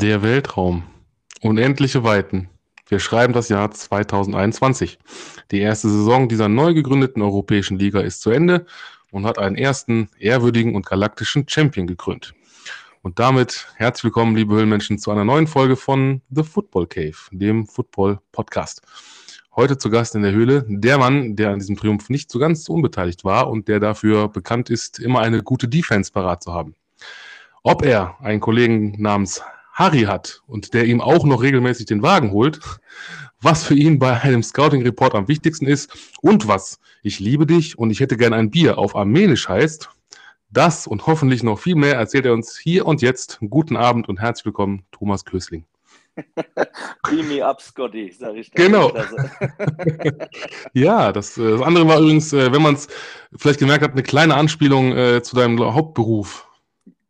Der Weltraum. Unendliche Weiten. Wir schreiben das Jahr 2021. Die erste Saison dieser neu gegründeten Europäischen Liga ist zu Ende und hat einen ersten ehrwürdigen und galaktischen Champion gekrönt. Und damit herzlich willkommen, liebe Höhlenmenschen, zu einer neuen Folge von The Football Cave, dem Football Podcast. Heute zu Gast in der Höhle der Mann, der an diesem Triumph nicht so ganz unbeteiligt war und der dafür bekannt ist, immer eine gute Defense parat zu haben. Ob er einen Kollegen namens Harry hat und der ihm auch noch regelmäßig den Wagen holt, was für ihn bei einem Scouting-Report am wichtigsten ist und was ich liebe dich und ich hätte gern ein Bier auf Armenisch heißt, das und hoffentlich noch viel mehr erzählt er uns hier und jetzt. Guten Abend und herzlich willkommen, Thomas Kösling. Beam me up, Scotty, sag ich. Genau. ja, das, äh, das, andere war übrigens, äh, wenn man es vielleicht gemerkt hat, eine kleine Anspielung äh, zu deinem Hauptberuf.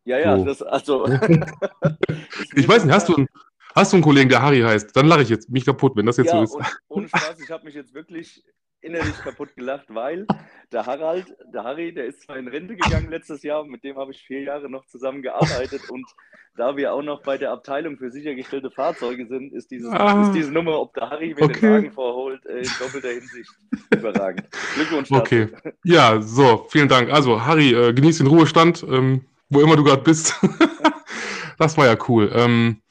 Ja, ja, so. das, also. ich weiß nicht, hast du, einen, hast du einen Kollegen, der Harry heißt? Dann lache ich jetzt mich kaputt, wenn das jetzt ja, so ist. ohne Spaß, ich habe mich jetzt wirklich innerlich kaputt gelacht, weil der Harald, der Harry, der ist zwar in Rente gegangen letztes Jahr, mit dem habe ich vier Jahre noch zusammen gearbeitet und da wir auch noch bei der Abteilung für sichergestellte Fahrzeuge sind, ist, dieses, ah, ist diese Nummer, ob der Harry mir okay. den Wagen vorholt, äh, in doppelter Hinsicht überragend. Glückwunsch dazu. Okay. Ja, so, vielen Dank. Also, Harry, äh, genieß den Ruhestand. Ähm, wo immer du gerade bist. das war ja cool. Ähm,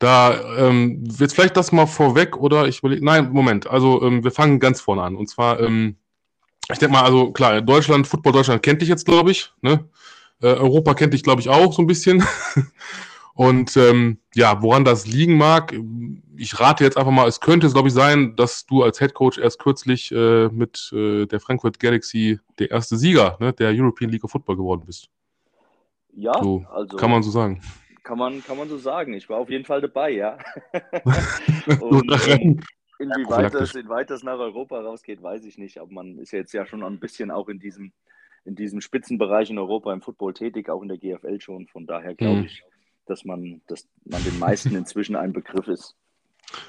da ähm, jetzt vielleicht das mal vorweg oder ich überlege, nein, Moment, also ähm, wir fangen ganz vorne an. Und zwar, ähm, ich denke mal, also klar, Deutschland, Football Deutschland kennt dich jetzt, glaube ich. Ne? Äh, Europa kennt dich, glaube ich, auch so ein bisschen. Und ähm, ja, woran das liegen mag, ich rate jetzt einfach mal, es könnte, glaube ich, sein, dass du als Head Coach erst kürzlich äh, mit äh, der Frankfurt Galaxy der erste Sieger ne, der European League of Football geworden bist. Ja, so, also. Kann man so sagen. Kann man, kann man so sagen. Ich war auf jeden Fall dabei, ja. Und, ähm, inwieweit, das, inwieweit das nach Europa rausgeht, weiß ich nicht. Aber man ist jetzt ja schon ein bisschen auch in diesem, in diesem Spitzenbereich in Europa im Football tätig, auch in der GFL schon. Von daher glaube mhm. ich, dass man, dass man den meisten inzwischen ein Begriff ist.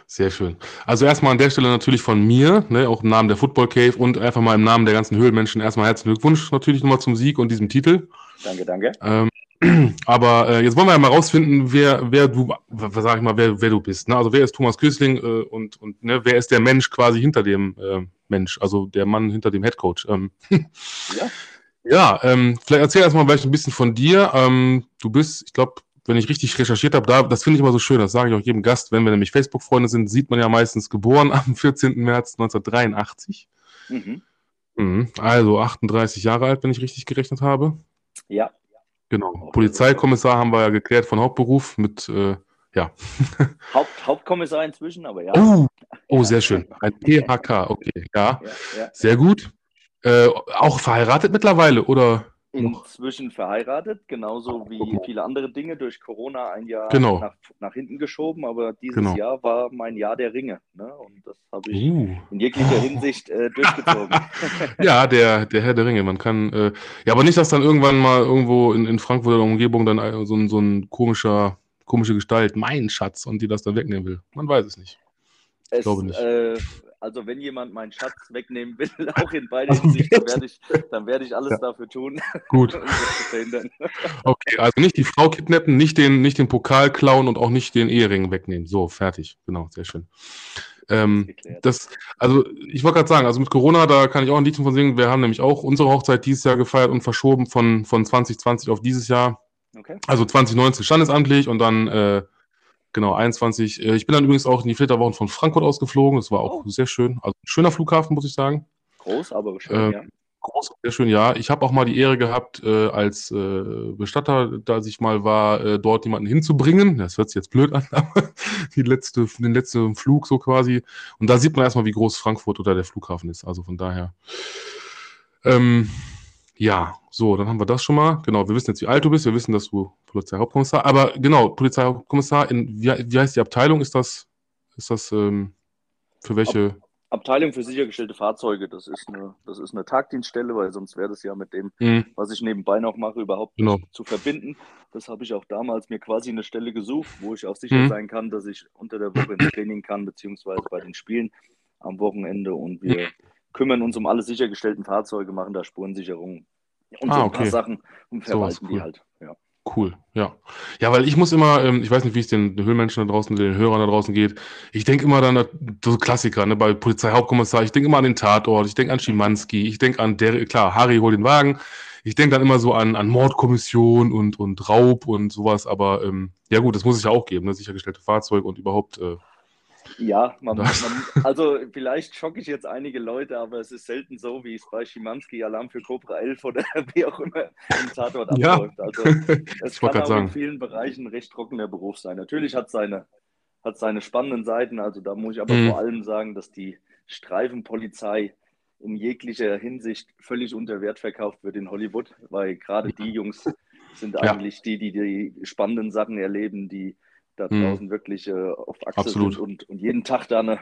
Sehr schön. Also erstmal an der Stelle natürlich von mir, ne, auch im Namen der Football Cave und einfach mal im Namen der ganzen Höhlenmenschen erstmal herzlichen Glückwunsch natürlich nochmal zum Sieg und diesem Titel. Danke, danke. Ähm, aber äh, jetzt wollen wir ja mal rausfinden, wer, wer du, was sag ich mal, wer, wer du bist. Ne? Also wer ist Thomas Kösling äh, und, und ne, wer ist der Mensch quasi hinter dem äh, Mensch, also der Mann hinter dem Headcoach? Ähm, ja. Ja, ähm, vielleicht erzähl erstmal vielleicht ein bisschen von dir. Ähm, du bist, ich glaube, wenn ich richtig recherchiert habe, da, das finde ich immer so schön, das sage ich auch jedem Gast, wenn wir nämlich Facebook-Freunde sind, sieht man ja meistens geboren am 14. März 1983. Mhm. Mhm. Also 38 Jahre alt, wenn ich richtig gerechnet habe. Ja. Genau. Polizeikommissar haben wir ja geklärt von Hauptberuf mit, äh, ja. Haupt, Hauptkommissar inzwischen, aber ja. Oh, oh sehr schön. Ein PHK, okay. Ja, ja, ja sehr gut. Äh, auch verheiratet mittlerweile, oder? Inzwischen verheiratet, genauso wie okay. viele andere Dinge durch Corona ein Jahr genau. nach, nach, hinten geschoben, aber dieses genau. Jahr war mein Jahr der Ringe. Ne? Und das habe ich uh. in jeglicher Hinsicht äh, durchgezogen. ja, der, der Herr der Ringe. Man kann, äh, ja, aber nicht, dass dann irgendwann mal irgendwo in, in Frankfurt oder Umgebung dann so, ein, so ein komischer, komische Gestalt, mein Schatz, und die das dann wegnehmen will. Man weiß es nicht. Ich es, glaube nicht. Äh, also wenn jemand meinen Schatz wegnehmen will, auch in beide also Hinsicht, dann werde ich, dann werde ich alles ja. dafür tun, Gut. um das zu verhindern. Okay, also nicht die Frau kidnappen, nicht den, nicht den Pokal klauen und auch nicht den Ehering wegnehmen. So, fertig. Genau, sehr schön. Ähm, das, also ich wollte gerade sagen, also mit Corona, da kann ich auch ein Lied von singen. Wir haben nämlich auch unsere Hochzeit dieses Jahr gefeiert und verschoben von, von 2020 auf dieses Jahr. Okay. Also 2019 standesamtlich und dann äh, Genau, 21. Äh, ich bin dann übrigens auch in die Flitterwochen von Frankfurt ausgeflogen. Das war auch oh. sehr schön. Also schöner Flughafen, muss ich sagen. Groß, aber schön, äh, ja. Groß, sehr schön, ja. Ich habe auch mal die Ehre gehabt, äh, als äh, Bestatter, da ich mal war, äh, dort jemanden hinzubringen. Das hört sich jetzt blöd an, aber die letzte, den letzten Flug so quasi. Und da sieht man erstmal, wie groß Frankfurt oder der Flughafen ist. Also von daher. Ähm, ja, so, dann haben wir das schon mal. Genau, wir wissen jetzt, wie alt du bist. Wir wissen, dass du Polizeihauptkommissar. Aber genau, Polizeihauptkommissar, in, wie, wie heißt die Abteilung? Ist das, ist das ähm, für welche? Ab, Abteilung für sichergestellte Fahrzeuge. Das ist eine, das ist eine Tagdienststelle, weil sonst wäre das ja mit dem, mhm. was ich nebenbei noch mache, überhaupt genau. nicht zu verbinden. Das habe ich auch damals mir quasi eine Stelle gesucht, wo ich auch sicher mhm. sein kann, dass ich unter der Woche ins Training kann, beziehungsweise bei den Spielen am Wochenende und wir. Mhm kümmern uns um alle sichergestellten Fahrzeuge, machen da Spurensicherung und ah, so ein okay. paar Sachen und verwalten so, cool. die halt. Ja. Cool, ja. Ja, weil ich muss immer, ähm, ich weiß nicht, wie es den Höhlmenschen da draußen, den Hörern da draußen geht. Ich denke immer dann, so Klassiker, ne, bei Polizeihauptkommissar, ich denke immer an den Tatort, ich denke an Schimanski, ich denke an der, klar, Harry holt den Wagen. Ich denke dann immer so an, an Mordkommission und, und Raub und sowas, aber ähm, ja gut, das muss es ja auch geben, ne? sichergestellte Fahrzeuge und überhaupt äh, ja, man, man, also vielleicht schocke ich jetzt einige Leute, aber es ist selten so, wie es bei Schimanski Alarm für Cobra 11 oder wie auch immer im Tatort abläuft. Ja. Also es kann auch sagen. in vielen Bereichen recht trockener Beruf sein. Natürlich hat seine, hat seine spannenden Seiten, also da muss ich aber mhm. vor allem sagen, dass die Streifenpolizei in jeglicher Hinsicht völlig unter Wert verkauft wird in Hollywood, weil gerade die Jungs sind eigentlich ja. die, die die spannenden Sachen erleben, die da hm. draußen mhm. wirklich äh, auf Achse Absolut. sind und, und jeden Tag da eine,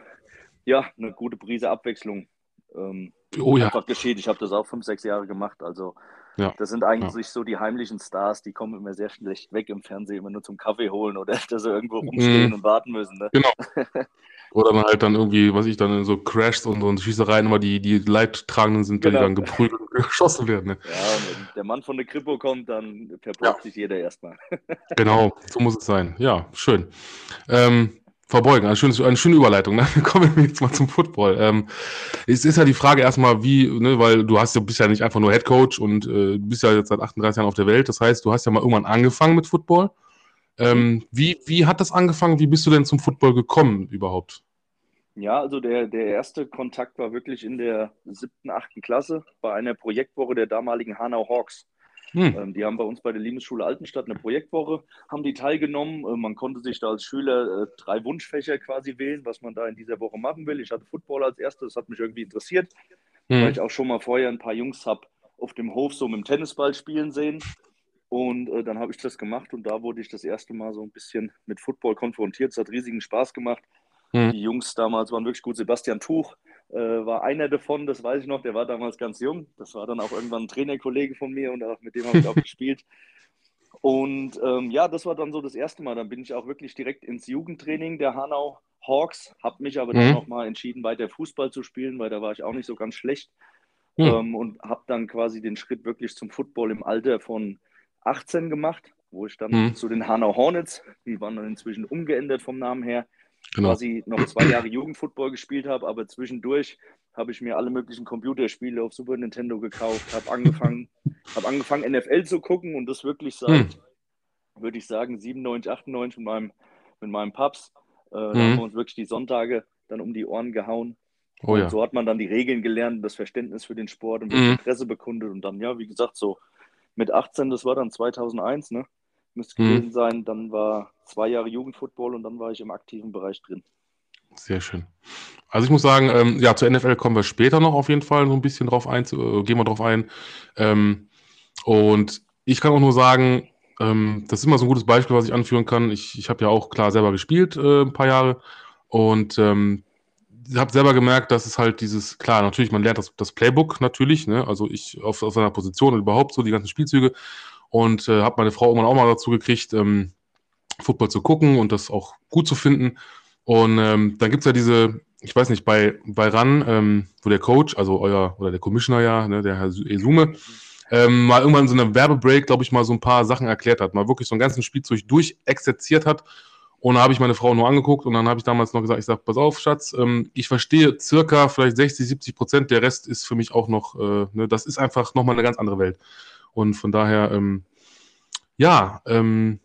ja, eine gute Prise Abwechslung ähm, oh, ja. einfach geschieht. Ich habe das auch fünf, sechs Jahre gemacht. Also ja. das sind eigentlich ja. so die heimlichen Stars, die kommen immer sehr schlecht weg im Fernsehen, immer nur zum Kaffee holen oder dass sie irgendwo rumstehen mhm. und warten müssen. Ne? Genau. Oder dann halt dann irgendwie, was ich dann in so Crashs und, und Schießereien immer die, die Leidtragenden sind, genau. die dann geprügelt und geschossen werden. Ne? Ja, wenn der Mann von der Kripo kommt, dann verbraucht ja. sich jeder erstmal. genau, so muss es sein. Ja, schön. Ähm, verbeugen, eine schöne, eine schöne Überleitung. Ne? Kommen wir jetzt mal zum Football. Ähm, es ist ja die Frage erstmal, wie, ne, weil du hast ja, bist ja nicht einfach nur Head Coach und äh, bist ja jetzt seit 38 Jahren auf der Welt. Das heißt, du hast ja mal irgendwann angefangen mit Football. Ähm, wie, wie hat das angefangen? Wie bist du denn zum Football gekommen überhaupt? Ja, also der, der erste Kontakt war wirklich in der siebten, achten Klasse bei einer Projektwoche der damaligen Hanau Hawks. Hm. Ähm, die haben bei uns bei der Liebesschule Altenstadt eine Projektwoche, haben die teilgenommen. Äh, man konnte sich da als Schüler äh, drei Wunschfächer quasi wählen, was man da in dieser Woche machen will. Ich hatte Football als erstes, das hat mich irgendwie interessiert, hm. weil ich auch schon mal vorher ein paar Jungs habe auf dem Hof so mit dem Tennisball spielen sehen. Und äh, dann habe ich das gemacht und da wurde ich das erste Mal so ein bisschen mit Football konfrontiert. Es hat riesigen Spaß gemacht. Mhm. Die Jungs damals waren wirklich gut. Sebastian Tuch äh, war einer davon, das weiß ich noch. Der war damals ganz jung. Das war dann auch irgendwann ein Trainerkollege von mir und auch mit dem habe ich auch gespielt. Und ähm, ja, das war dann so das erste Mal. Dann bin ich auch wirklich direkt ins Jugendtraining der Hanau Hawks, habe mich aber mhm. dann nochmal entschieden, weiter Fußball zu spielen, weil da war ich auch nicht so ganz schlecht. Mhm. Ähm, und habe dann quasi den Schritt wirklich zum Football im Alter von 18 gemacht, wo ich dann mhm. zu den Hanau Hornets, die waren dann inzwischen umgeändert vom Namen her, genau. quasi noch zwei Jahre Jugendfootball gespielt habe, aber zwischendurch habe ich mir alle möglichen Computerspiele auf Super Nintendo gekauft, habe angefangen, habe angefangen NFL zu gucken und das wirklich seit, mhm. würde ich sagen, 97, 98 mit meinem, mit meinem Paps. Äh, mhm. Da haben wir uns wirklich die Sonntage dann um die Ohren gehauen. Oh, ja. so hat man dann die Regeln gelernt, das Verständnis für den Sport und mhm. Interesse bekundet und dann, ja, wie gesagt, so mit 18, das war dann 2001, ne? Müsste mhm. gewesen sein. Dann war zwei Jahre Jugendfootball und dann war ich im aktiven Bereich drin. Sehr schön. Also ich muss sagen, ähm, ja, zur NFL kommen wir später noch auf jeden Fall so ein bisschen drauf ein, äh, gehen wir drauf ein. Ähm, und ich kann auch nur sagen, ähm, das ist immer so ein gutes Beispiel, was ich anführen kann. Ich, ich habe ja auch klar selber gespielt, äh, ein paar Jahre. Und ähm, habe selber gemerkt, dass es halt dieses, klar, natürlich, man lernt das, das Playbook natürlich, ne? also ich auf, auf seiner Position und überhaupt so die ganzen Spielzüge und äh, habe meine Frau irgendwann auch mal dazu gekriegt, ähm, Football zu gucken und das auch gut zu finden. Und ähm, dann gibt es ja diese, ich weiß nicht, bei, bei RAN, ähm, wo der Coach, also euer, oder der Commissioner ja, ne, der Herr Esume, ähm, mal irgendwann so eine Werbebreak, glaube ich, mal so ein paar Sachen erklärt hat, mal wirklich so einen ganzen Spielzeug durchexerziert hat und da habe ich meine Frau nur angeguckt und dann habe ich damals noch gesagt, ich sage, pass auf, Schatz, ähm, ich verstehe circa vielleicht 60, 70 Prozent, der Rest ist für mich auch noch, äh, ne, das ist einfach nochmal eine ganz andere Welt. Und von daher, ähm, ja, ähm,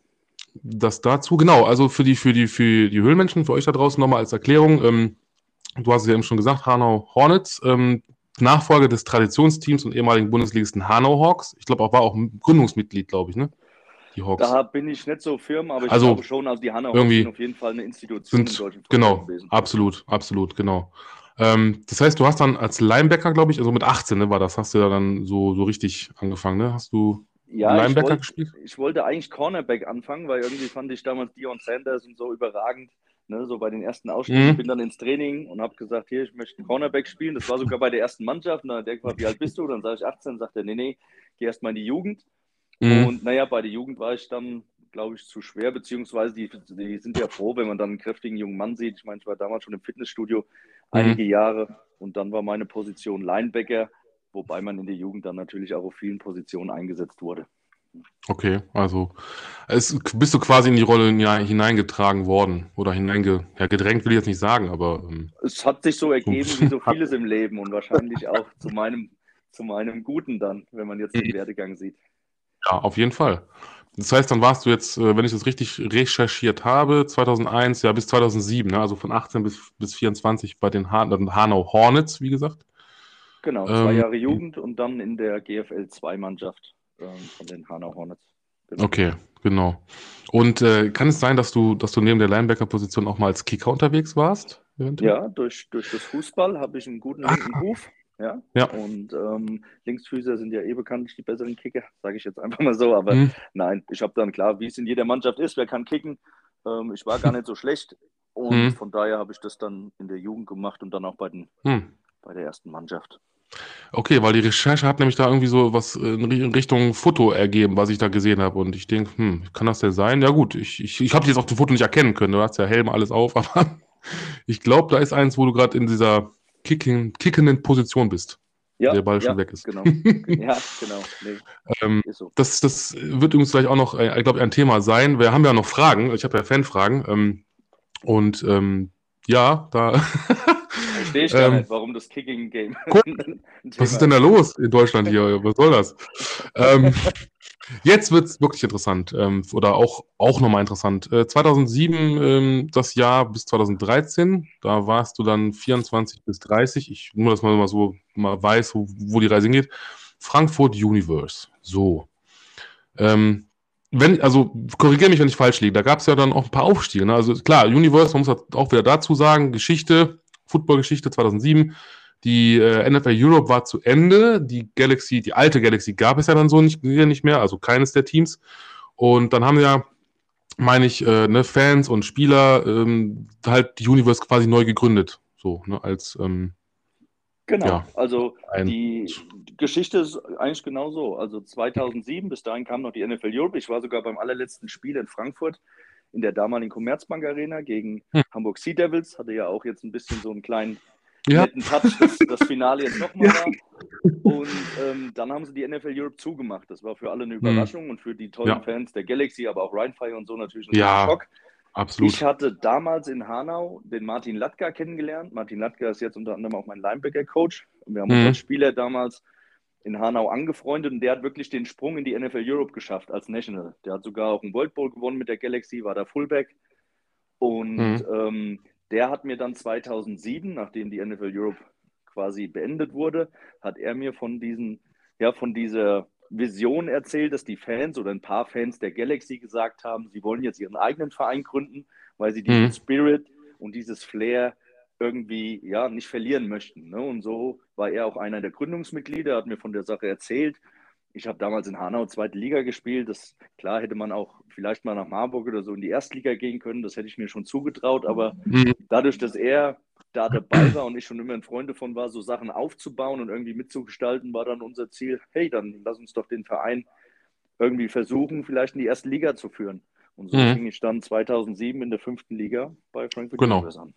das dazu, genau, also für die, für die, für die Höhlenmenschen, für euch da draußen nochmal als Erklärung, ähm, du hast es ja eben schon gesagt, Hanau Hornets, ähm, Nachfolger des Traditionsteams und ehemaligen Bundesligisten Hanau Hawks. Ich glaube auch war auch Gründungsmitglied, glaube ich, ne? Die Hawks. Da bin ich nicht so firm, aber ich also, glaube schon, also die Hanau irgendwie sind auf jeden Fall eine Institution sind, in Genau, gewesen. absolut, absolut, genau. Ähm, das heißt, du hast dann als Linebacker, glaube ich, also mit 18 ne, war das, hast du ja dann so, so richtig angefangen, ne? Hast du ja, Linebacker ich wollt, gespielt? Ich wollte eigentlich Cornerback anfangen, weil irgendwie fand ich damals Dion Sanders und so überragend. Ne, so bei den ersten Ausschnitten, mhm. bin dann ins Training und habe gesagt, hier, ich möchte Cornerback spielen. Das war sogar bei der ersten Mannschaft. Und dann hat der gefragt, wie alt bist du? Dann sage ich 18, sagt er, nee, nee, geh erst mal in die Jugend. Mhm. Und naja, bei der Jugend war ich dann, glaube ich, zu schwer, beziehungsweise die, die, sind ja froh, wenn man dann einen kräftigen jungen Mann sieht. Ich meine, ich war damals schon im Fitnessstudio mhm. einige Jahre und dann war meine Position Linebacker, wobei man in der Jugend dann natürlich auch auf vielen Positionen eingesetzt wurde. Okay, also es, bist du quasi in die Rolle hineingetragen worden oder hineingedrängt, ja, gedrängt will ich jetzt nicht sagen, aber. Ähm, es hat sich so ergeben wie so vieles im Leben und wahrscheinlich auch zu meinem, zu meinem Guten dann, wenn man jetzt den mhm. Werdegang sieht. Ja, auf jeden Fall. Das heißt, dann warst du jetzt, äh, wenn ich das richtig recherchiert habe, 2001, ja bis 2007, ne? also von 18 bis, bis 24 bei den Han Hanau Hornets, wie gesagt. Genau, zwei ähm, Jahre Jugend und dann in der GFL 2-Mannschaft ähm, von den Hanau Hornets. Genau. Okay, genau. Und äh, kann es sein, dass du, dass du neben der Linebacker-Position auch mal als Kicker unterwegs warst? Eventuell? Ja, durch, durch das Fußball habe ich einen guten ah. linken Ruf. Ja? ja. Und ähm, Linksfüßer sind ja eh bekanntlich die besseren Kicker, sage ich jetzt einfach mal so. Aber mhm. nein, ich habe dann klar, wie es in jeder Mannschaft ist, wer kann kicken. Ähm, ich war gar nicht so schlecht. Und mhm. von daher habe ich das dann in der Jugend gemacht und dann auch bei, den, mhm. bei der ersten Mannschaft. Okay, weil die Recherche hat nämlich da irgendwie so was in Richtung Foto ergeben, was ich da gesehen habe. Und ich denke, hm, kann das denn sein? Ja gut, ich, ich, ich habe jetzt auf dem Foto nicht erkennen können. Du hast ja Helm alles auf, aber ich glaube, da ist eins, wo du gerade in dieser kicking, kickenden Position bist. Ja, der Ball ja, schon weg ist. Genau. ja, genau. Nee, ähm, so. das, das wird übrigens gleich auch noch, äh, ich glaube, ein Thema sein. Wir haben ja noch Fragen. Ich habe ja Fanfragen. Ähm, und ähm, ja, da. Verstehe ich gar ähm, nicht, warum das Kicking Game. was ist denn da los in Deutschland hier? Was soll das? Jetzt wird es wirklich interessant ähm, oder auch, auch nochmal interessant. Äh, 2007, ähm, das Jahr bis 2013, da warst du dann 24 bis 30. Ich nur, dass man mal so mal weiß, wo, wo die Reise hingeht. Frankfurt Universe. So. Ähm, wenn, also korrigiere mich, wenn ich falsch liege. Da gab es ja dann auch ein paar Aufstiege. Ne? Also klar, Universe, man muss auch wieder dazu sagen, Geschichte, Footballgeschichte 2007 die äh, NFL Europe war zu Ende. Die Galaxy, die alte Galaxy gab es ja dann so nicht, nicht mehr, also keines der Teams. Und dann haben ja, meine ich, äh, ne, Fans und Spieler ähm, halt die Universe quasi neu gegründet. So, ne, als. Ähm, genau, ja, also die Geschichte ist eigentlich genau so. Also 2007, bis dahin kam noch die NFL Europe. Ich war sogar beim allerletzten Spiel in Frankfurt in der damaligen Commerzbank Arena gegen hm. Hamburg Sea Devils. Hatte ja auch jetzt ein bisschen so einen kleinen ja. netten Touch, dass das Finale jetzt nochmal ja. war. Und ähm, dann haben sie die NFL Europe zugemacht. Das war für alle eine hm. Überraschung mhm. und für die tollen ja. Fans der Galaxy, aber auch Rheinfire und so natürlich ein ja, Schock. Absolut. Ich hatte damals in Hanau den Martin Latka kennengelernt. Martin Latka ist jetzt unter anderem auch mein Linebacker-Coach. Wir haben mhm. uns Spieler damals in Hanau angefreundet und der hat wirklich den Sprung in die NFL Europe geschafft als National. Der hat sogar auch einen World Bowl gewonnen mit der Galaxy, war da Fullback. Und mhm. ähm, der hat mir dann 2007, nachdem die NFL Europe quasi beendet wurde, hat er mir von diesen, ja, von dieser Vision erzählt, dass die Fans oder ein paar Fans der Galaxy gesagt haben, sie wollen jetzt ihren eigenen Verein gründen, weil sie diesen mhm. Spirit und dieses Flair irgendwie ja nicht verlieren möchten. Ne? Und so war er auch einer der Gründungsmitglieder, hat mir von der Sache erzählt. Ich habe damals in Hanau zweite Liga gespielt. Das klar hätte man auch vielleicht mal nach Marburg oder so in die Erstliga gehen können. Das hätte ich mir schon zugetraut. Aber mhm. dadurch, dass er da dabei war und ich schon immer ein Freund davon war, so Sachen aufzubauen und irgendwie mitzugestalten, war dann unser Ziel, hey, dann lass uns doch den Verein irgendwie versuchen, vielleicht in die erste Liga zu führen. Und so mhm. fing ich dann 2007 in der fünften Liga bei Frankfurt genau. an.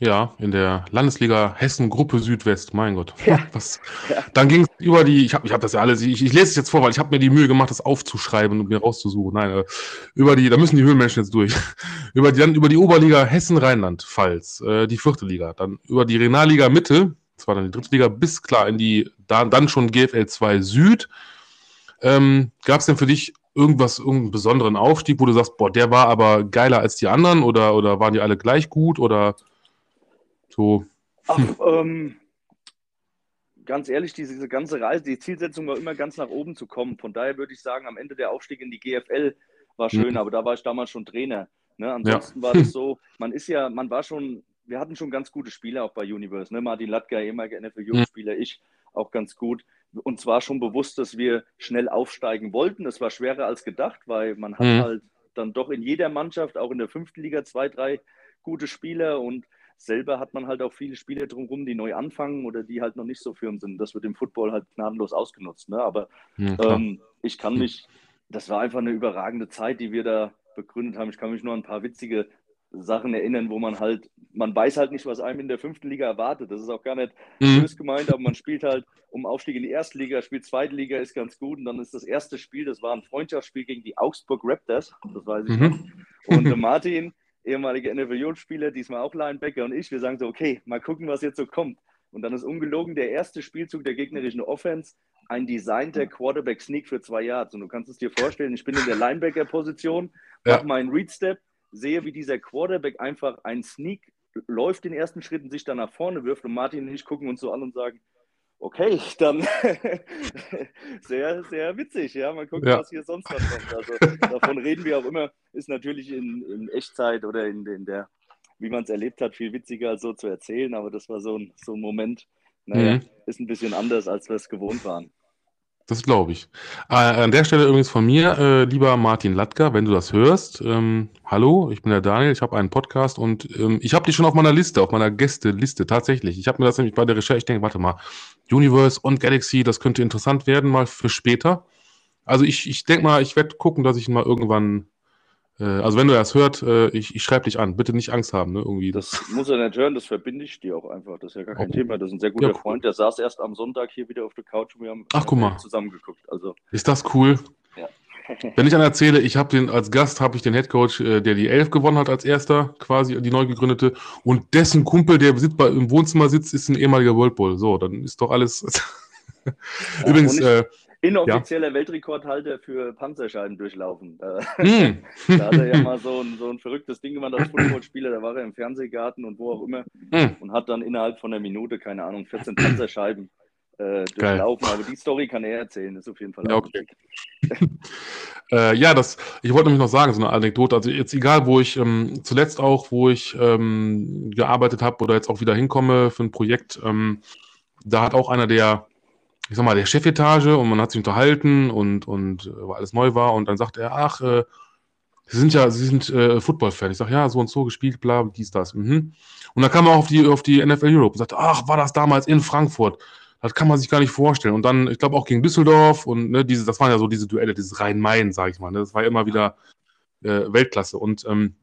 Ja, in der Landesliga Hessen Gruppe Südwest, mein Gott. Ja. Was, ja. Dann ging es über die, ich habe ich hab das ja alles, ich, ich lese es jetzt vor, weil ich habe mir die Mühe gemacht, das aufzuschreiben und mir rauszusuchen. Nein, äh, über die, da müssen die Höhlenmenschen jetzt durch. über die, dann über die Oberliga Hessen-Rheinland-Pfalz, äh, die vierte Liga. Dann über die Regionalliga Mitte, das war dann die dritte Liga, bis klar in die, da, dann schon GFL 2 Süd. Ähm, Gab es denn für dich irgendwas, irgendeinen besonderen Aufstieg, wo du sagst, boah, der war aber geiler als die anderen oder, oder waren die alle gleich gut oder so. Ach, ähm, ganz ehrlich, diese, diese, ganze Reise, die Zielsetzung war immer ganz nach oben zu kommen. Von daher würde ich sagen, am Ende der Aufstieg in die GFL war schön, mhm. aber da war ich damals schon Trainer. Ne? Ansonsten ja. war das so, man ist ja, man war schon, wir hatten schon ganz gute Spieler auch bei Universe. Ne? Martin Latka, ehemaliger NFL-Jugendspieler, mhm. ich auch ganz gut. Und zwar schon bewusst, dass wir schnell aufsteigen wollten. Das war schwerer als gedacht, weil man hat mhm. halt dann doch in jeder Mannschaft, auch in der fünften Liga, zwei, drei gute Spieler und selber hat man halt auch viele Spieler drumherum, die neu anfangen oder die halt noch nicht so firm sind. Das wird im Football halt gnadenlos ausgenutzt. Ne? Aber ja, ähm, ich kann mich, das war einfach eine überragende Zeit, die wir da begründet haben. Ich kann mich nur an ein paar witzige Sachen erinnern, wo man halt, man weiß halt nicht, was einem in der fünften Liga erwartet. Das ist auch gar nicht mhm. böse gemeint, aber man spielt halt um Aufstieg in die erste Liga, spielt zweite Liga, ist ganz gut. Und dann ist das erste Spiel, das war ein Freundschaftsspiel gegen die Augsburg Raptors, das weiß ich mhm. noch. Und der Martin, ehemaliger NFL-Spieler, diesmal auch Linebacker und ich, wir sagen so, okay, mal gucken, was jetzt so kommt. Und dann ist ungelogen der erste Spielzug der gegnerischen Offense ein designter Quarterback-Sneak für zwei Yards. Und du kannst es dir vorstellen, ich bin in der Linebacker-Position, ja. mache meinen Read-Step, sehe, wie dieser Quarterback einfach ein Sneak läuft den ersten Schritt und sich dann nach vorne wirft. Und Martin und ich gucken uns so an und sagen, okay, dann sehr, sehr witzig. Ja, mal gucken, ja. was hier sonst noch kommt. Also davon reden wir auch immer, ist natürlich in, in Echtzeit oder in, in der, wie man es erlebt hat, viel witziger als so zu erzählen. Aber das war so ein, so ein Moment, naja, mhm. ist ein bisschen anders, als wir es gewohnt waren. Das glaube ich. Äh, an der Stelle übrigens von mir, äh, lieber Martin Latka, wenn du das hörst. Ähm, hallo, ich bin der Daniel, ich habe einen Podcast und ähm, ich habe dich schon auf meiner Liste, auf meiner Gästeliste, tatsächlich. Ich habe mir das nämlich bei der Recherche, ich denke, warte mal, Universe und Galaxy, das könnte interessant werden, mal für später. Also ich, ich denke mal, ich werde gucken, dass ich mal irgendwann also wenn du das hört, äh, ich, ich schreibe dich an. Bitte nicht Angst haben, ne? Irgendwie. Das muss er nicht hören, das verbinde ich dir auch einfach. Das ist ja gar kein okay. Thema. Das ist ein sehr guter ja, cool. Freund. Der saß erst am Sonntag hier wieder auf der Couch und wir haben Ach, guck mal. zusammengeguckt. Also, ist das cool? Ja. Wenn ich dann erzähle, ich habe den als Gast habe ich den Headcoach, äh, der die Elf gewonnen hat als erster, quasi die neu gegründete, und dessen Kumpel, der bei, im Wohnzimmer sitzt, ist ein ehemaliger World Bowl. So, dann ist doch alles. Übrigens, äh, Inoffizieller ja. Weltrekordhalter für Panzerscheiben durchlaufen. Mm. da hat er ja mal so ein, so ein verrücktes Ding gemacht als Footballspieler. Da war er im Fernsehgarten und wo auch immer mm. und hat dann innerhalb von einer Minute, keine Ahnung, 14 Panzerscheiben äh, durchlaufen. Geil. Aber die Story kann er erzählen, ist auf jeden Fall. Ja, okay. äh, ja, das, ich wollte nämlich noch sagen, so eine Anekdote. Also jetzt egal, wo ich ähm, zuletzt auch, wo ich ähm, gearbeitet habe oder jetzt auch wieder hinkomme für ein Projekt, ähm, da hat auch einer der ich sag mal, der Chefetage und man hat sich unterhalten und, und äh, weil alles neu war und dann sagt er, ach, äh, Sie sind ja, Sie sind äh, Football-Fan. Ich sage, ja, so und so gespielt, bla, dies, das. Mhm. Und dann kam er auf die, auf die NFL Europe und sagte, ach, war das damals in Frankfurt? Das kann man sich gar nicht vorstellen. Und dann, ich glaube, auch gegen Düsseldorf und ne, diese, das waren ja so diese Duelle, dieses Rhein-Main, sage ich mal. Ne? Das war immer wieder äh, Weltklasse. Und ähm,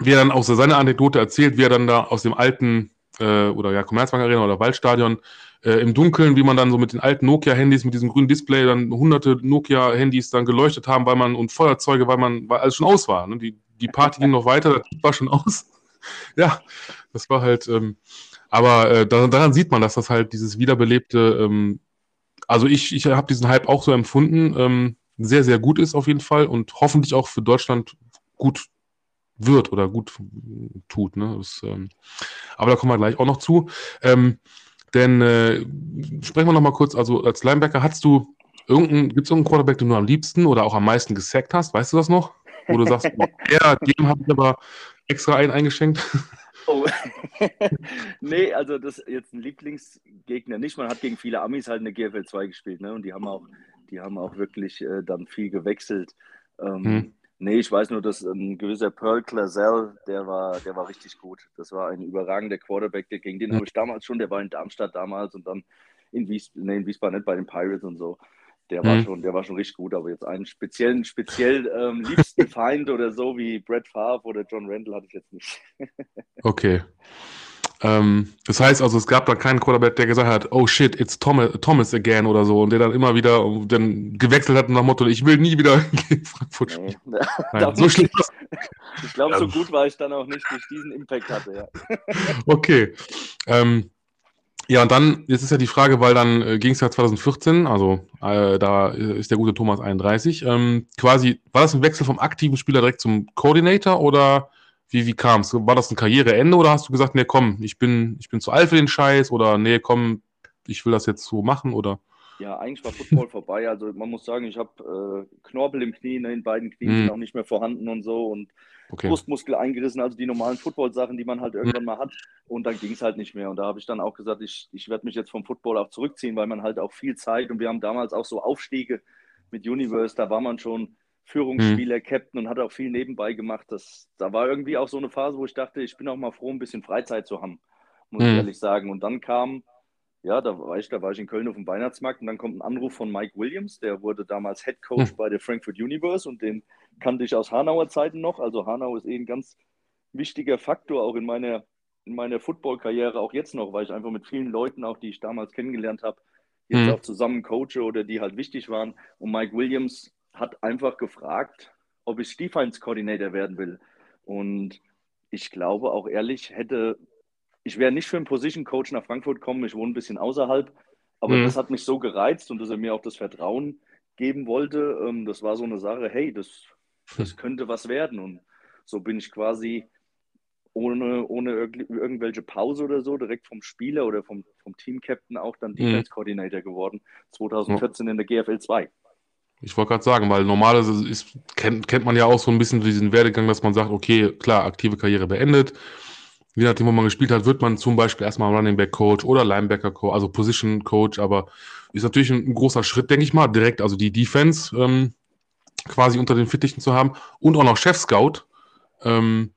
wie er dann auch so seine Anekdote erzählt, wie er dann da aus dem alten äh, oder ja, Commerzbank Arena oder Waldstadion äh, im Dunkeln, wie man dann so mit den alten Nokia-Handys, mit diesem grünen Display, dann hunderte Nokia-Handys dann geleuchtet haben, weil man und Feuerzeuge, weil man, weil alles schon aus war. Ne? Die, die Party ging noch weiter, das war schon aus. ja, das war halt, ähm, aber äh, daran, sieht man, dass das halt dieses wiederbelebte, ähm, also ich, ich habe diesen Hype auch so empfunden, ähm, sehr, sehr gut ist auf jeden Fall und hoffentlich auch für Deutschland gut wird oder gut tut. Ne? Das, ähm, aber da kommen wir gleich auch noch zu. Ähm, denn äh, sprechen wir noch mal kurz, also als Linebacker hast du irgendeinen, gibt es irgendeinen Quarterback, den du am liebsten oder auch am meisten gesackt hast? Weißt du das noch? Wo du sagst, ja, dem habe ich aber extra einen eingeschenkt. Oh. nee, also das ist jetzt ein Lieblingsgegner nicht. Man hat gegen viele Amis halt eine GFL 2 gespielt, ne? Und die haben auch, die haben auch wirklich äh, dann viel gewechselt. Ähm, hm. Nee, ich weiß nur, dass ein gewisser Pearl Clazel, der war, der war richtig gut. Das war ein überragender Quarterback, gegen den habe ich damals schon, der war in Darmstadt damals und dann in, Wies, nee, in Wiesbaden nicht bei den Pirates und so. Der war, mhm. schon, der war schon richtig gut, aber jetzt einen speziellen, speziell ähm, liebsten Feind oder so wie Brett Favre oder John Randall hatte ich jetzt nicht. okay. Ähm, das heißt also, es gab da keinen Quarterback, der gesagt hat, oh shit, it's Thomas, Thomas again oder so und der dann immer wieder dann gewechselt hat nach Motto, ich will nie wieder gegen Frankfurt spielen. Nee. Nein, so schlimm. Ich glaube, so gut war ich dann auch nicht, durch diesen Impact hatte, ja. okay. Ähm, ja, und dann, jetzt ist ja die Frage, weil dann äh, ging es ja 2014, also äh, da ist der gute Thomas 31, ähm, quasi, war das ein Wechsel vom aktiven Spieler direkt zum Coordinator oder wie, wie kam es? War das ein Karriereende oder hast du gesagt, nee, komm, ich bin, ich bin zu alt für den Scheiß oder nee, komm, ich will das jetzt so machen oder? Ja, eigentlich war Football vorbei. Also man muss sagen, ich habe äh, Knorpel im Knie, ne, in beiden Knien mm. sind auch nicht mehr vorhanden und so und okay. Brustmuskel eingerissen, also die normalen Football-Sachen, die man halt irgendwann mm. mal hat. Und dann ging es halt nicht mehr. Und da habe ich dann auch gesagt, ich, ich werde mich jetzt vom Football auch zurückziehen, weil man halt auch viel Zeit und wir haben damals auch so Aufstiege mit Universe, da war man schon Führungsspieler, mhm. Captain und hat auch viel nebenbei gemacht. Das, da war irgendwie auch so eine Phase, wo ich dachte, ich bin auch mal froh, ein bisschen Freizeit zu haben, muss mhm. ich ehrlich sagen. Und dann kam, ja, da war ich, da war ich in Köln auf dem Weihnachtsmarkt und dann kommt ein Anruf von Mike Williams, der wurde damals Head Coach mhm. bei der Frankfurt Universe und den kannte ich aus Hanauer Zeiten noch. Also Hanau ist eh ein ganz wichtiger Faktor auch in meiner, in meiner Football-Karriere, auch jetzt noch, weil ich einfach mit vielen Leuten, auch die ich damals kennengelernt habe, jetzt mhm. auch zusammen coache oder die halt wichtig waren. Und Mike Williams hat einfach gefragt, ob ich Defense Coordinator werden will. Und ich glaube auch ehrlich, hätte, ich wäre nicht für einen Position Coach nach Frankfurt gekommen, ich wohne ein bisschen außerhalb, aber mhm. das hat mich so gereizt und dass er mir auch das Vertrauen geben wollte. Ähm, das war so eine Sache, hey, das, das könnte was werden. Und so bin ich quasi ohne, ohne irgendwelche Pause oder so, direkt vom Spieler oder vom, vom Team-Captain auch dann mhm. Defense Coordinator geworden, 2014 ja. in der GFL 2. Ich wollte gerade sagen, weil normalerweise ist, kennt, kennt man ja auch so ein bisschen diesen Werdegang, dass man sagt, okay, klar, aktive Karriere beendet. Je nachdem, wo man gespielt hat, wird man zum Beispiel erstmal Running Back Coach oder Linebacker Coach, also Position Coach, aber ist natürlich ein, großer Schritt, denke ich mal, direkt, also die Defense ähm, quasi unter den Fittichen zu haben und auch noch Chef Scout. Ähm,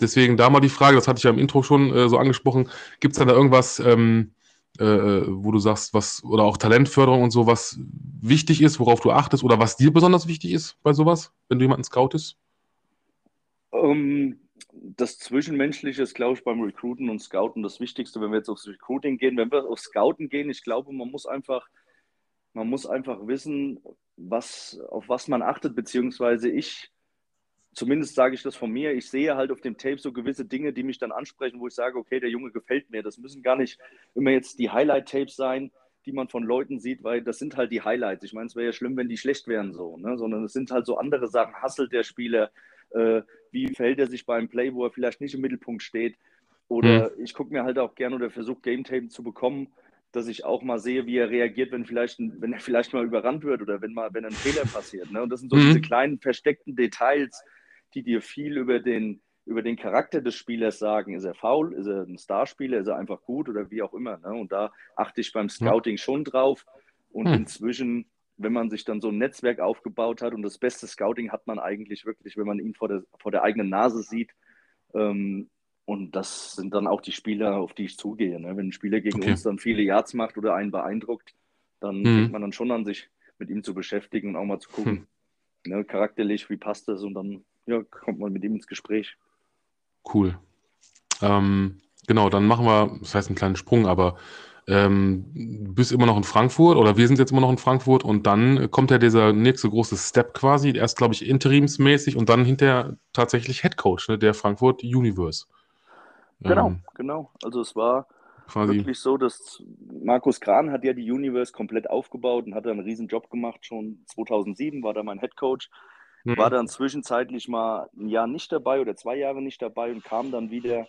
deswegen da mal die Frage, das hatte ich ja im Intro schon äh, so angesprochen, gibt es da irgendwas, ähm, äh, äh, wo du sagst, was, oder auch Talentförderung und so, was wichtig ist, worauf du achtest oder was dir besonders wichtig ist bei sowas, wenn du jemanden scoutest? Um, ähm, das Zwischenmenschliche ist, glaube ich, beim Recruiten und Scouten das Wichtigste, wenn wir jetzt aufs Recruiting gehen. Wenn wir aufs Scouten gehen, ich glaube, man muss einfach, man muss einfach wissen, was, auf was man achtet, beziehungsweise ich zumindest sage ich das von mir, ich sehe halt auf dem Tape so gewisse Dinge, die mich dann ansprechen, wo ich sage, okay, der Junge gefällt mir. Das müssen gar nicht immer jetzt die Highlight-Tapes sein, die man von Leuten sieht, weil das sind halt die Highlights. Ich meine, es wäre ja schlimm, wenn die schlecht wären so, ne? sondern es sind halt so andere Sachen. Hasselt der Spieler? Äh, wie verhält er sich beim Play, wo er vielleicht nicht im Mittelpunkt steht? Oder mhm. ich gucke mir halt auch gerne oder versuche Game Tape zu bekommen, dass ich auch mal sehe, wie er reagiert, wenn vielleicht, wenn er vielleicht mal überrannt wird oder wenn mal, wenn ein Fehler passiert. Ne? Und das sind so mhm. diese kleinen versteckten Details, die dir viel über den, über den Charakter des Spielers sagen. Ist er faul? Ist er ein Starspieler? Ist er einfach gut oder wie auch immer? Ne? Und da achte ich beim Scouting schon drauf. Und hm. inzwischen, wenn man sich dann so ein Netzwerk aufgebaut hat und das beste Scouting hat man eigentlich wirklich, wenn man ihn vor der, vor der eigenen Nase sieht. Ähm, und das sind dann auch die Spieler, auf die ich zugehe. Ne? Wenn ein Spieler gegen okay. uns dann viele Yards macht oder einen beeindruckt, dann hm. fängt man dann schon an, sich mit ihm zu beschäftigen und auch mal zu gucken, hm. ne, charakterlich, wie passt das und dann ja, kommt man mit ihm ins Gespräch. Cool. Ähm, genau, dann machen wir, das heißt einen kleinen Sprung, aber ähm, du bist immer noch in Frankfurt oder wir sind jetzt immer noch in Frankfurt und dann kommt ja dieser nächste große Step quasi, erst glaube ich interimsmäßig und dann hinterher tatsächlich Head Coach ne, der Frankfurt Universe. Genau, ähm, genau. Also es war quasi wirklich so, dass Markus Kran hat ja die Universe komplett aufgebaut und hat da einen riesen Job gemacht. Schon 2007 war da mein Head Coach. Mhm. War dann zwischenzeitlich mal ein Jahr nicht dabei oder zwei Jahre nicht dabei und kam dann wieder,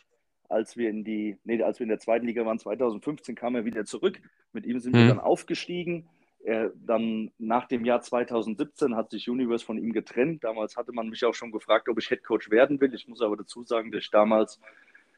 als wir in die, nee, als wir in der zweiten Liga waren, 2015, kam er wieder zurück. Mit ihm sind mhm. wir dann aufgestiegen. Er, dann nach dem Jahr 2017 hat sich Universe von ihm getrennt. Damals hatte man mich auch schon gefragt, ob ich Headcoach werden will. Ich muss aber dazu sagen, dass ich damals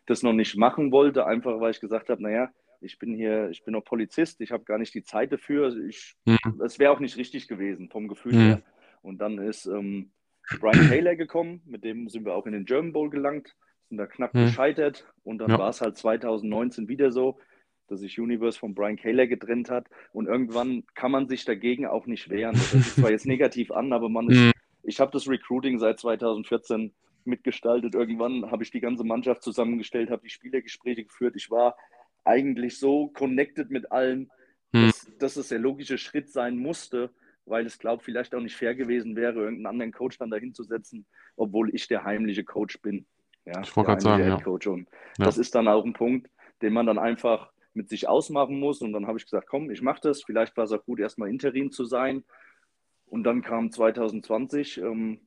das noch nicht machen wollte, einfach weil ich gesagt habe, naja, ich bin hier, ich bin noch Polizist, ich habe gar nicht die Zeit dafür. Es mhm. wäre auch nicht richtig gewesen vom Gefühl mhm. her. Und dann ist ähm, Brian Taylor gekommen, mit dem sind wir auch in den German Bowl gelangt, sind da knapp hm. gescheitert. Und dann ja. war es halt 2019 wieder so, dass sich Universe von Brian Taylor getrennt hat. Und irgendwann kann man sich dagegen auch nicht wehren. Das sich zwar jetzt negativ an, aber man ist, hm. ich habe das Recruiting seit 2014 mitgestaltet. Irgendwann habe ich die ganze Mannschaft zusammengestellt, habe die Spielergespräche geführt. Ich war eigentlich so connected mit allen, hm. dass, dass es der logische Schritt sein musste, weil es, glaube vielleicht auch nicht fair gewesen wäre, irgendeinen anderen Coach dann dahin zu setzen, obwohl ich der heimliche Coach bin. Ja, ich wollte gerade sagen, ja. Coach. Und ja. das ist dann auch ein Punkt, den man dann einfach mit sich ausmachen muss. Und dann habe ich gesagt, komm, ich mache das. Vielleicht war es auch gut, erstmal Interim zu sein. Und dann kam 2020, ähm,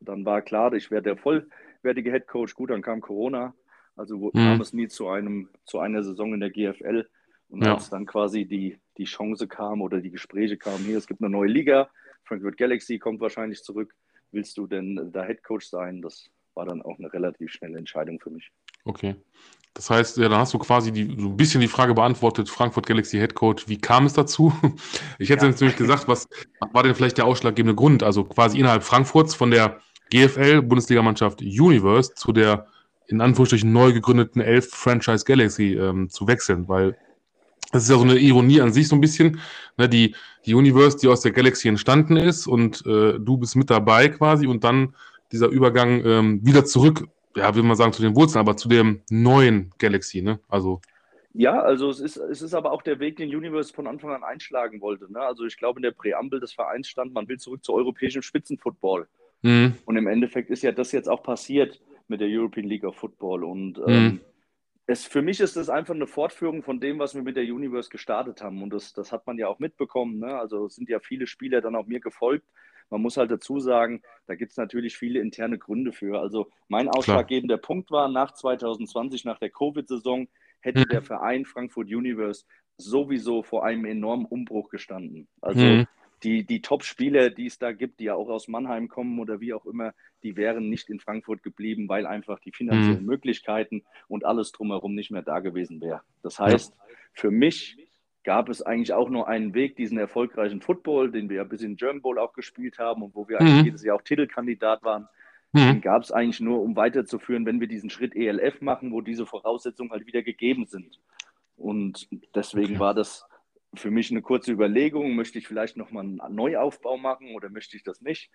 dann war klar, ich werde der vollwertige Head Coach. Gut, dann kam Corona. Also mhm. kam es nie zu, einem, zu einer Saison in der GFL. Und ja. als dann quasi die, die Chance kam oder die Gespräche kamen, hier, es gibt eine neue Liga, Frankfurt Galaxy kommt wahrscheinlich zurück, willst du denn da Head Coach sein? Das war dann auch eine relativ schnelle Entscheidung für mich. Okay. Das heißt, ja, dann hast du quasi die, so ein bisschen die Frage beantwortet, Frankfurt Galaxy Head Coach, wie kam es dazu? Ich hätte ja. jetzt nämlich gesagt, was war denn vielleicht der ausschlaggebende Grund? Also quasi innerhalb Frankfurts von der GFL, Bundesligamannschaft Universe, zu der in Anführungsstrichen neu gegründeten Elf Franchise Galaxy ähm, zu wechseln, weil das ist ja so eine Ironie an sich so ein bisschen, ne, die, die Universe, die aus der Galaxy entstanden ist und äh, du bist mit dabei quasi und dann dieser Übergang ähm, wieder zurück ja, will man sagen, zu den Wurzeln, aber zu dem neuen Galaxy, ne? Also. Ja, also es ist, es ist aber auch der Weg, den Universe von Anfang an einschlagen wollte. Ne? Also ich glaube, in der Präambel des Vereins stand, man will zurück zu europäischem Spitzenfootball. Mhm. Und im Endeffekt ist ja das jetzt auch passiert mit der European League of Football. Und mhm. ähm, es, für mich ist das einfach eine Fortführung von dem, was wir mit der Universe gestartet haben. Und das, das hat man ja auch mitbekommen. Ne? Also es sind ja viele Spieler dann auch mir gefolgt. Man muss halt dazu sagen, da gibt es natürlich viele interne Gründe für. Also mein ausschlaggebender Klar. Punkt war nach 2020, nach der Covid-Saison, hätte mhm. der Verein Frankfurt Universe sowieso vor einem enormen Umbruch gestanden. Also mhm. Die, die Top-Spieler, die es da gibt, die ja auch aus Mannheim kommen oder wie auch immer, die wären nicht in Frankfurt geblieben, weil einfach die finanziellen mhm. Möglichkeiten und alles drumherum nicht mehr da gewesen wäre. Das heißt, ja. für mich gab es eigentlich auch nur einen Weg, diesen erfolgreichen Football, den wir ja bis in German Bowl auch gespielt haben und wo wir eigentlich mhm. jedes Jahr auch Titelkandidat waren, Mhm. Den gab es eigentlich nur, um weiterzuführen, wenn wir diesen Schritt ELF machen, wo diese Voraussetzungen halt wieder gegeben sind. Und deswegen okay. war das für mich eine kurze Überlegung, möchte ich vielleicht nochmal einen Neuaufbau machen oder möchte ich das nicht?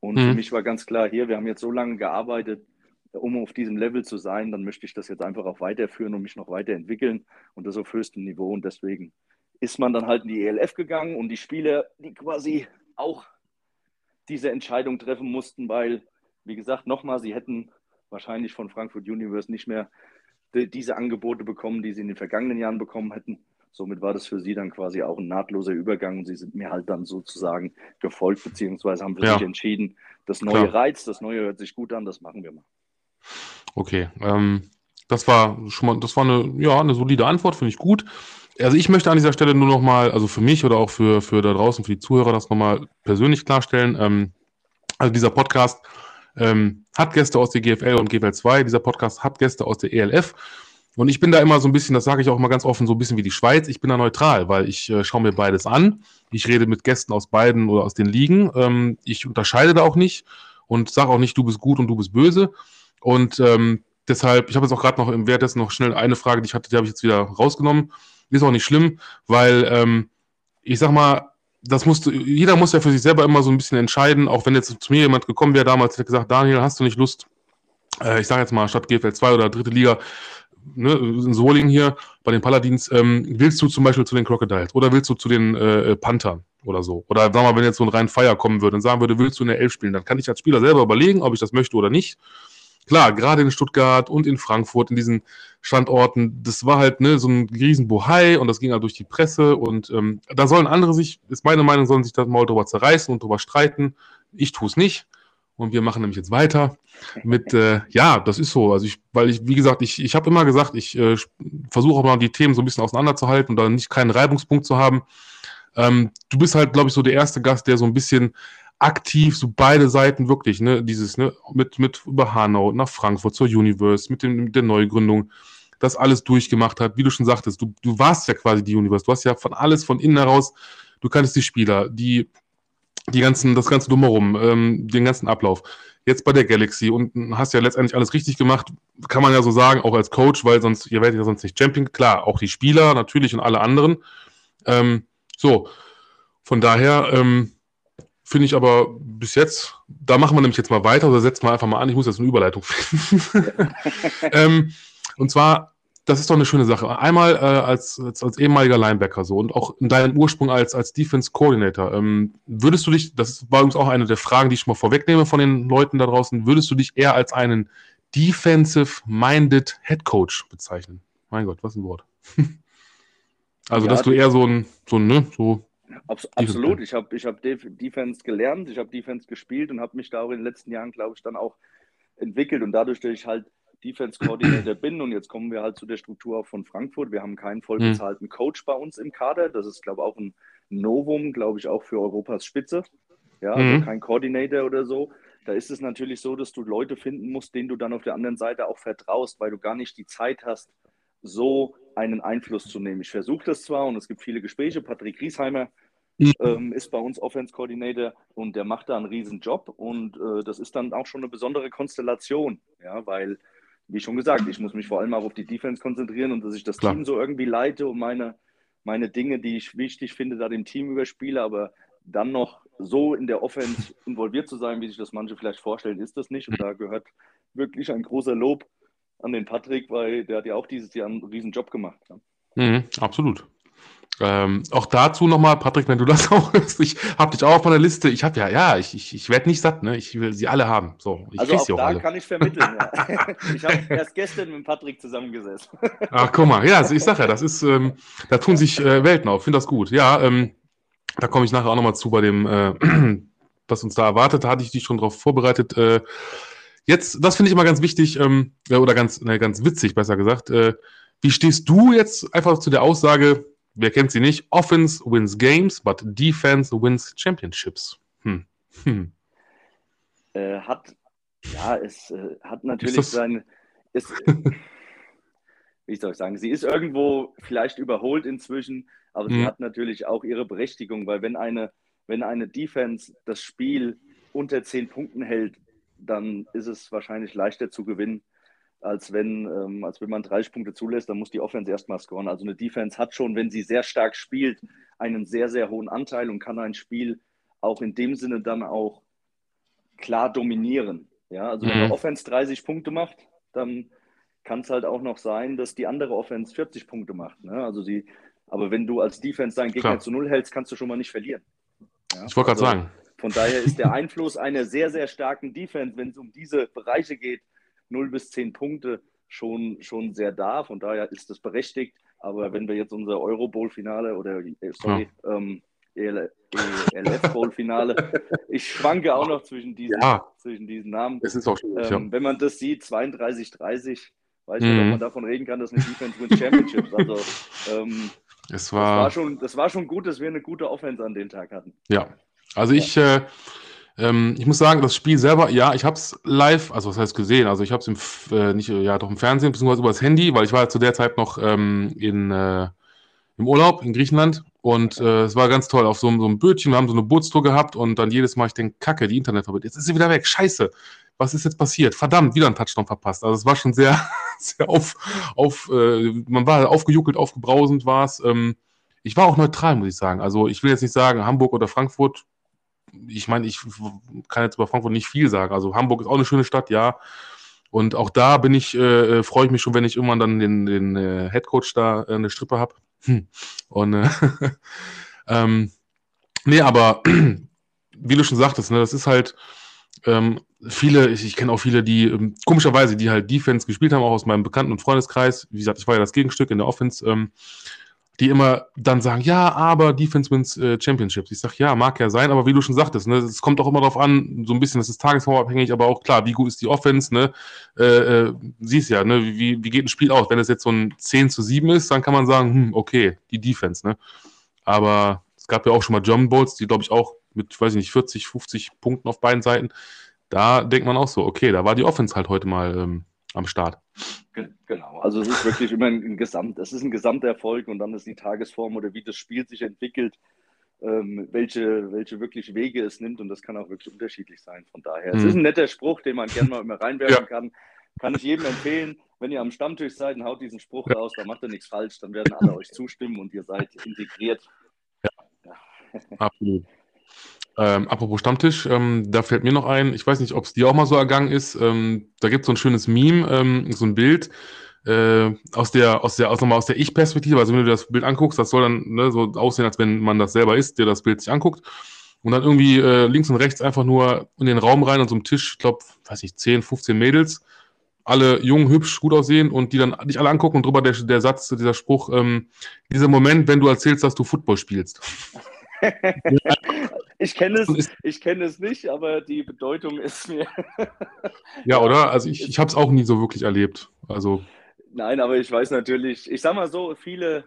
Und mhm. für mich war ganz klar, hier, wir haben jetzt so lange gearbeitet, um auf diesem Level zu sein, dann möchte ich das jetzt einfach auch weiterführen und mich noch weiterentwickeln und das auf höchstem Niveau. Und deswegen ist man dann halt in die ELF gegangen und die Spieler, die quasi auch diese Entscheidung treffen mussten, weil wie gesagt, nochmal, sie hätten wahrscheinlich von Frankfurt Universe nicht mehr die, diese Angebote bekommen, die sie in den vergangenen Jahren bekommen hätten. Somit war das für sie dann quasi auch ein nahtloser Übergang und sie sind mir halt dann sozusagen gefolgt, beziehungsweise haben für ja. sich entschieden, das neue Klar. Reiz, das neue hört sich gut an, das machen wir mal. Okay, ähm, das war schon mal, das war eine, ja, eine solide Antwort, finde ich gut. Also ich möchte an dieser Stelle nur nochmal, also für mich oder auch für, für da draußen, für die Zuhörer, das nochmal persönlich klarstellen. Ähm, also dieser Podcast ähm, hat Gäste aus der GFL und GFL 2. Dieser Podcast hat Gäste aus der ELF. Und ich bin da immer so ein bisschen, das sage ich auch mal ganz offen, so ein bisschen wie die Schweiz. Ich bin da neutral, weil ich äh, schaue mir beides an. Ich rede mit Gästen aus beiden oder aus den Ligen. Ähm, ich unterscheide da auch nicht und sage auch nicht, du bist gut und du bist böse. Und ähm, deshalb, ich habe jetzt auch gerade noch im Währenddessen noch schnell eine Frage, die ich hatte, die habe ich jetzt wieder rausgenommen. Ist auch nicht schlimm, weil ähm, ich sag mal, das musste, jeder muss ja für sich selber immer so ein bisschen entscheiden, auch wenn jetzt zu mir jemand gekommen wäre damals, hätte gesagt, Daniel, hast du nicht Lust, äh, ich sage jetzt mal, statt GFL 2 oder dritte Liga, ne, in Solingen hier, bei den Paladins, ähm, willst du zum Beispiel zu den Crocodiles oder willst du zu den äh, Panthern oder so? Oder sag mal, wenn jetzt so ein rein Feier kommen würde und sagen würde, willst du in der Elf spielen, dann kann ich als Spieler selber überlegen, ob ich das möchte oder nicht klar, gerade in Stuttgart und in Frankfurt, in diesen Standorten, das war halt ne, so ein riesen Bohai und das ging halt durch die Presse und ähm, da sollen andere sich, ist meine Meinung, sollen sich das mal drüber zerreißen und drüber streiten. Ich tue es nicht. Und wir machen nämlich jetzt weiter mit, äh, ja, das ist so. Also ich, weil ich, wie gesagt, ich, ich habe immer gesagt, ich äh, versuche auch mal die Themen so ein bisschen auseinanderzuhalten und da nicht keinen Reibungspunkt zu haben. Ähm, du bist halt, glaube ich, so der erste Gast, der so ein bisschen aktiv so beide Seiten wirklich, ne, dieses, ne, mit, mit über Hanau nach Frankfurt zur Universe, mit, dem, mit der Neugründung, das alles durchgemacht hat. Wie du schon sagtest, du, du warst ja quasi die Universe. Du hast ja von alles von innen heraus, du kanntest die Spieler, die, die ganzen, das ganze Drumherum, ähm, den ganzen Ablauf. Jetzt bei der Galaxy und hast ja letztendlich alles richtig gemacht, kann man ja so sagen, auch als Coach, weil sonst, ihr werdet ja sonst nicht Champion. Klar, auch die Spieler natürlich und alle anderen. Ähm, so, von daher, ähm, Finde ich aber bis jetzt, da machen wir nämlich jetzt mal weiter oder setzen wir einfach mal an. Ich muss jetzt eine Überleitung finden. ähm, und zwar, das ist doch eine schöne Sache. Einmal äh, als, als, als, ehemaliger Linebacker so und auch in deinem Ursprung als, als Defense Coordinator. Ähm, würdest du dich, das war übrigens auch eine der Fragen, die ich mal vorwegnehme von den Leuten da draußen, würdest du dich eher als einen Defensive-Minded Head Coach bezeichnen? Mein Gott, was ein Wort. also, ja, dass du eher so ein, so ein, ne, so Abs absolut. Ich habe ich hab Defense gelernt, ich habe Defense gespielt und habe mich da auch in den letzten Jahren, glaube ich, dann auch entwickelt. Und dadurch, dass ich halt Defense Coordinator bin und jetzt kommen wir halt zu der Struktur auch von Frankfurt. Wir haben keinen vollbezahlten Coach bei uns im Kader. Das ist, glaube ich, auch ein Novum, glaube ich, auch für Europas Spitze. Ja, also mhm. kein Coordinator oder so. Da ist es natürlich so, dass du Leute finden musst, denen du dann auf der anderen Seite auch vertraust, weil du gar nicht die Zeit hast, so einen Einfluss zu nehmen. Ich versuche das zwar und es gibt viele Gespräche. Patrick Riesheimer mhm. ähm, ist bei uns Offense Coordinator und der macht da einen riesen Job und äh, das ist dann auch schon eine besondere Konstellation, ja, weil, wie schon gesagt, ich muss mich vor allem auch auf die Defense konzentrieren und dass ich das Klar. Team so irgendwie leite und meine, meine Dinge, die ich wichtig finde, da dem Team überspiele, aber dann noch so in der Offense involviert zu sein, wie sich das manche vielleicht vorstellen, ist das nicht. Und da gehört wirklich ein großer Lob an den Patrick, weil der hat ja auch dieses Jahr einen riesen Job gemacht. Mhm, absolut. Ähm, auch dazu nochmal, Patrick, wenn du das auch hörst, ich habe dich auch auf meiner Liste. Ich habe ja, ja, ich, ich, ich werde nicht satt, ne? Ich will sie alle haben. So, ich also auch, sie auch da alle. kann ich vermitteln. Ja. ich habe erst gestern mit Patrick zusammengesessen. Ach, guck mal, ja, ich sage ja, das ist, ähm, da tun sich äh, Welten auf. Finde das gut. Ja, ähm, da komme ich nachher auch nochmal zu bei dem, äh, was uns da erwartet. Da hatte ich dich schon drauf vorbereitet. Äh, jetzt, das finde ich immer ganz wichtig ähm, oder ganz, ne, ganz witzig, besser gesagt. Äh, wie stehst du jetzt einfach zu der Aussage, wer kennt sie nicht? Offense wins games, but defense wins championships. Hm. Hm. Äh, hat, ja, es äh, hat natürlich sein, ist, wie soll ich sagen, sie ist irgendwo vielleicht überholt inzwischen, aber hm. sie hat natürlich auch ihre Berechtigung, weil wenn eine, wenn eine Defense das Spiel unter zehn Punkten hält, dann ist es wahrscheinlich leichter zu gewinnen als wenn, ähm, als wenn man 30 Punkte zulässt, dann muss die Offense erstmal scoren. Also eine Defense hat schon, wenn sie sehr stark spielt, einen sehr, sehr hohen Anteil und kann ein Spiel auch in dem Sinne dann auch klar dominieren. Ja, also wenn mhm. eine Offense 30 Punkte macht, dann kann es halt auch noch sein, dass die andere Offense 40 Punkte macht. Ne? Also sie, aber wenn du als Defense deinen Gegner klar. zu null hältst, kannst du schon mal nicht verlieren. Ja? Ich wollte gerade also, sagen. Von daher ist der Einfluss einer sehr, sehr starken Defense, wenn es um diese Bereiche geht, 0 bis 10 Punkte schon, schon sehr da. Von daher ist das berechtigt. Aber wenn wir jetzt unser Euro Bowl-Finale oder, äh, sorry, ja. ähm, ELF Bowl-Finale, ich schwanke auch noch zwischen diesen, ja. zwischen diesen Namen. Es ist auch schwierig, ähm, ja. Wenn man das sieht, 32, 30, weiß ich mhm. nicht, ob man davon reden kann, dass eine Defense wins Championships. Also, ähm, es war, das, war schon, das war schon gut, dass wir eine gute Offense an dem Tag hatten. Ja, also ich, äh, ähm, ich muss sagen, das Spiel selber, ja, ich habe es live, also was heißt gesehen, also ich habe es im, äh, nicht, ja, doch im Fernsehen, beziehungsweise über das Handy, weil ich war zu der Zeit noch ähm, in, äh, im Urlaub in Griechenland und äh, es war ganz toll auf so, so einem Bötchen, wir haben so eine Bootstour gehabt und dann jedes Mal, ich denke, kacke, die Internetverbindung, jetzt ist sie wieder weg, scheiße, was ist jetzt passiert? Verdammt, wieder ein Touchdown verpasst. Also es war schon sehr, sehr auf, auf äh, man war aufgejuckelt, aufgebrausend war es. Ähm, ich war auch neutral, muss ich sagen. Also ich will jetzt nicht sagen, Hamburg oder Frankfurt, ich meine, ich kann jetzt über Frankfurt nicht viel sagen. Also Hamburg ist auch eine schöne Stadt, ja. Und auch da bin ich, äh, äh freue ich mich schon, wenn ich irgendwann dann den, den äh, Headcoach da äh, eine Strippe habe. Hm. Und äh, ähm, nee, aber wie du schon sagtest, ne, das ist halt ähm, viele, ich, ich kenne auch viele, die ähm, komischerweise, die halt Defense gespielt haben, auch aus meinem Bekannten- und Freundeskreis. Wie gesagt, ich war ja das Gegenstück in der Offense. Ähm, die immer dann sagen, ja, aber Defense wins äh, Championships. Ich sage, ja, mag ja sein, aber wie du schon sagtest, ne, es kommt auch immer darauf an, so ein bisschen, das ist tagesformabhängig, aber auch klar, wie gut ist die Offense, ne? Äh, äh, siehst ja, ne, wie, wie geht ein Spiel aus? Wenn es jetzt so ein 10 zu 7 ist, dann kann man sagen, hm, okay, die Defense, ne? Aber es gab ja auch schon mal German Bowls, die, glaube ich, auch mit, weiß ich nicht, 40, 50 Punkten auf beiden Seiten. Da denkt man auch so, okay, da war die Offense halt heute mal ähm, am Start. Genau, also es ist wirklich immer ein Gesamt, es ist ein Gesamterfolg und dann ist die Tagesform oder wie das Spiel sich entwickelt, ähm, welche, welche wirklich Wege es nimmt und das kann auch wirklich unterschiedlich sein. Von daher, mhm. es ist ein netter Spruch, den man gerne mal immer reinwerfen ja. kann. Kann ich jedem empfehlen, wenn ihr am Stammtisch seid und haut diesen Spruch ja. raus, dann macht ihr nichts falsch, dann werden alle euch zustimmen und ihr seid integriert. Ja, ja. absolut. Ähm, apropos Stammtisch, ähm, da fällt mir noch ein, ich weiß nicht, ob es dir auch mal so ergangen ist, ähm, da gibt es so ein schönes Meme, ähm, so ein Bild äh, aus der, aus der, aus, aus der Ich-Perspektive, also wenn du dir das Bild anguckst, das soll dann ne, so aussehen, als wenn man das selber ist, der das Bild sich anguckt und dann irgendwie äh, links und rechts einfach nur in den Raum rein an so einem Tisch, ich glaube, weiß nicht, 10, 15 Mädels, alle jung, hübsch, gut aussehen und die dann dich alle angucken und drüber der, der Satz, dieser Spruch, ähm, dieser Moment, wenn du erzählst, dass du Football spielst. ich kenne es, ich kenne es nicht, aber die Bedeutung ist mir. ja, oder? Also ich, ich habe es auch nie so wirklich erlebt. Also. Nein, aber ich weiß natürlich, ich sag mal so, viele,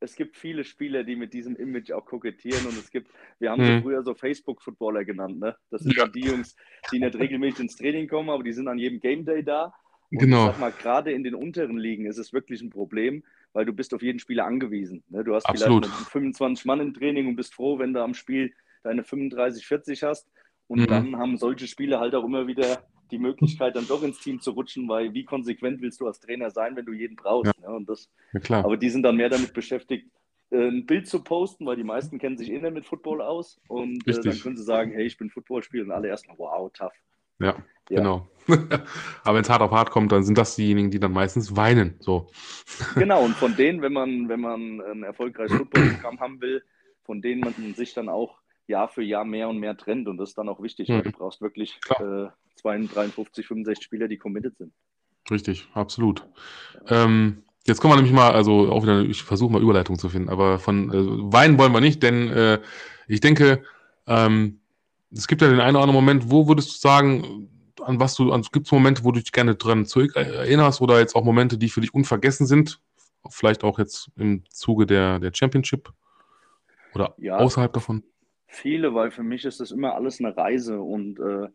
es gibt viele Spieler, die mit diesem Image auch kokettieren und es gibt, wir haben hm. sie früher so Facebook-Footballer genannt, ne? Das sind ja. die Jungs, die nicht regelmäßig ins Training kommen, aber die sind an jedem Game Day da. Und genau. ich sag mal, gerade in den unteren Ligen ist es wirklich ein Problem, weil du bist auf jeden Spieler angewiesen. Ne? Du hast Absolut. vielleicht 25 Mann im Training und bist froh, wenn du am Spiel deine 35, 40 hast. Und mhm. dann haben solche Spieler halt auch immer wieder die Möglichkeit, dann doch ins Team zu rutschen, weil wie konsequent willst du als Trainer sein, wenn du jeden brauchst? Ja. Ne? Und das, ja, aber die sind dann mehr damit beschäftigt, äh, ein Bild zu posten, weil die meisten kennen sich eh nicht mit Football aus. Und äh, dann können sie sagen, hey, ich bin Footballspieler und alle erstmal, wow, tough. Ja, ja. genau. Aber wenn es hart auf hart kommt, dann sind das diejenigen, die dann meistens weinen. So. Genau, und von denen, wenn man, wenn man ein erfolgreiches Footballprogramm haben will, von denen man sich dann auch Jahr für Jahr mehr und mehr trennt. Und das ist dann auch wichtig, mhm. weil du brauchst wirklich äh, 52, 65 Spieler, die committed sind. Richtig, absolut. Ähm, jetzt kommen wir nämlich mal, also auch wieder, ich versuche mal Überleitung zu finden, aber von äh, Weinen wollen wir nicht, denn äh, ich denke, ähm, es gibt ja den einen oder anderen Moment, wo würdest du sagen, an was du, gibt es Momente, wo du dich gerne dran zurück erinnerst oder jetzt auch Momente, die für dich unvergessen sind? Vielleicht auch jetzt im Zuge der, der Championship oder ja, außerhalb davon? Viele, weil für mich ist das immer alles eine Reise und äh,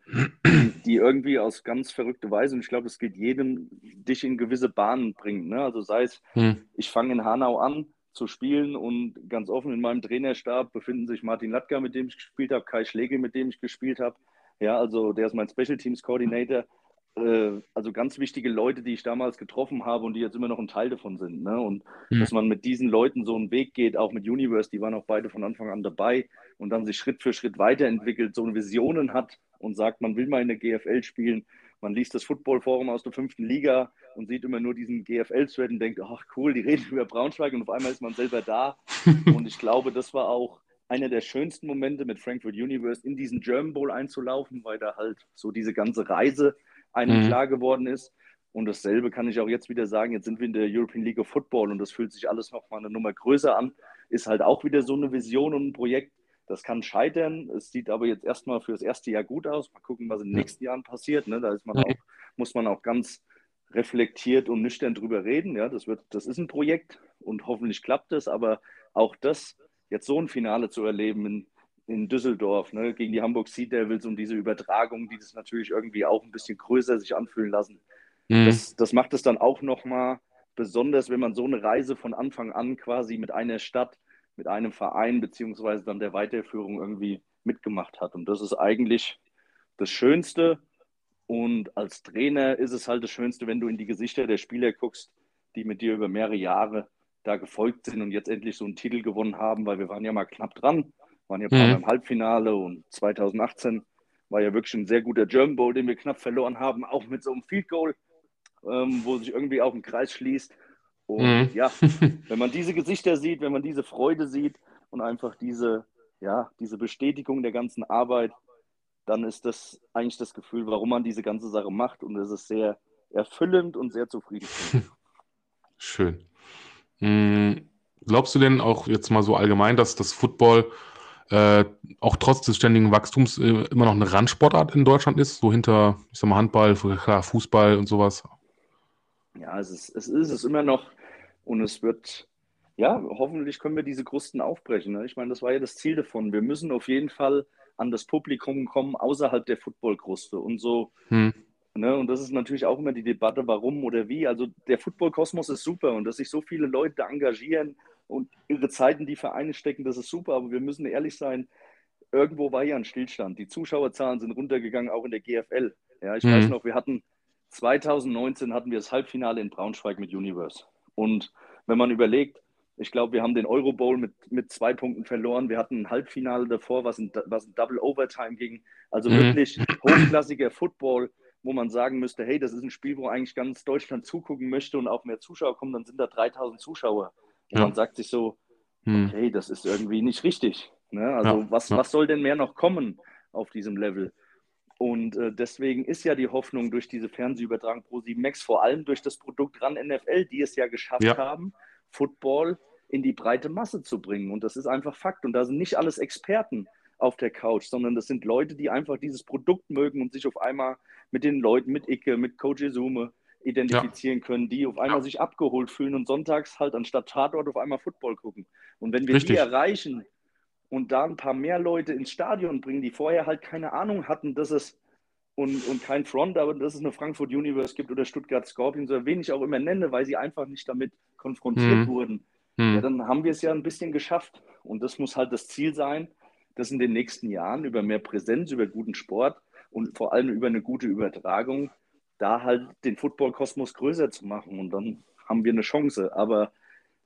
die irgendwie aus ganz verrückter Weise, und ich glaube, es geht jedem, dich in gewisse Bahnen bringt. Ne? Also sei es, hm. ich fange in Hanau an zu spielen und ganz offen in meinem Trainerstab befinden sich Martin Latka, mit dem ich gespielt habe, Kai Schlegel, mit dem ich gespielt habe, ja, also der ist mein Special Teams Coordinator. Äh, also ganz wichtige Leute, die ich damals getroffen habe und die jetzt immer noch ein Teil davon sind. Ne? Und mhm. dass man mit diesen Leuten so einen Weg geht, auch mit Universe, die waren auch beide von Anfang an dabei und dann sich Schritt für Schritt weiterentwickelt, so eine Visionen hat und sagt, man will mal in der GFL spielen. Man liest das Football Forum aus der fünften Liga und sieht immer nur diesen GFL-Thread und denkt, ach cool, die reden über Braunschweig und auf einmal ist man selber da. und ich glaube, das war auch einer der schönsten Momente mit Frankfurt Universe in diesen German Bowl einzulaufen, weil da halt so diese ganze Reise einem mhm. klar geworden ist. Und dasselbe kann ich auch jetzt wieder sagen. Jetzt sind wir in der European League of Football und das fühlt sich alles nochmal eine Nummer größer an. Ist halt auch wieder so eine Vision und ein Projekt. Das kann scheitern. Es sieht aber jetzt erstmal für das erste Jahr gut aus. Mal gucken, was in den nächsten Jahren passiert. Ne? Da man auch, muss man auch ganz reflektiert und nüchtern drüber reden. Ja, das, wird, das ist ein Projekt und hoffentlich klappt es. Aber auch das jetzt so ein Finale zu erleben in, in Düsseldorf ne, gegen die Hamburg Sea Devils und diese Übertragung, die das natürlich irgendwie auch ein bisschen größer sich anfühlen lassen. Mhm. Das, das macht es dann auch nochmal besonders, wenn man so eine Reise von Anfang an quasi mit einer Stadt, mit einem Verein beziehungsweise dann der Weiterführung irgendwie mitgemacht hat. Und das ist eigentlich das Schönste. Und als Trainer ist es halt das Schönste, wenn du in die Gesichter der Spieler guckst, die mit dir über mehrere Jahre da gefolgt sind und jetzt endlich so einen Titel gewonnen haben, weil wir waren ja mal knapp dran, waren ja ein paar mhm. Mal im Halbfinale und 2018 war ja wirklich ein sehr guter German Bowl, den wir knapp verloren haben, auch mit so einem Field Goal, ähm, wo sich irgendwie auch ein Kreis schließt. Und mhm. ja, wenn man diese Gesichter sieht, wenn man diese Freude sieht und einfach diese, ja, diese Bestätigung der ganzen Arbeit, dann ist das eigentlich das Gefühl, warum man diese ganze Sache macht. Und es ist sehr erfüllend und sehr zufriedenstellend. Schön. Hm, glaubst du denn auch jetzt mal so allgemein, dass das Football äh, auch trotz des ständigen Wachstums äh, immer noch eine Randsportart in Deutschland ist? So hinter, ich sag mal, Handball, klar, Fußball und sowas? Ja, es ist, es ist es immer noch und es wird, ja, hoffentlich können wir diese Krusten aufbrechen. Ne? Ich meine, das war ja das Ziel davon. Wir müssen auf jeden Fall an das Publikum kommen außerhalb der Footballkruste und so. Hm. Ne, und das ist natürlich auch immer die Debatte, warum oder wie. Also der Football-Kosmos ist super und dass sich so viele Leute engagieren und ihre Zeit in die Vereine stecken, das ist super. Aber wir müssen ehrlich sein, irgendwo war ja ein Stillstand. Die Zuschauerzahlen sind runtergegangen, auch in der GFL. Ja, ich mhm. weiß noch, wir hatten 2019 hatten wir das Halbfinale in Braunschweig mit Universe. Und wenn man überlegt, ich glaube, wir haben den Euro Bowl mit, mit zwei Punkten verloren. Wir hatten ein Halbfinale davor, was in, was in Double Overtime ging. Also mhm. wirklich hochklassiger Football wo man sagen müsste, hey, das ist ein Spiel, wo eigentlich ganz Deutschland zugucken möchte und auch mehr Zuschauer kommen, dann sind da 3000 Zuschauer. Und ja. man sagt sich so, hm. okay, das ist irgendwie nicht richtig. Ne? Also ja. Was, ja. was soll denn mehr noch kommen auf diesem Level? Und äh, deswegen ist ja die Hoffnung durch diese Fernsehübertragung Pro 7 Max, vor allem durch das Produkt RAN NFL, die es ja geschafft haben, Football in die breite Masse zu bringen. Und das ist einfach Fakt. Und da sind nicht alles Experten auf der Couch, sondern das sind Leute, die einfach dieses Produkt mögen und sich auf einmal mit den Leuten, mit Icke, mit Coach Izume identifizieren ja. können, die auf einmal ja. sich abgeholt fühlen und sonntags halt anstatt Tatort auf einmal Football gucken. Und wenn wir Richtig. die erreichen und da ein paar mehr Leute ins Stadion bringen, die vorher halt keine Ahnung hatten, dass es und, und kein Front, aber dass es eine Frankfurt Universe gibt oder Stuttgart Scorpions oder wen ich auch immer nenne, weil sie einfach nicht damit konfrontiert mhm. wurden, mhm. ja, dann haben wir es ja ein bisschen geschafft. Und das muss halt das Ziel sein, das in den nächsten Jahren über mehr Präsenz, über guten Sport und vor allem über eine gute Übertragung, da halt den Football-Kosmos größer zu machen. Und dann haben wir eine Chance. Aber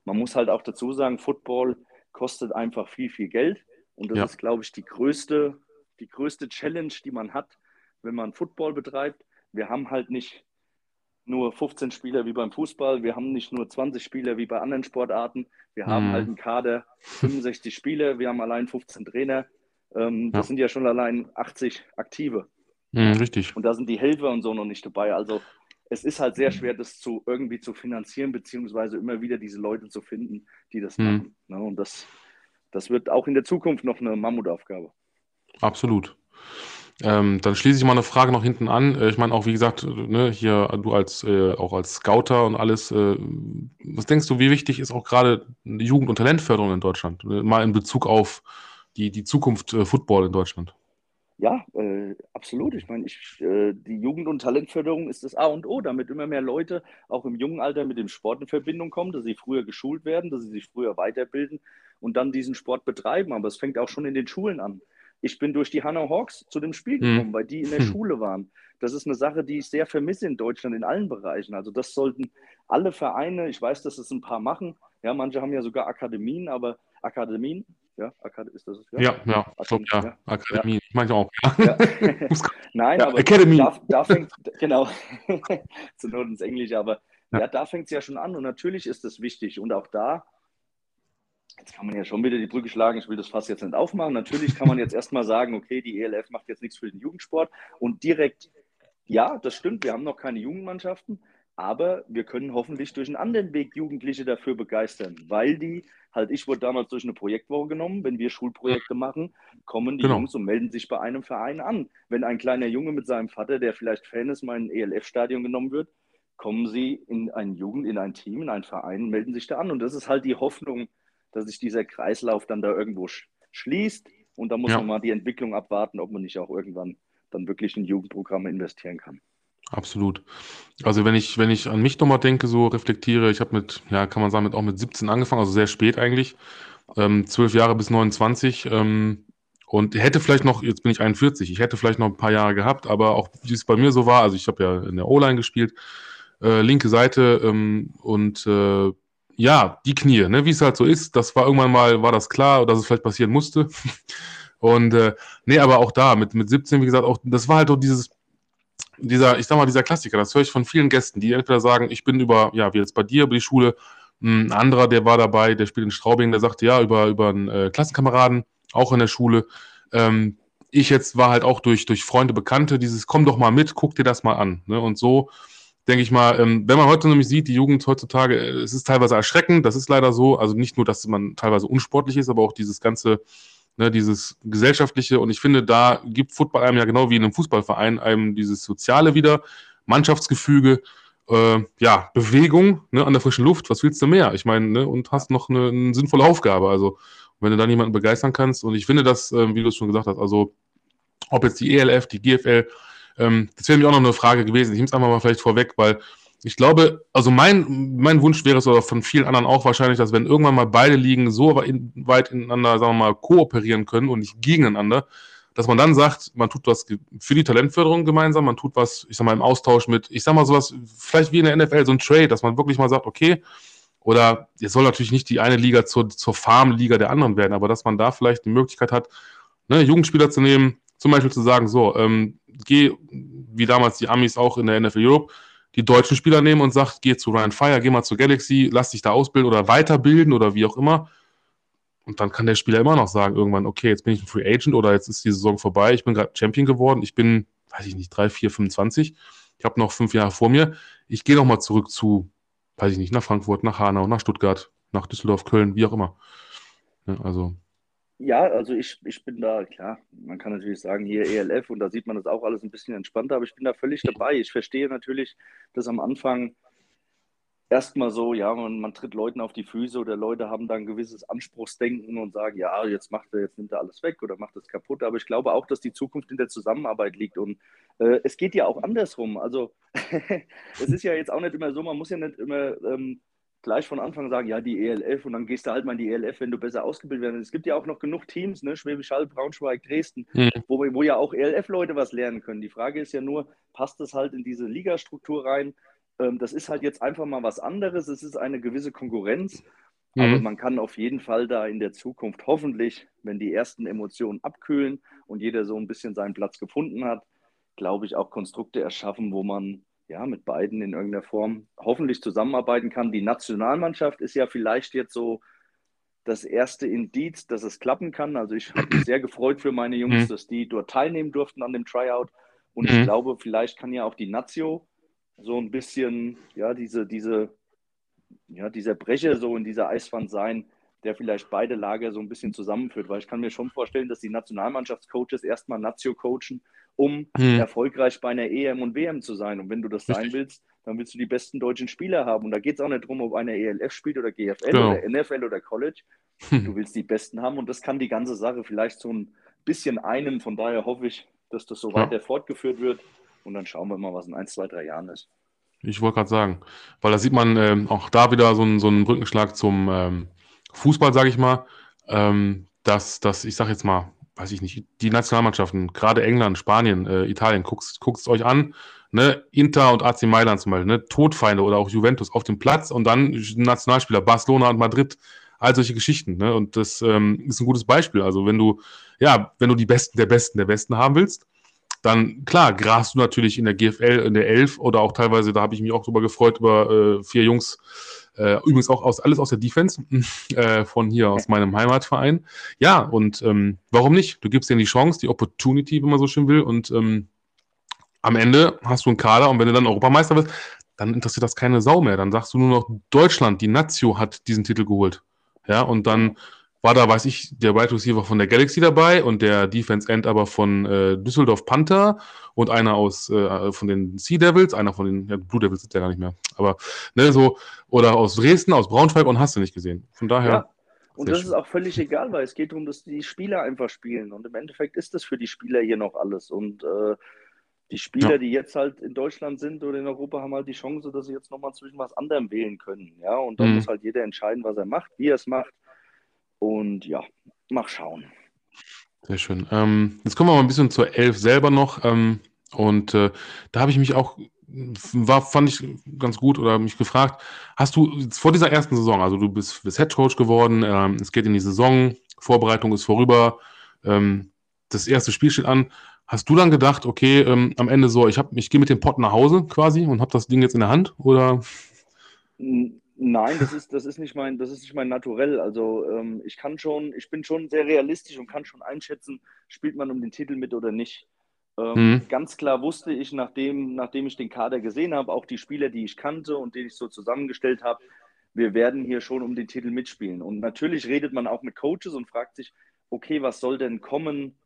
man muss halt auch dazu sagen, Football kostet einfach viel, viel Geld. Und das ja. ist, glaube ich, die größte, die größte Challenge, die man hat, wenn man Football betreibt. Wir haben halt nicht nur 15 Spieler wie beim Fußball, wir haben nicht nur 20 Spieler wie bei anderen Sportarten, wir haben mhm. halt einen Kader 65 Spieler, wir haben allein 15 Trainer. Ähm, das ja. sind ja schon allein 80 Aktive. Mhm, richtig. Und da sind die Helfer und so noch nicht dabei. Also es ist halt sehr schwer, das zu irgendwie zu finanzieren, beziehungsweise immer wieder diese Leute zu finden, die das mhm. machen. Ne? Und das, das wird auch in der Zukunft noch eine Mammutaufgabe. Absolut. Ähm, dann schließe ich mal eine Frage noch hinten an. Äh, ich meine auch, wie gesagt, ne, hier du als äh, auch als Scouter und alles. Äh, was denkst du, wie wichtig ist auch gerade Jugend- und Talentförderung in Deutschland? Äh, mal in Bezug auf die, die Zukunft äh, Football in Deutschland. Ja, äh, absolut. Ich meine, ich, äh, die Jugend- und Talentförderung ist das A und O, damit immer mehr Leute auch im jungen Alter mit dem Sport in Verbindung kommen, dass sie früher geschult werden, dass sie sich früher weiterbilden und dann diesen Sport betreiben. Aber es fängt auch schon in den Schulen an. Ich bin durch die Hanau Hawks zu dem Spiel hm. gekommen, mhm. weil die in der mhm. Schule waren. Das ist eine Sache, die ich sehr vermisse in Deutschland in allen Bereichen. Also das sollten alle Vereine, ich weiß, dass es ein paar machen. Ja, manche haben ja sogar Akademien, aber Akademien, ja, Akad ist das? Ja, ja, ja, ich glaub, ja. Akademie, ja. ich meine auch. Ja. Nein, aber Academy. Da, da fängt, genau, zu Not ins Englische, aber ja, da fängt es ja schon an und natürlich ist das wichtig und auch da, jetzt kann man ja schon wieder die Brücke schlagen, ich will das fast jetzt nicht aufmachen, natürlich kann man jetzt erstmal sagen, okay, die ELF macht jetzt nichts für den Jugendsport und direkt, ja, das stimmt, wir haben noch keine Jugendmannschaften, aber wir können hoffentlich durch einen anderen Weg Jugendliche dafür begeistern, weil die halt, ich wurde damals durch eine Projektwoche genommen. Wenn wir Schulprojekte machen, kommen die genau. Jungs und melden sich bei einem Verein an. Wenn ein kleiner Junge mit seinem Vater, der vielleicht Fan ist, mal in ein ELF-Stadion genommen wird, kommen sie in ein Jugend, in ein Team, in einen Verein und melden sich da an. Und das ist halt die Hoffnung, dass sich dieser Kreislauf dann da irgendwo schließt. Und da muss ja. man mal die Entwicklung abwarten, ob man nicht auch irgendwann dann wirklich in Jugendprogramme investieren kann. Absolut. Also wenn ich, wenn ich an mich nochmal denke, so reflektiere, ich habe mit, ja, kann man sagen, mit, auch mit 17 angefangen, also sehr spät eigentlich, ähm, 12 Jahre bis 29 ähm, und hätte vielleicht noch, jetzt bin ich 41, ich hätte vielleicht noch ein paar Jahre gehabt, aber auch wie es bei mir so war, also ich habe ja in der O-Line gespielt, äh, linke Seite ähm, und äh, ja, die Knie, ne, wie es halt so ist, das war irgendwann mal, war das klar, dass es vielleicht passieren musste. Und äh, nee, aber auch da, mit, mit 17, wie gesagt, auch, das war halt so dieses, dieser, ich sag mal, dieser Klassiker, das höre ich von vielen Gästen, die entweder sagen, ich bin über, ja, wie jetzt bei dir, über die Schule, ein anderer, der war dabei, der spielt in Straubing, der sagte, ja, über, über einen äh, Klassenkameraden, auch in der Schule. Ähm, ich jetzt war halt auch durch, durch Freunde, Bekannte, dieses, komm doch mal mit, guck dir das mal an. Ne? Und so denke ich mal, ähm, wenn man heute nämlich sieht, die Jugend heutzutage, äh, es ist teilweise erschreckend, das ist leider so, also nicht nur, dass man teilweise unsportlich ist, aber auch dieses ganze ne, dieses gesellschaftliche. Und ich finde, da gibt Football einem ja genau wie in einem Fußballverein einem dieses Soziale wieder, Mannschaftsgefüge, äh, ja, Bewegung ne, an der frischen Luft. Was willst du mehr? Ich meine, ne, und hast noch eine, eine, sinnvolle Aufgabe. Also, wenn du dann jemanden begeistern kannst. Und ich finde das, äh, wie du es schon gesagt hast, also, ob jetzt die ELF, die GFL, ähm, das wäre mir auch noch eine Frage gewesen. Ich nehme es einfach mal vielleicht vorweg, weil ich glaube, also mein, mein Wunsch wäre es, oder von vielen anderen auch wahrscheinlich, dass wenn irgendwann mal beide Ligen so weit ineinander, sagen wir mal, kooperieren können und nicht gegeneinander, dass man dann sagt, man tut was für die Talentförderung gemeinsam, man tut was, ich sag mal, im Austausch mit, ich sag mal sowas, vielleicht wie in der NFL, so ein Trade, dass man wirklich mal sagt, okay, oder jetzt soll natürlich nicht die eine Liga zur, zur Farmliga der anderen werden, aber dass man da vielleicht die Möglichkeit hat, ne, Jugendspieler zu nehmen, zum Beispiel zu sagen, so, ähm, geh, wie damals die Amis auch in der NFL Europe, die deutschen Spieler nehmen und sagt, geh zu Ryan Fire, geh mal zu Galaxy, lass dich da ausbilden oder weiterbilden oder wie auch immer. Und dann kann der Spieler immer noch sagen, irgendwann, okay, jetzt bin ich ein Free Agent oder jetzt ist die Saison vorbei, ich bin gerade Champion geworden, ich bin, weiß ich nicht, 3, 4, 25, ich habe noch fünf Jahre vor mir, ich gehe nochmal zurück zu, weiß ich nicht, nach Frankfurt, nach Hanau, nach Stuttgart, nach Düsseldorf, Köln, wie auch immer. Ja, also ja, also ich, ich bin da, klar, man kann natürlich sagen, hier ELF und da sieht man das auch alles ein bisschen entspannter, aber ich bin da völlig dabei. Ich verstehe natürlich, dass am Anfang erstmal so, ja, man, man tritt Leuten auf die Füße oder Leute haben da ein gewisses Anspruchsdenken und sagen, ja, jetzt macht er, jetzt nimmt er alles weg oder macht es kaputt. Aber ich glaube auch, dass die Zukunft in der Zusammenarbeit liegt. Und äh, es geht ja auch andersrum. Also es ist ja jetzt auch nicht immer so, man muss ja nicht immer ähm, gleich von Anfang sagen, ja, die ELF und dann gehst du halt mal in die ELF, wenn du besser ausgebildet wirst. Es gibt ja auch noch genug Teams, ne? Schwäbisch Hall, Braunschweig, Dresden, mhm. wo, wo ja auch ELF-Leute was lernen können. Die Frage ist ja nur, passt das halt in diese Ligastruktur rein? Ähm, das ist halt jetzt einfach mal was anderes. Es ist eine gewisse Konkurrenz. Mhm. Aber man kann auf jeden Fall da in der Zukunft hoffentlich, wenn die ersten Emotionen abkühlen und jeder so ein bisschen seinen Platz gefunden hat, glaube ich, auch Konstrukte erschaffen, wo man ja mit beiden in irgendeiner Form hoffentlich zusammenarbeiten kann. Die Nationalmannschaft ist ja vielleicht jetzt so das erste Indiz, dass es klappen kann. Also ich habe mich sehr gefreut für meine Jungs, mhm. dass die dort teilnehmen durften an dem Tryout. Und mhm. ich glaube, vielleicht kann ja auch die Nazio so ein bisschen, ja, diese, diese, ja, dieser Brecher so in dieser Eiswand sein, der vielleicht beide Lager so ein bisschen zusammenführt. Weil ich kann mir schon vorstellen, dass die Nationalmannschaftscoaches erstmal Nazio coachen, um hm. erfolgreich bei einer EM und WM zu sein. Und wenn du das sein willst, dann willst du die besten deutschen Spieler haben. Und da geht es auch nicht darum, ob einer ELF spielt oder GFL genau. oder NFL oder College. Du willst die besten haben und das kann die ganze Sache vielleicht so ein bisschen einen. Von daher hoffe ich, dass das so weiter fortgeführt wird. Und dann schauen wir mal, was in ein, zwei, drei Jahren ist. Ich wollte gerade sagen, weil da sieht man ähm, auch da wieder so, ein, so einen Brückenschlag zum ähm, Fußball, sage ich mal, ähm, dass, dass ich sage jetzt mal, weiß ich nicht, die Nationalmannschaften, gerade England, Spanien, äh, Italien, guckt es euch an, ne, Inter und AC Mailand zum Beispiel, ne, Todfeinde oder auch Juventus auf dem Platz und dann Nationalspieler, Barcelona und Madrid, all solche Geschichten, ne, und das ähm, ist ein gutes Beispiel, also wenn du, ja, wenn du die Besten der Besten der Besten haben willst, dann klar, grast du natürlich in der GFL, in der Elf oder auch teilweise, da habe ich mich auch drüber gefreut, über äh, vier Jungs, äh, übrigens auch aus, alles aus der Defense, äh, von hier aus meinem Heimatverein. Ja, und ähm, warum nicht? Du gibst denen die Chance, die Opportunity, wenn man so schön will, und ähm, am Ende hast du einen Kader und wenn du dann Europameister wirst, dann interessiert das keine Sau mehr. Dann sagst du nur noch, Deutschland, die Nazio hat diesen Titel geholt. Ja, und dann war da, weiß ich, der Wide Receiver von der Galaxy dabei und der Defense End aber von äh, Düsseldorf Panther und einer aus äh, von den Sea Devils, einer von den ja, Blue Devils ist ja gar nicht mehr, aber ne, so oder aus Dresden, aus Braunschweig und hast du nicht gesehen. Von daher. Ja. Und das schön. ist auch völlig egal, weil es geht darum, dass die Spieler einfach spielen. Und im Endeffekt ist das für die Spieler hier noch alles. Und äh, die Spieler, ja. die jetzt halt in Deutschland sind oder in Europa, haben halt die Chance, dass sie jetzt nochmal zwischen was anderem wählen können. Ja, und dann mhm. muss halt jeder entscheiden, was er macht, wie er es macht. Und ja, mach schauen. Sehr schön. Ähm, jetzt kommen wir mal ein bisschen zur Elf selber noch. Ähm, und äh, da habe ich mich auch, war, fand ich ganz gut oder mich gefragt, hast du vor dieser ersten Saison, also du bist, bist Head Coach geworden, ähm, es geht in die Saison, Vorbereitung ist vorüber, ähm, das erste Spiel steht an. Hast du dann gedacht, okay, ähm, am Ende so, ich, ich gehe mit dem Pott nach Hause quasi und habe das Ding jetzt in der Hand? Oder? Nein, das ist, das ist nicht mein, das ist nicht mein Naturell. Also ähm, ich kann schon, ich bin schon sehr realistisch und kann schon einschätzen, spielt man um den Titel mit oder nicht. Ähm, mhm. Ganz klar wusste ich, nachdem, nachdem ich den Kader gesehen habe, auch die Spieler, die ich kannte und die ich so zusammengestellt habe, wir werden hier schon um den Titel mitspielen. Und natürlich redet man auch mit Coaches und fragt sich, okay, was soll denn kommen,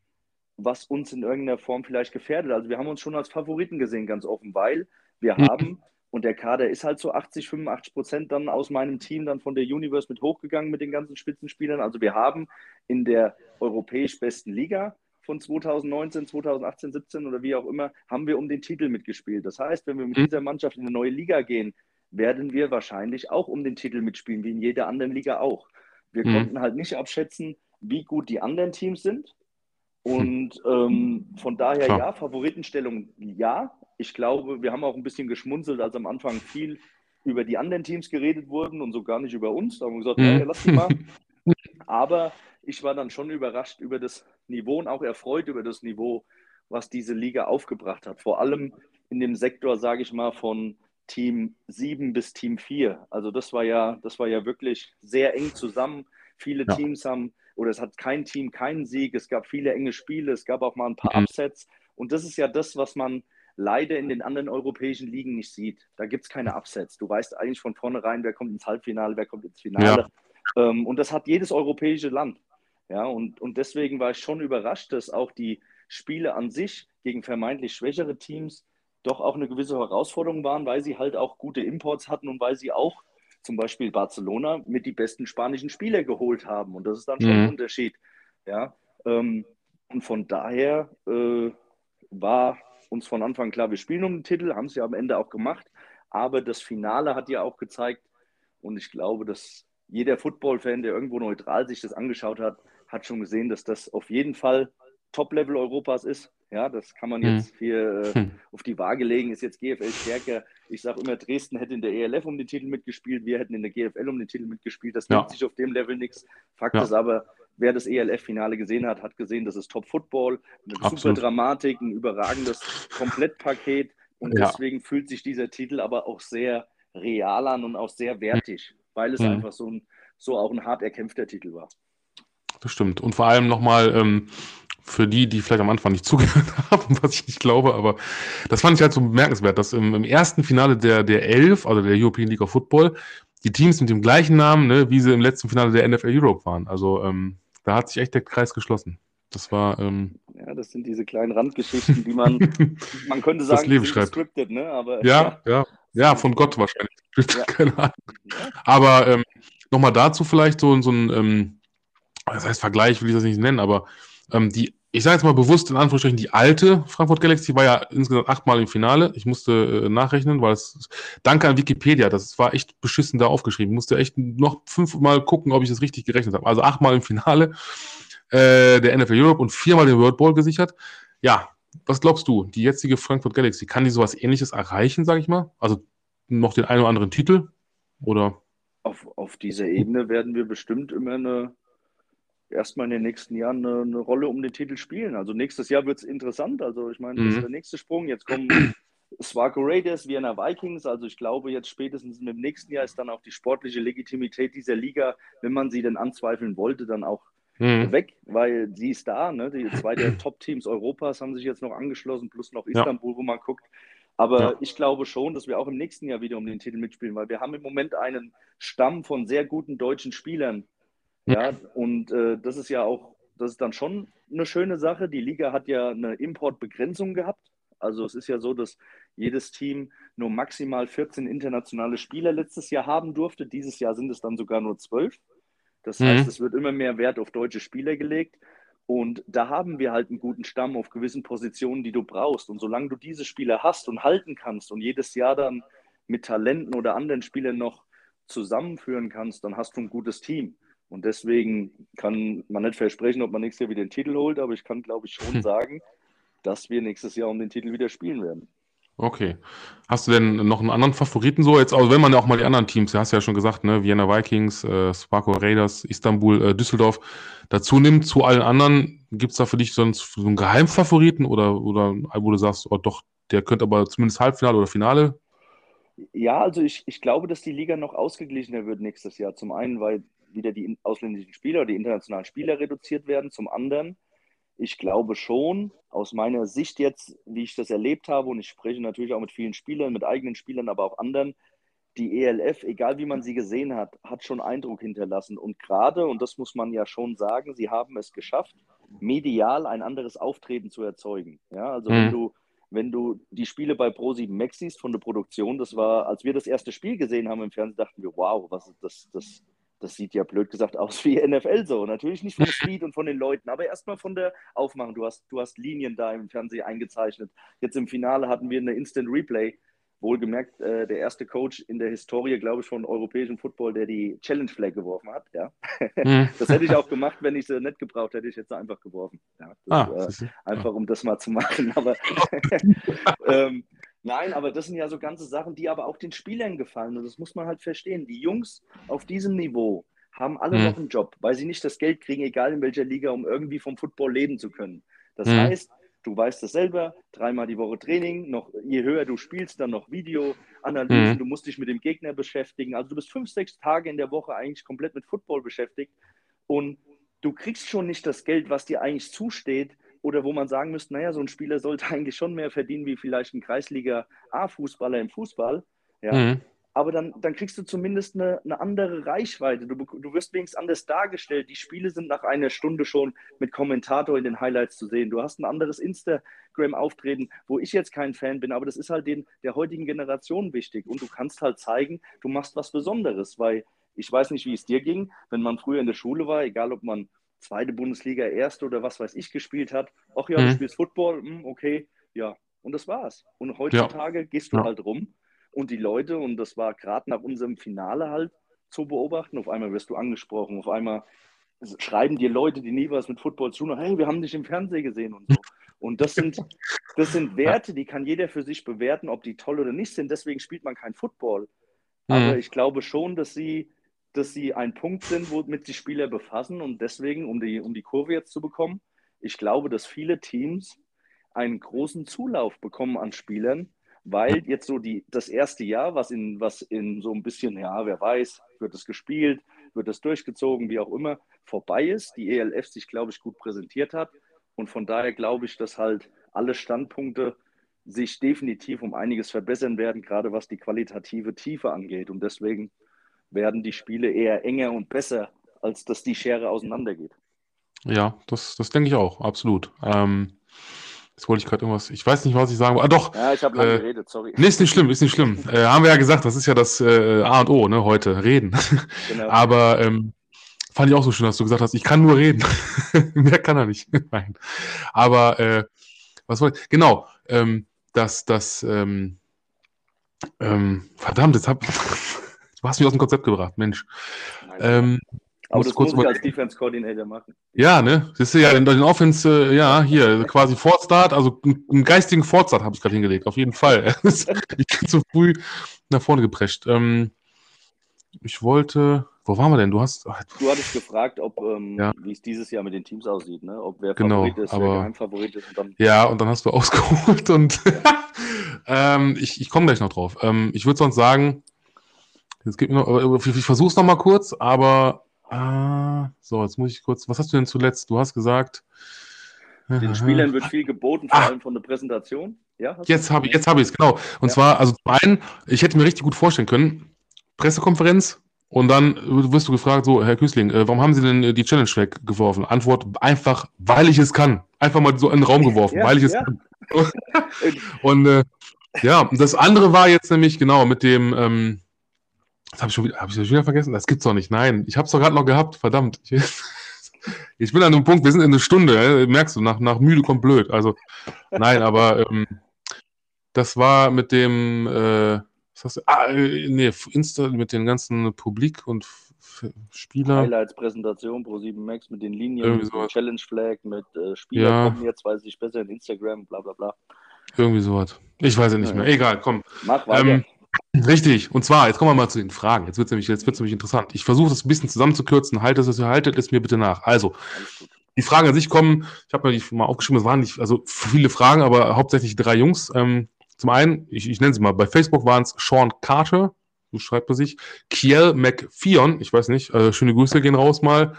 was uns in irgendeiner Form vielleicht gefährdet? Also wir haben uns schon als Favoriten gesehen, ganz offen, weil wir mhm. haben und der Kader ist halt so 80, 85 Prozent dann aus meinem Team dann von der Universe mit hochgegangen mit den ganzen Spitzenspielern. Also wir haben in der europäisch besten Liga von 2019, 2018, 17 oder wie auch immer, haben wir um den Titel mitgespielt. Das heißt, wenn wir mit mhm. dieser Mannschaft in eine neue Liga gehen, werden wir wahrscheinlich auch um den Titel mitspielen, wie in jeder anderen Liga auch. Wir mhm. konnten halt nicht abschätzen, wie gut die anderen Teams sind. Und ähm, von daher Klar. ja, Favoritenstellung ja, ich glaube, wir haben auch ein bisschen geschmunzelt, als am Anfang viel über die anderen Teams geredet wurden und so gar nicht über uns. Da haben wir gesagt, mhm. ja, lass die mal. Aber ich war dann schon überrascht über das Niveau und auch erfreut über das Niveau, was diese Liga aufgebracht hat. Vor allem in dem Sektor, sage ich mal, von Team 7 bis Team 4. Also das war ja, das war ja wirklich sehr eng zusammen. Viele ja. Teams haben, oder es hat kein Team keinen Sieg, es gab viele enge Spiele, es gab auch mal ein paar mhm. Upsets. Und das ist ja das, was man leider in den anderen europäischen Ligen nicht sieht. Da gibt es keine Upsets. Du weißt eigentlich von vornherein, wer kommt ins Halbfinale, wer kommt ins Finale. Ja. Ähm, und das hat jedes europäische Land. Ja, und, und deswegen war ich schon überrascht, dass auch die Spiele an sich gegen vermeintlich schwächere Teams doch auch eine gewisse Herausforderung waren, weil sie halt auch gute Imports hatten und weil sie auch zum Beispiel Barcelona mit die besten spanischen Spieler geholt haben. Und das ist dann schon mhm. ein Unterschied. Ja, ähm, und von daher äh, war uns von Anfang klar, wir spielen um den Titel, haben es ja am Ende auch gemacht. Aber das Finale hat ja auch gezeigt, und ich glaube, dass jeder Football-Fan, der irgendwo neutral sich das angeschaut hat, hat schon gesehen, dass das auf jeden Fall Top-Level Europas ist. Ja, das kann man hm. jetzt hier äh, auf die Waage legen. Ist jetzt GFL stärker? Ich sage immer, Dresden hätte in der ELF um den Titel mitgespielt, wir hätten in der GFL um den Titel mitgespielt. Das ja. nimmt sich auf dem Level nichts. Fakt ja. ist aber, wer das ELF-Finale gesehen hat, hat gesehen, das ist Top-Football, eine Absolut. super Dramatik, ein überragendes Komplettpaket. Und ja. deswegen fühlt sich dieser Titel aber auch sehr real an und auch sehr wertig, weil es mhm. einfach so, ein, so auch ein hart erkämpfter Titel war. Das stimmt. Und vor allem nochmal ähm, für die, die vielleicht am Anfang nicht zugehört haben, was ich nicht glaube, aber das fand ich halt so bemerkenswert, dass im, im ersten Finale der, der Elf, also der European League of Football, die Teams mit dem gleichen Namen, ne, wie sie im letzten Finale der NFL Europe waren. Also ähm, da hat sich echt der Kreis geschlossen. Das war. Ähm, ja, das sind diese kleinen Randgeschichten, die man, man könnte sagen, das Leben schreibt. scripted, ne? Aber, ja, ja, ja, ja, von Gott wahrscheinlich. Ja. Keine Ahnung. Aber ähm, nochmal dazu vielleicht so, so ein, ähm, das heißt Vergleich, will ich das nicht nennen, aber ähm, die ich sage jetzt mal bewusst in Anführungsstrichen, die alte Frankfurt Galaxy war ja insgesamt achtmal im Finale. Ich musste äh, nachrechnen, weil es, danke an Wikipedia, das war echt beschissen da aufgeschrieben. Ich musste echt noch fünfmal gucken, ob ich das richtig gerechnet habe. Also achtmal im Finale äh, der NFL Europe und viermal den World Bowl gesichert. Ja, was glaubst du, die jetzige Frankfurt Galaxy, kann die sowas ähnliches erreichen, sage ich mal? Also noch den einen oder anderen Titel? Oder? Auf, auf dieser Ebene werden wir bestimmt immer eine erstmal in den nächsten Jahren eine, eine, Rolle um den Titel spielen. Also nächstes Jahr wird es interessant. Also ich meine, das ist mhm. der nächste Sprung. Jetzt kommen Swaco Raiders, Vienna Vikings. Also ich glaube, jetzt spätestens mit dem nächsten Jahr ist dann auch die sportliche Legitimität dieser Liga, wenn man sie denn anzweifeln wollte, dann auch mhm. weg, weil sie ist da. Ne? Die zwei der Top-Teams Europas haben sich jetzt noch angeschlossen, plus noch Istanbul, ja. wo man guckt. Aber ja. ich glaube schon, dass wir auch im nächsten Jahr wieder um den Titel mitspielen, weil wir haben im Moment einen Stamm von sehr guten deutschen Spielern, ja, und äh, das ist ja auch, das ist dann schon eine schöne Sache. Die Liga hat ja eine Importbegrenzung gehabt. Also es ist ja so, dass jedes Team nur maximal 14 internationale Spieler letztes Jahr haben durfte. Dieses Jahr sind es dann sogar nur 12. Das mhm. heißt, es wird immer mehr Wert auf deutsche Spieler gelegt. Und da haben wir halt einen guten Stamm auf gewissen Positionen, die du brauchst. Und solange du diese Spieler hast und halten kannst und jedes Jahr dann mit Talenten oder anderen Spielern noch zusammenführen kannst, dann hast du ein gutes Team. Und deswegen kann man nicht versprechen, ob man nächstes Jahr wieder den Titel holt, aber ich kann, glaube ich, schon hm. sagen, dass wir nächstes Jahr um den Titel wieder spielen werden. Okay. Hast du denn noch einen anderen Favoriten so jetzt, also wenn man ja auch mal die anderen Teams, du hast ja schon gesagt, ne, Vienna Vikings, äh, Sparko Raiders, Istanbul, äh, Düsseldorf dazu nimmt zu allen anderen, gibt es da für dich sonst so einen Geheimfavoriten oder, oder wo du sagst, oh doch, der könnte aber zumindest Halbfinale oder Finale? Ja, also ich, ich glaube, dass die Liga noch ausgeglichener wird nächstes Jahr. Zum einen, weil wieder die ausländischen Spieler oder die internationalen Spieler reduziert werden. Zum anderen, ich glaube schon, aus meiner Sicht jetzt, wie ich das erlebt habe, und ich spreche natürlich auch mit vielen Spielern, mit eigenen Spielern, aber auch anderen, die ELF, egal wie man sie gesehen hat, hat schon Eindruck hinterlassen. Und gerade, und das muss man ja schon sagen, sie haben es geschafft, medial ein anderes Auftreten zu erzeugen. Ja, also mhm. wenn du wenn du die Spiele bei Pro7 Max siehst von der Produktion, das war, als wir das erste Spiel gesehen haben im Fernsehen, dachten wir, wow, was ist das, das, das sieht ja blöd gesagt aus wie NFL so. Natürlich nicht vom Speed und von den Leuten, aber erstmal von der Aufmachung. Du hast, du hast Linien da im Fernsehen eingezeichnet. Jetzt im Finale hatten wir eine Instant Replay. Wohlgemerkt, äh, der erste Coach in der Historie, glaube ich, von europäischem Football, der die Challenge Flag geworfen hat. Ja. Mhm. das hätte ich auch gemacht, wenn ich sie nicht gebraucht hätte, ich jetzt einfach geworfen. Ja, das, ah, äh, einfach um das mal zu machen. Aber ähm, Nein, aber das sind ja so ganze Sachen, die aber auch den Spielern gefallen. Und das muss man halt verstehen. Die Jungs auf diesem Niveau haben alle mhm. noch einen Job, weil sie nicht das Geld kriegen, egal in welcher Liga, um irgendwie vom Football leben zu können. Das mhm. heißt, du weißt das selber, dreimal die Woche Training, noch je höher du spielst, dann noch Videoanalysen, mhm. du musst dich mit dem Gegner beschäftigen. Also du bist fünf, sechs Tage in der Woche eigentlich komplett mit Football beschäftigt und du kriegst schon nicht das Geld, was dir eigentlich zusteht, oder wo man sagen müsste, naja, so ein Spieler sollte eigentlich schon mehr verdienen wie vielleicht ein Kreisliga-A-Fußballer im Fußball. Ja. Mhm. Aber dann, dann kriegst du zumindest eine, eine andere Reichweite. Du, du wirst wenigstens anders dargestellt. Die Spiele sind nach einer Stunde schon mit Kommentator in den Highlights zu sehen. Du hast ein anderes Instagram-Auftreten, wo ich jetzt kein Fan bin, aber das ist halt den, der heutigen Generation wichtig. Und du kannst halt zeigen, du machst was Besonderes, weil ich weiß nicht, wie es dir ging, wenn man früher in der Schule war, egal ob man zweite Bundesliga, erste oder was weiß ich gespielt hat. Ach ja, mhm. du spielst Football, hm, okay, ja. Und das war's. Und heutzutage ja. gehst du ja. halt rum und die Leute, und das war gerade nach unserem Finale halt zu beobachten, auf einmal wirst du angesprochen, auf einmal schreiben dir Leute, die nie was mit Football zu tun haben, hey, wir haben dich im Fernsehen gesehen und so. Und das sind, das sind Werte, die kann jeder für sich bewerten, ob die toll oder nicht sind. Deswegen spielt man kein Football. Aber mhm. ich glaube schon, dass sie dass sie ein Punkt sind, womit die Spieler befassen und deswegen, um die, um die Kurve jetzt zu bekommen, ich glaube, dass viele Teams einen großen Zulauf bekommen an Spielern, weil jetzt so die, das erste Jahr, was in, was in so ein bisschen, ja, wer weiß, wird es gespielt, wird es durchgezogen, wie auch immer, vorbei ist, die ELF sich, glaube ich, gut präsentiert hat. Und von daher glaube ich, dass halt alle Standpunkte sich definitiv um einiges verbessern werden, gerade was die qualitative Tiefe angeht. Und deswegen werden die Spiele eher enger und besser, als dass die Schere auseinandergeht. Ja, das, das denke ich auch, absolut. Ähm, Jetzt wollte ich gerade irgendwas, ich weiß nicht, was ich sagen wollte. Ah, doch. Ja, ich habe lange äh, geredet, sorry. Nee, ist nicht schlimm, ist nicht schlimm. Äh, haben wir ja gesagt, das ist ja das äh, A und O, ne, heute, reden. Genau. Aber ähm, fand ich auch so schön, dass du gesagt hast, ich kann nur reden. Mehr kann er nicht. Nein. Aber äh, was wollte ich? Genau, ähm, dass das, ähm, ähm, verdammt, jetzt hab, du hast mich aus dem Konzept gebracht, Mensch. Ähm, aber das muss ich als Defense Coordinator machen. Ja, ne? Siehst du ja, in den Offense, äh, ja, hier, quasi Fortstart, also einen geistigen Fortstart habe ich gerade hingelegt, auf jeden Fall. ich bin zu früh nach vorne geprescht. Ähm, ich wollte, wo waren wir denn? Du hast. Ach, du hattest gefragt, ob, ähm, ja. wie es dieses Jahr mit den Teams aussieht, ne? Ob wer genau, Favorit ist, aber, wer Geheimfavorit ist. Und dann ja, und dann hast du ausgeholt und ähm, ich, ich komme gleich noch drauf. Ähm, ich würde sonst sagen, jetzt gibt noch, ich, ich versuche es noch mal kurz, aber Ah, so, jetzt muss ich kurz. Was hast du denn zuletzt? Du hast gesagt. Den Spielern wird viel geboten, vor ah, allem von der Präsentation. Ja, jetzt habe ich es, hab genau. Und ja. zwar, also zum einen, ich hätte mir richtig gut vorstellen können, Pressekonferenz und dann wirst du gefragt, so, Herr Küßling, äh, warum haben Sie denn äh, die Challenge weggeworfen? Antwort, einfach, weil ich es kann. Einfach mal so in den Raum geworfen, ja, weil ich es kann. und äh, ja, das andere war jetzt nämlich, genau, mit dem, ähm, das habe ich, schon wieder, hab ich schon wieder vergessen? Das gibt's doch nicht. Nein, ich habe es doch gerade noch gehabt. Verdammt. Ich, ich, bin an einem Punkt, wir sind in einer Stunde. Merkst du, nach, nach müde kommt blöd. Also, nein, aber ähm, das war mit dem, äh, was hast du? Ah, äh, nee, Insta mit den ganzen Publik und Spieler. Highlights, Präsentation Pro 7 Max mit den Linien, mit Challenge Flag, mit äh, Spieler ja. kommen jetzt, weiß ich besser in Instagram, bla bla bla. Irgendwie sowas. Ich weiß es nicht ja, mehr. Egal, komm. Mach weiter. Ähm, Richtig. Und zwar, jetzt kommen wir mal zu den Fragen. Jetzt wird es nämlich, nämlich interessant. Ich versuche das ein bisschen zusammenzukürzen. Haltet es, haltet es mir bitte nach. Also, die Fragen an sich kommen, ich habe mir die mal aufgeschrieben, es waren nicht, also viele Fragen, aber hauptsächlich drei Jungs. Ähm, zum einen, ich, ich nenne sie mal, bei Facebook waren es Sean Carter, so schreibt er sich, Kiel McFion, ich weiß nicht, äh, schöne Grüße gehen raus mal,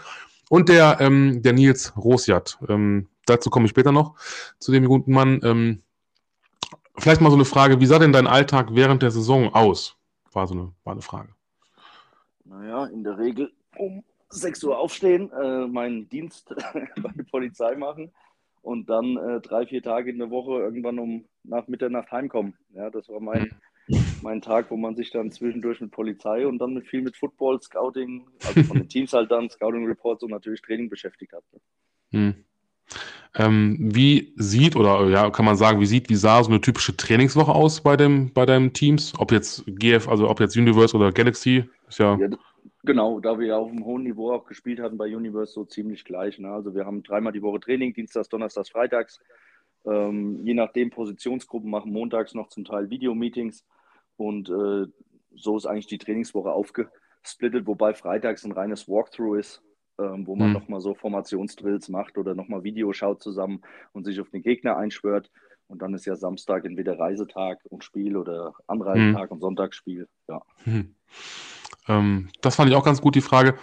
und der, ähm, der Nils Rosjat. Ähm, dazu komme ich später noch, zu dem guten Mann. Ähm, Vielleicht mal so eine Frage, wie sah denn dein Alltag während der Saison aus? War so eine, war eine Frage. Naja, in der Regel um 6 Uhr aufstehen, äh, meinen Dienst bei der Polizei machen und dann äh, drei, vier Tage in der Woche irgendwann um nach Mitternacht heimkommen. Ja, das war mein, mein Tag, wo man sich dann zwischendurch mit Polizei und dann mit viel mit Football, Scouting, also von den Teams halt dann, Scouting Reports und natürlich Training beschäftigt hat. Hm. Ähm, wie sieht, oder ja, kann man sagen, wie sieht, wie sah so eine typische Trainingswoche aus bei dem, bei deinen Teams? Ob jetzt GF, also ob jetzt Universe oder Galaxy, ist ja. ja genau, da wir ja auf einem hohen Niveau auch gespielt hatten bei Universe, so ziemlich gleich. Ne? Also wir haben dreimal die Woche Training, Dienstags, Donnerstags, Freitags. Ähm, je nachdem Positionsgruppen machen montags noch zum Teil Videomeetings und äh, so ist eigentlich die Trainingswoche aufgesplittet, wobei freitags ein reines Walkthrough ist ähm, wo man mhm. nochmal so Formationsdrills macht oder nochmal Video schaut zusammen und sich auf den Gegner einschwört. Und dann ist ja Samstag entweder Reisetag und Spiel oder Anreisetag mhm. und Sonntagsspiel. Ja. Mhm. Ähm, das fand ich auch ganz gut, die Frage.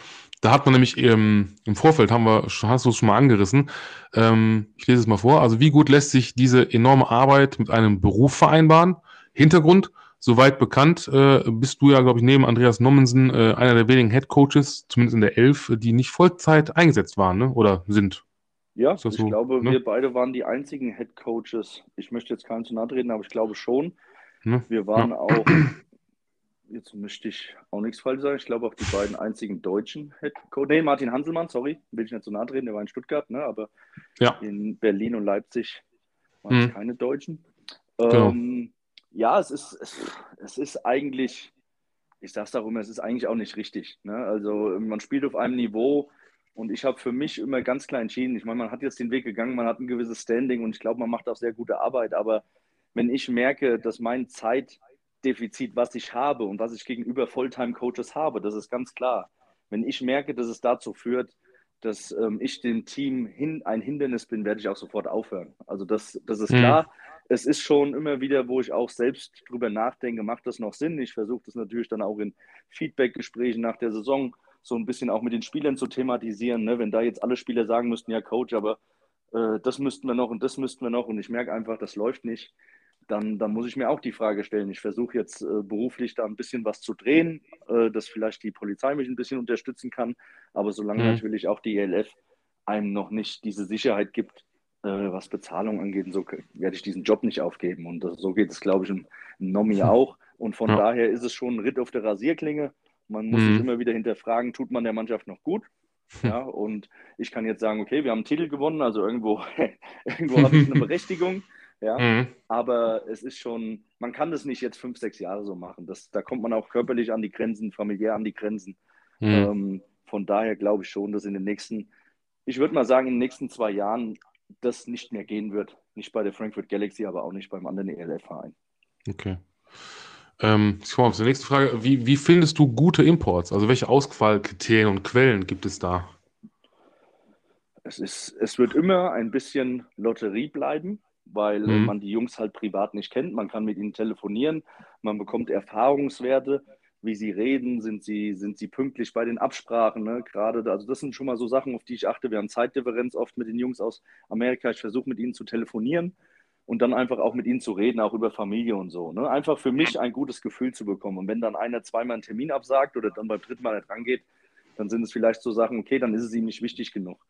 Da hat man nämlich ähm, im Vorfeld, haben wir, hast du es schon mal angerissen. Ähm, ich lese es mal vor. Also, wie gut lässt sich diese enorme Arbeit mit einem Beruf vereinbaren? Hintergrund, Soweit bekannt äh, bist du ja, glaube ich, neben Andreas Nommensen äh, einer der wenigen Head Coaches, zumindest in der Elf, die nicht Vollzeit eingesetzt waren ne? oder sind. Ja, ich so, glaube, ne? wir beide waren die einzigen Head Coaches. Ich möchte jetzt keinen zu nahe treten, aber ich glaube schon. Ne? Wir waren ja. auch, jetzt möchte ich auch nichts falsch sagen, ich glaube auch die beiden einzigen deutschen Head Coaches. Nee, Martin Hanselmann, sorry, will ich nicht zu nahe treten, der war in Stuttgart, ne? aber ja. in Berlin und Leipzig waren es hm. keine Deutschen. Genau. Ähm, ja, es ist, es, es ist eigentlich, ich sage es darum, es ist eigentlich auch nicht richtig. Ne? Also man spielt auf einem Niveau und ich habe für mich immer ganz klar entschieden, ich meine, man hat jetzt den Weg gegangen, man hat ein gewisses Standing und ich glaube, man macht auch sehr gute Arbeit, aber wenn ich merke, dass mein Zeitdefizit, was ich habe und was ich gegenüber Fulltime-Coaches habe, das ist ganz klar, wenn ich merke, dass es dazu führt, dass ähm, ich dem Team hin, ein Hindernis bin, werde ich auch sofort aufhören. Also das, das ist mhm. klar. Es ist schon immer wieder, wo ich auch selbst drüber nachdenke, macht das noch Sinn? Ich versuche das natürlich dann auch in Feedback-Gesprächen nach der Saison so ein bisschen auch mit den Spielern zu thematisieren. Ne? Wenn da jetzt alle Spieler sagen müssten, ja Coach, aber äh, das müssten wir noch und das müssten wir noch und ich merke einfach, das läuft nicht, dann, dann muss ich mir auch die Frage stellen. Ich versuche jetzt äh, beruflich da ein bisschen was zu drehen, äh, dass vielleicht die Polizei mich ein bisschen unterstützen kann, aber solange mhm. natürlich auch die ELF einem noch nicht diese Sicherheit gibt, äh, was Bezahlung angeht, so werde ich diesen Job nicht aufgeben. Und das, so geht es, glaube ich, im, im Nomi mhm. auch. Und von ja. daher ist es schon ein Ritt auf der Rasierklinge. Man muss mhm. sich immer wieder hinterfragen, tut man der Mannschaft noch gut? Ja, und ich kann jetzt sagen, okay, wir haben einen Titel gewonnen, also irgendwo, irgendwo habe ich eine Berechtigung. Ja, mhm. aber es ist schon, man kann das nicht jetzt fünf, sechs Jahre so machen. Das, da kommt man auch körperlich an die Grenzen, familiär an die Grenzen. Mhm. Ähm, von daher glaube ich schon, dass in den nächsten, ich würde mal sagen, in den nächsten zwei Jahren das nicht mehr gehen wird. Nicht bei der Frankfurt Galaxy, aber auch nicht beim anderen ELF-Verein. Okay. Ähm, ich komme auf die nächste Frage. Wie, wie findest du gute Imports? Also welche Auswahlkriterien und Quellen gibt es da? Es, ist, es wird immer ein bisschen Lotterie bleiben, weil mhm. man die Jungs halt privat nicht kennt. Man kann mit ihnen telefonieren, man bekommt Erfahrungswerte, wie sie reden, sind sie, sind sie pünktlich bei den Absprachen. Ne? Gerade, also das sind schon mal so Sachen, auf die ich achte. Wir haben Zeitdifferenz oft mit den Jungs aus Amerika. Ich versuche mit ihnen zu telefonieren und dann einfach auch mit ihnen zu reden, auch über Familie und so. Ne? Einfach für mich ein gutes Gefühl zu bekommen. Und wenn dann einer zweimal einen Termin absagt oder dann beim dritten Mal nicht rangeht, dann sind es vielleicht so Sachen, okay, dann ist es ihm nicht wichtig genug.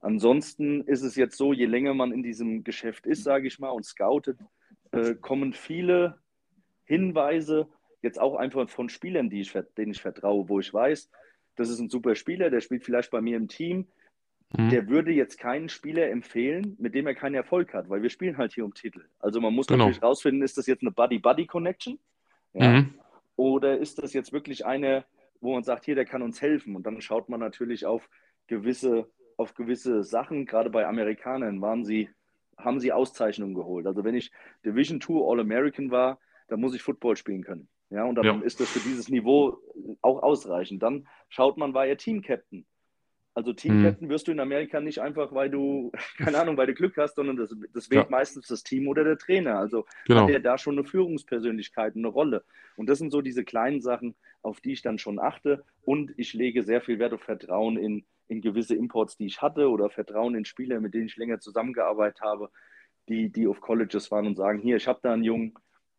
Ansonsten ist es jetzt so, je länger man in diesem Geschäft ist, sage ich mal, und scoutet, äh, kommen viele Hinweise, jetzt auch einfach von Spielern, die ich, denen ich vertraue, wo ich weiß, das ist ein super Spieler, der spielt vielleicht bei mir im Team, Mhm. Der würde jetzt keinen Spieler empfehlen, mit dem er keinen Erfolg hat, weil wir spielen halt hier um Titel. Also man muss genau. natürlich rausfinden, ist das jetzt eine Buddy-Buddy-Connection? Ja? Mhm. Oder ist das jetzt wirklich eine, wo man sagt, hier, der kann uns helfen? Und dann schaut man natürlich auf gewisse, auf gewisse Sachen. Gerade bei Amerikanern waren sie, haben sie Auszeichnungen geholt. Also wenn ich Division 2 All-American war, dann muss ich Football spielen können. Ja, und dann ja. ist das für dieses Niveau auch ausreichend. Dann schaut man, war er Team-Captain? Also Teamcaptain hm. wirst du in Amerika nicht einfach, weil du, keine Ahnung, weil du Glück hast, sondern das, das wählt ja. meistens das Team oder der Trainer. Also genau. hat er da schon eine Führungspersönlichkeit, eine Rolle. Und das sind so diese kleinen Sachen, auf die ich dann schon achte. Und ich lege sehr viel Wert auf Vertrauen in, in gewisse Imports, die ich hatte, oder Vertrauen in Spieler, mit denen ich länger zusammengearbeitet habe, die, die auf Colleges waren und sagen, hier, ich habe da einen Jungen.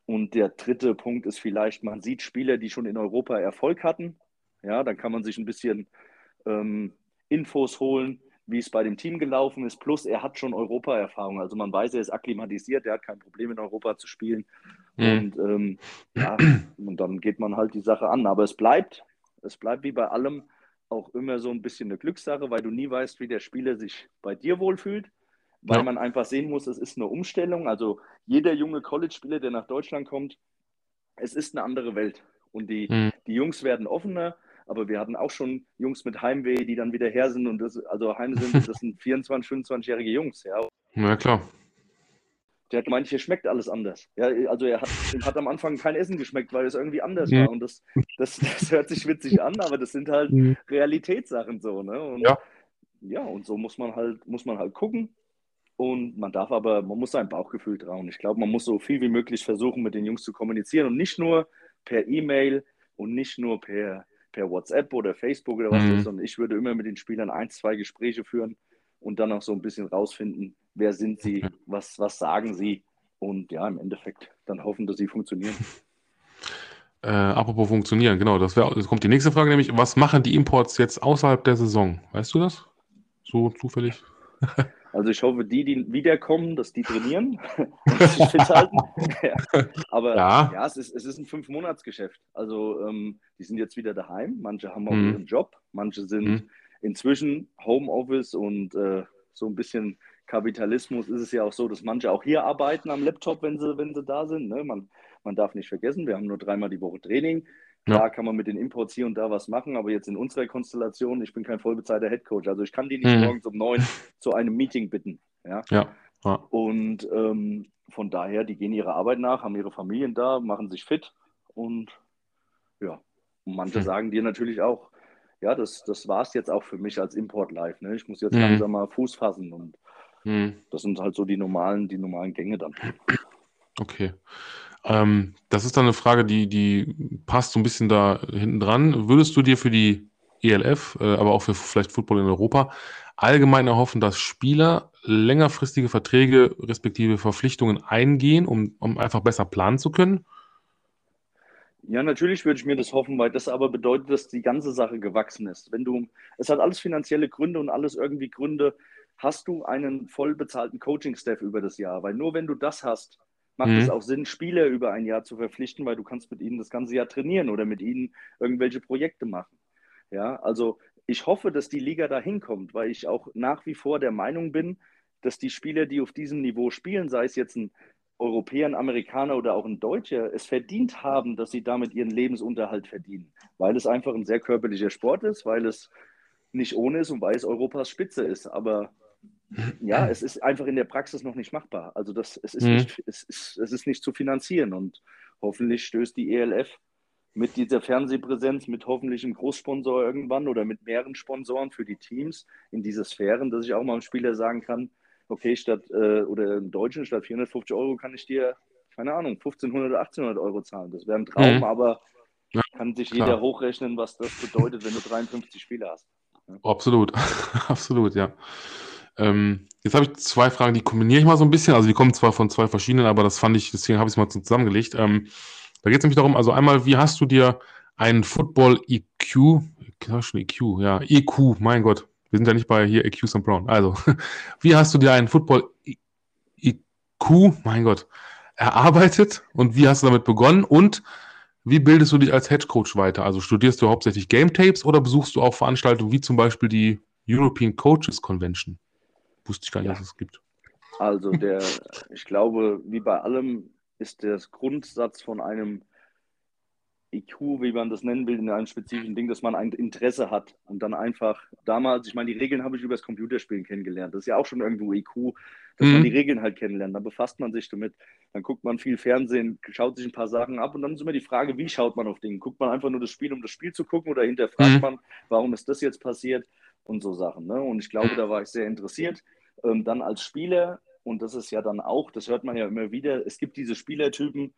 Und der dritte Punkt ist vielleicht, man sieht Spieler, die schon in Europa Erfolg hatten. Ja, dann kann man sich ein bisschen ähm, Infos holen, wie es bei dem Team gelaufen ist. Plus, er hat schon Europa-Erfahrung. Also man weiß, er ist akklimatisiert, er hat kein Problem in Europa zu spielen. Mhm. Und ähm, ja, und dann geht man halt die Sache an. Aber es bleibt, es bleibt wie bei allem auch immer so ein bisschen eine Glückssache, weil du nie weißt, wie der Spieler sich bei dir wohlfühlt. Weil ja. man einfach sehen muss, es ist eine Umstellung. Also jeder junge College-Spieler, der nach Deutschland kommt, es ist eine andere Welt. Und die, mhm. die Jungs werden offener, aber wir hatten auch schon Jungs mit Heimweh, die dann wieder her sind und das, also heim sind, das sind 24, 25-jährige Jungs, ja. Ja, klar. Der hat gemeint, hier schmeckt alles anders. Ja, also er hat, hat am Anfang kein Essen geschmeckt, weil es irgendwie anders mhm. war. Und das, das, das hört sich witzig an, aber das sind halt mhm. Realitätssachen so, ne? Und, ja. ja, und so muss man halt, muss man halt gucken. Und man darf aber, man muss sein Bauchgefühl trauen. Ich glaube, man muss so viel wie möglich versuchen, mit den Jungs zu kommunizieren und nicht nur per E-Mail und nicht nur per, per WhatsApp oder Facebook oder was mhm. sondern ich würde immer mit den Spielern ein, zwei Gespräche führen und dann auch so ein bisschen rausfinden, wer sind sie, okay. was, was sagen sie und ja, im Endeffekt dann hoffen, dass sie funktionieren. Äh, apropos funktionieren, genau, das, wär, das kommt die nächste Frage, nämlich, was machen die Imports jetzt außerhalb der Saison? Weißt du das? So zufällig? Also ich hoffe, die, die wiederkommen, dass die trainieren und sich fit halten. ja. Aber ja, ja es, ist, es ist ein Fünf-Monats-Geschäft. Also ähm, die sind jetzt wieder daheim. Manche haben auch mhm. ihren Job. Manche sind mhm. inzwischen Homeoffice und äh, so ein bisschen Kapitalismus ist es ja auch so, dass manche auch hier arbeiten am Laptop, wenn sie, wenn sie da sind. Ne? Man, man darf nicht vergessen, wir haben nur dreimal die Woche Training. Klar ja. kann man mit den Imports hier und da was machen, aber jetzt in unserer Konstellation, ich bin kein vollbezahlter Headcoach. Also ich kann die nicht mhm. morgens um neun zu einem Meeting bitten. Ja. ja. ja. Und ähm, von daher, die gehen ihrer Arbeit nach, haben ihre Familien da, machen sich fit und ja. Und manche mhm. sagen dir natürlich auch, ja, das, das war es jetzt auch für mich als Import Live. Ne? Ich muss jetzt mhm. langsam mal Fuß fassen und mhm. das sind halt so die normalen, die normalen Gänge dann. Okay. Ähm, das ist dann eine Frage, die, die passt so ein bisschen da hinten dran. Würdest du dir für die ELF, äh, aber auch für vielleicht Football in Europa, allgemein erhoffen, dass Spieler längerfristige Verträge respektive Verpflichtungen eingehen, um, um einfach besser planen zu können? Ja, natürlich würde ich mir das hoffen, weil das aber bedeutet, dass die ganze Sache gewachsen ist. Wenn du, es hat alles finanzielle Gründe und alles irgendwie Gründe, hast du einen voll bezahlten Coaching-Staff über das Jahr. Weil nur wenn du das hast, macht mhm. es auch Sinn, Spieler über ein Jahr zu verpflichten, weil du kannst mit ihnen das ganze Jahr trainieren oder mit ihnen irgendwelche Projekte machen. Ja, also ich hoffe, dass die Liga da hinkommt, weil ich auch nach wie vor der Meinung bin, dass die Spieler, die auf diesem Niveau spielen, sei es jetzt ein Europäer, ein Amerikaner oder auch ein Deutscher, es verdient haben, dass sie damit ihren Lebensunterhalt verdienen, weil es einfach ein sehr körperlicher Sport ist, weil es nicht ohne ist und weil es Europas Spitze ist. Aber ja, es ist einfach in der Praxis noch nicht machbar. Also das, es, ist mhm. nicht, es, ist, es ist nicht zu finanzieren und hoffentlich stößt die ELF mit dieser Fernsehpräsenz, mit hoffentlich einem Großsponsor irgendwann oder mit mehreren Sponsoren für die Teams in diese Sphären, dass ich auch mal einem Spieler sagen kann, okay, statt äh, oder im Deutschen statt 450 Euro kann ich dir, keine Ahnung, 1500 oder 1800 Euro zahlen. Das wäre ein Traum, mhm. aber kann sich klar. jeder hochrechnen, was das bedeutet, wenn du 53 Spiele hast. Ja. Absolut, absolut, ja. Ähm, jetzt habe ich zwei Fragen, die kombiniere ich mal so ein bisschen. Also die kommen zwar von zwei verschiedenen, aber das fand ich, deswegen habe ich es mal zusammengelegt. Ähm, da geht es nämlich darum, also einmal, wie hast du dir einen Football EQ, schon EQ, ja, EQ, mein Gott, wir sind ja nicht bei hier EQ St. Brown. Also, wie hast du dir einen Football EQ, mein Gott, erarbeitet und wie hast du damit begonnen und wie bildest du dich als Head Coach weiter? Also studierst du hauptsächlich Game Tapes oder besuchst du auch Veranstaltungen wie zum Beispiel die European Coaches Convention? Wusste ich gar nicht, ja. dass es gibt. Also der, ich glaube, wie bei allem ist der Grundsatz von einem IQ, wie man das nennen will, in einem spezifischen Ding, dass man ein Interesse hat und dann einfach damals, ich meine, die Regeln habe ich über das Computerspielen kennengelernt. Das ist ja auch schon irgendwo IQ, dass mhm. man die Regeln halt kennenlernt. Dann befasst man sich damit, dann guckt man viel Fernsehen, schaut sich ein paar Sachen ab und dann ist immer die Frage, wie schaut man auf Dinge? Guckt man einfach nur das Spiel, um das Spiel zu gucken oder hinterfragt mhm. man, warum ist das jetzt passiert und so Sachen. Ne? Und ich glaube, da war ich sehr interessiert. Ähm, dann als Spieler, und das ist ja dann auch, das hört man ja immer wieder, es gibt diese Spielertypen,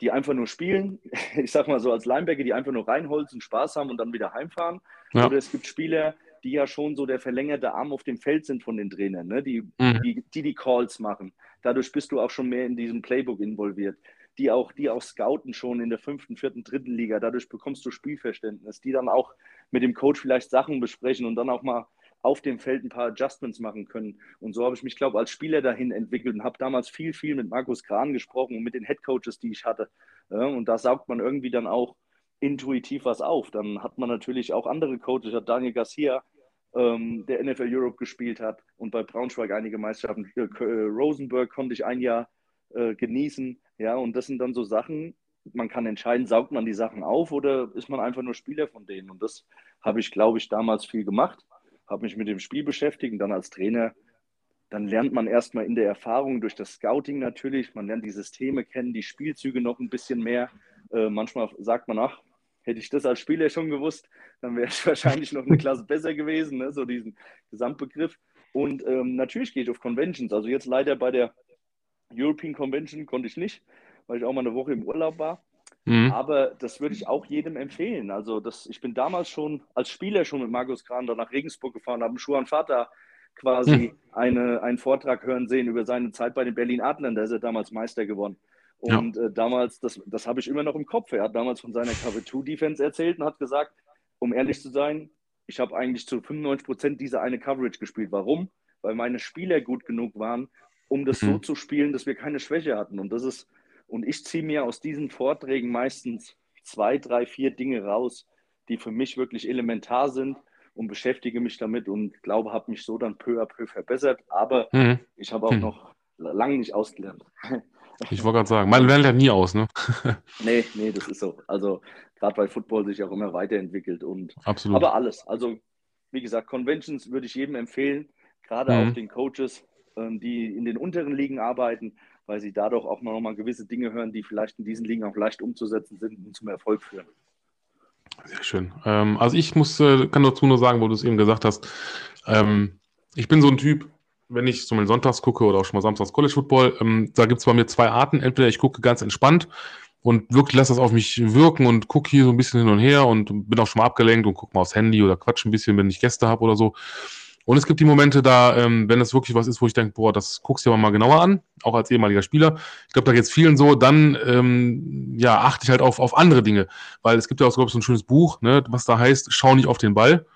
die einfach nur spielen, ich sag mal so als Linebacker, die einfach nur reinholzen, Spaß haben und dann wieder heimfahren. Ja. Oder es gibt Spieler, die ja schon so der verlängerte Arm auf dem Feld sind von den Trainern, ne? die, mhm. die, die, die Calls machen. Dadurch bist du auch schon mehr in diesem Playbook involviert. Die auch, die auch scouten schon in der fünften, vierten, dritten Liga. Dadurch bekommst du Spielverständnis, die dann auch mit dem Coach vielleicht Sachen besprechen und dann auch mal auf dem Feld ein paar Adjustments machen können. Und so habe ich mich, glaube ich, als Spieler dahin entwickelt und habe damals viel, viel mit Markus Kran gesprochen und mit den Head Coaches, die ich hatte. Und da saugt man irgendwie dann auch intuitiv was auf. Dann hat man natürlich auch andere Coaches, hat Daniel Garcia, ähm, der NFL Europe gespielt hat und bei Braunschweig einige Meisterschaften. Äh, Rosenberg konnte ich ein Jahr äh, genießen. Ja, und das sind dann so Sachen, man kann entscheiden, saugt man die Sachen auf oder ist man einfach nur Spieler von denen. Und das habe ich, glaube ich, damals viel gemacht habe mich mit dem Spiel beschäftigt und dann als Trainer, dann lernt man erstmal in der Erfahrung durch das Scouting natürlich, man lernt die Systeme kennen, die Spielzüge noch ein bisschen mehr. Äh, manchmal sagt man, ach, hätte ich das als Spieler schon gewusst, dann wäre ich wahrscheinlich noch eine Klasse besser gewesen, ne? so diesen Gesamtbegriff. Und ähm, natürlich gehe ich auf Conventions. Also jetzt leider bei der European Convention konnte ich nicht, weil ich auch mal eine Woche im Urlaub war. Mhm. Aber das würde ich auch jedem empfehlen. Also das, ich bin damals schon als Spieler schon mit Markus Kran da nach Regensburg gefahren, habe Schuhan Vater quasi mhm. eine, einen Vortrag hören sehen über seine Zeit bei den Berlin Adlern. Da ist er damals Meister geworden. Und ja. äh, damals, das, das habe ich immer noch im Kopf. Er hat damals von seiner Cover-2-Defense erzählt und hat gesagt, um ehrlich zu sein, ich habe eigentlich zu 95 Prozent diese eine Coverage gespielt. Warum? Weil meine Spieler gut genug waren, um das mhm. so zu spielen, dass wir keine Schwäche hatten. Und das ist und ich ziehe mir aus diesen Vorträgen meistens zwei, drei, vier Dinge raus, die für mich wirklich elementar sind und beschäftige mich damit und glaube, habe mich so dann peu à peu verbessert. Aber mhm. ich habe auch mhm. noch lange nicht ausgelernt. Ich wollte gerade sagen, man lernt ja nie aus, ne? nee, nee, das ist so. Also gerade weil Football sich auch immer weiterentwickelt und Absolut. aber alles. Also wie gesagt, Conventions würde ich jedem empfehlen, gerade mhm. auch den Coaches, die in den unteren Ligen arbeiten, weil sie dadurch auch noch mal gewisse Dinge hören, die vielleicht in diesen Ligen auch leicht umzusetzen sind und zum Erfolg führen. Sehr schön. Ähm, also ich muss, äh, kann dazu nur sagen, wo du es eben gesagt hast, ähm, ich bin so ein Typ, wenn ich so mal sonntags gucke oder auch schon mal samstags College Football, ähm, da gibt es bei mir zwei Arten. Entweder ich gucke ganz entspannt und wirklich lasse das auf mich wirken und gucke hier so ein bisschen hin und her und bin auch schon mal abgelenkt und gucke mal aufs Handy oder quatsch ein bisschen, wenn ich Gäste habe oder so. Und es gibt die Momente da, ähm, wenn das wirklich was ist, wo ich denke, boah, das guckst du dir mal genauer an, auch als ehemaliger Spieler. Ich glaube, da geht es vielen so, dann ähm, ja, achte ich halt auf, auf andere Dinge. Weil es gibt ja auch, glaube ich, so ein schönes Buch, ne, was da heißt, schau nicht auf den Ball.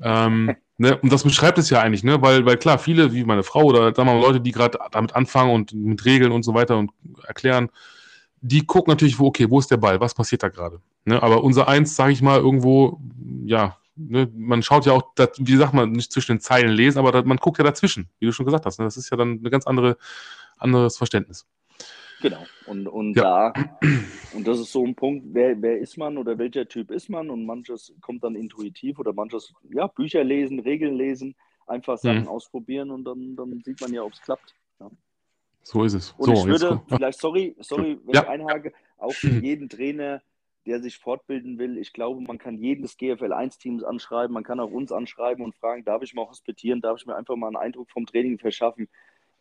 Ähm, ne, und das beschreibt es ja eigentlich, ne? Weil, weil klar, viele, wie meine Frau oder sagen wir mal Leute, die gerade damit anfangen und mit Regeln und so weiter und erklären, die gucken natürlich, wo, okay, wo ist der Ball, was passiert da gerade? Ne? Aber unser Eins, sage ich mal, irgendwo, ja, ne, man schaut ja auch, das, wie sagt man, nicht zwischen den Zeilen lesen, aber das, man guckt ja dazwischen, wie du schon gesagt hast. Ne? Das ist ja dann ein ganz andere, anderes Verständnis. Genau. Und, und ja. da, und das ist so ein Punkt, wer, wer ist man oder welcher Typ ist man? Und manches kommt dann intuitiv oder manches, ja, Bücher lesen, Regeln lesen, einfach Sachen mhm. ausprobieren und dann, dann sieht man ja, ob es klappt. Ja. So ist es. Und so, ich würde, vielleicht, sorry, sorry, wenn ja. ich einhake, auch für jeden Trainer der sich fortbilden will. Ich glaube, man kann jedes GFL-1-Teams anschreiben, man kann auch uns anschreiben und fragen, darf ich mal hospitieren, darf ich mir einfach mal einen Eindruck vom Training verschaffen.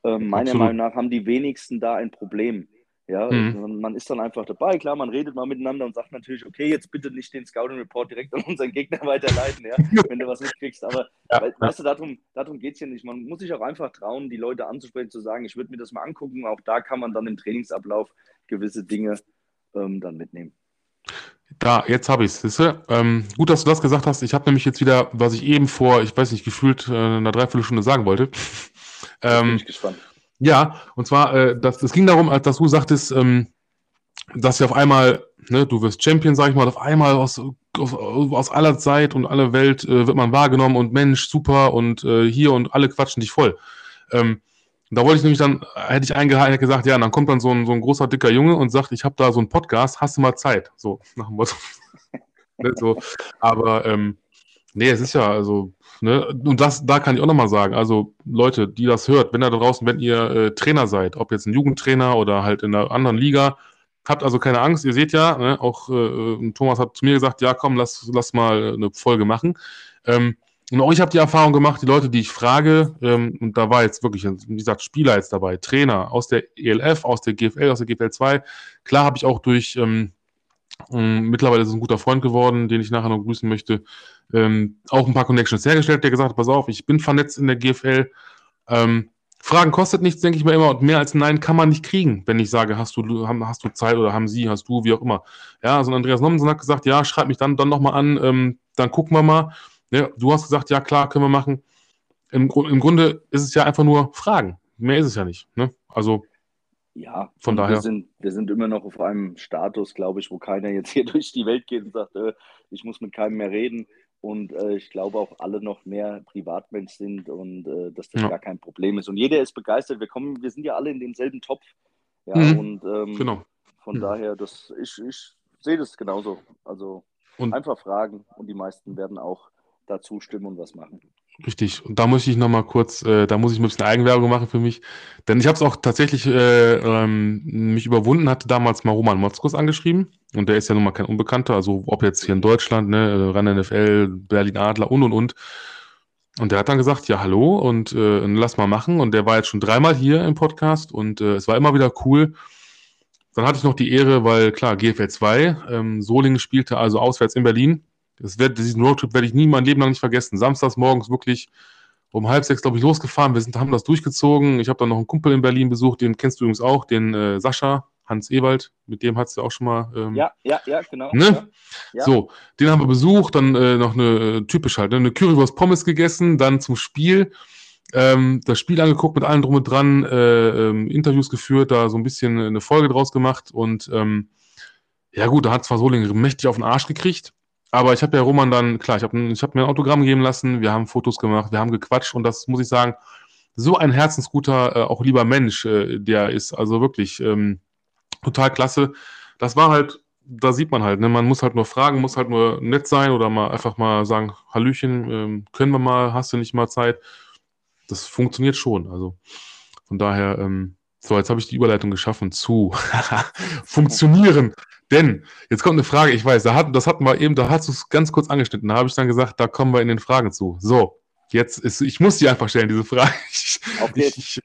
Ähm, meiner. Meinung nach haben die wenigsten da ein Problem. Ja, mhm. man ist dann einfach dabei, klar, man redet mal miteinander und sagt natürlich, okay, jetzt bitte nicht den Scouting Report direkt an unseren Gegner weiterleiten, ja, wenn du was mitkriegst. Aber ja. we weißt du, darum, darum geht es hier nicht. Man muss sich auch einfach trauen, die Leute anzusprechen, zu sagen, ich würde mir das mal angucken. Auch da kann man dann im Trainingsablauf gewisse Dinge ähm, dann mitnehmen. Da, jetzt habe ich es. Ähm, gut, dass du das gesagt hast. Ich habe nämlich jetzt wieder, was ich eben vor, ich weiß nicht, gefühlt äh, einer Dreiviertelstunde sagen wollte. ähm, bin ich gespannt. Ja, und zwar, äh, das, das ging darum, als dass du sagtest, ähm, dass ja auf einmal, ne, du wirst Champion, sag ich mal, auf einmal aus, aus, aus aller Zeit und aller Welt äh, wird man wahrgenommen und Mensch, super und äh, hier und alle quatschen dich voll. Ähm, da wollte ich nämlich dann, hätte ich eingehalten, gesagt, ja, dann kommt dann so ein, so ein großer, dicker Junge und sagt, ich habe da so einen Podcast, hast du mal Zeit? So, nach dem Motto. Ne, so. Aber, ähm, nee, es ist ja, also, ne, und das, da kann ich auch nochmal sagen, also, Leute, die das hört, wenn ihr da draußen, wenn ihr äh, Trainer seid, ob jetzt ein Jugendtrainer oder halt in einer anderen Liga, habt also keine Angst, ihr seht ja, ne, auch äh, Thomas hat zu mir gesagt, ja, komm, lass, lass mal eine Folge machen. Ähm, und auch ich habe die Erfahrung gemacht, die Leute, die ich frage, ähm, und da war jetzt wirklich, wie gesagt, Spieler jetzt dabei, Trainer aus der ELF, aus der GFL, aus der GFL 2. Klar habe ich auch durch, ähm, ähm, mittlerweile ist es ein guter Freund geworden, den ich nachher noch grüßen möchte, ähm, auch ein paar Connections hergestellt, der gesagt hat, pass auf, ich bin vernetzt in der GFL. Ähm, Fragen kostet nichts, denke ich mir immer, und mehr als Nein kann man nicht kriegen, wenn ich sage, hast du, hast du Zeit oder haben sie, hast du, wie auch immer. Ja, also Andreas Nommensen hat gesagt, ja, schreib mich dann, dann nochmal an, ähm, dann gucken wir mal. Ne, du hast gesagt, ja klar, können wir machen. Im, Im, Grunde ist es ja einfach nur Fragen. Mehr ist es ja nicht. Ne? Also ja, von daher. Wir sind, wir sind immer noch auf einem Status, glaube ich, wo keiner jetzt hier durch die Welt geht und sagt, äh, ich muss mit keinem mehr reden. Und äh, ich glaube auch alle noch mehr Privatmensch sind und äh, dass das ja. gar kein Problem ist. Und jeder ist begeistert. Wir kommen, wir sind ja alle in demselben Topf. Ja, mhm. und ähm, genau. von mhm. daher, das, ich, ich sehe das genauso. Also und einfach fragen und die meisten werden auch da zustimmen und was machen. Richtig. Und da muss ich nochmal kurz, äh, da muss ich ein bisschen Eigenwerbung machen für mich. Denn ich habe es auch tatsächlich äh, ähm, mich überwunden, hatte damals mal Roman Motzkus angeschrieben. Und der ist ja nun mal kein Unbekannter. Also ob jetzt hier in Deutschland, ne, RAN NFL, Berlin Adler und und und. Und der hat dann gesagt, ja, hallo und äh, lass mal machen. Und der war jetzt schon dreimal hier im Podcast und äh, es war immer wieder cool. Dann hatte ich noch die Ehre, weil klar, GFL 2, ähm, Solingen spielte also auswärts in Berlin das wird, diesen Roadtrip werde ich nie mein Leben lang nicht vergessen. Samstags morgens wirklich um halb sechs, glaube ich, losgefahren. Wir sind, haben das durchgezogen. Ich habe dann noch einen Kumpel in Berlin besucht, den kennst du übrigens auch, den äh, Sascha, Hans Ewald, mit dem hast du auch schon mal. Ähm, ja, ja, ja, genau. Ne? Ja. So, den haben wir besucht, dann äh, noch eine, äh, typisch halt, ne, eine Currywurst Pommes gegessen, dann zum Spiel. Ähm, das Spiel angeguckt mit allen drum und dran, äh, ähm, Interviews geführt, da so ein bisschen eine Folge draus gemacht und ähm, ja gut, da hat zwar Solingen mächtig auf den Arsch gekriegt, aber ich habe ja Roman dann, klar, ich habe hab mir ein Autogramm geben lassen, wir haben Fotos gemacht, wir haben gequatscht und das muss ich sagen, so ein herzensguter, äh, auch lieber Mensch, äh, der ist also wirklich ähm, total klasse. Das war halt, da sieht man halt, ne, man muss halt nur fragen, muss halt nur nett sein oder mal einfach mal sagen, Hallöchen, ähm, können wir mal, hast du nicht mal Zeit? Das funktioniert schon, also von daher, ähm, So, jetzt habe ich die Überleitung geschaffen zu funktionieren. Denn jetzt kommt eine Frage, ich weiß, da hat, das hatten wir eben, da hast du es ganz kurz angeschnitten. Da habe ich dann gesagt, da kommen wir in den Fragen zu. So, jetzt ist, ich muss die einfach stellen, diese Frage. Auf geht's. Ich,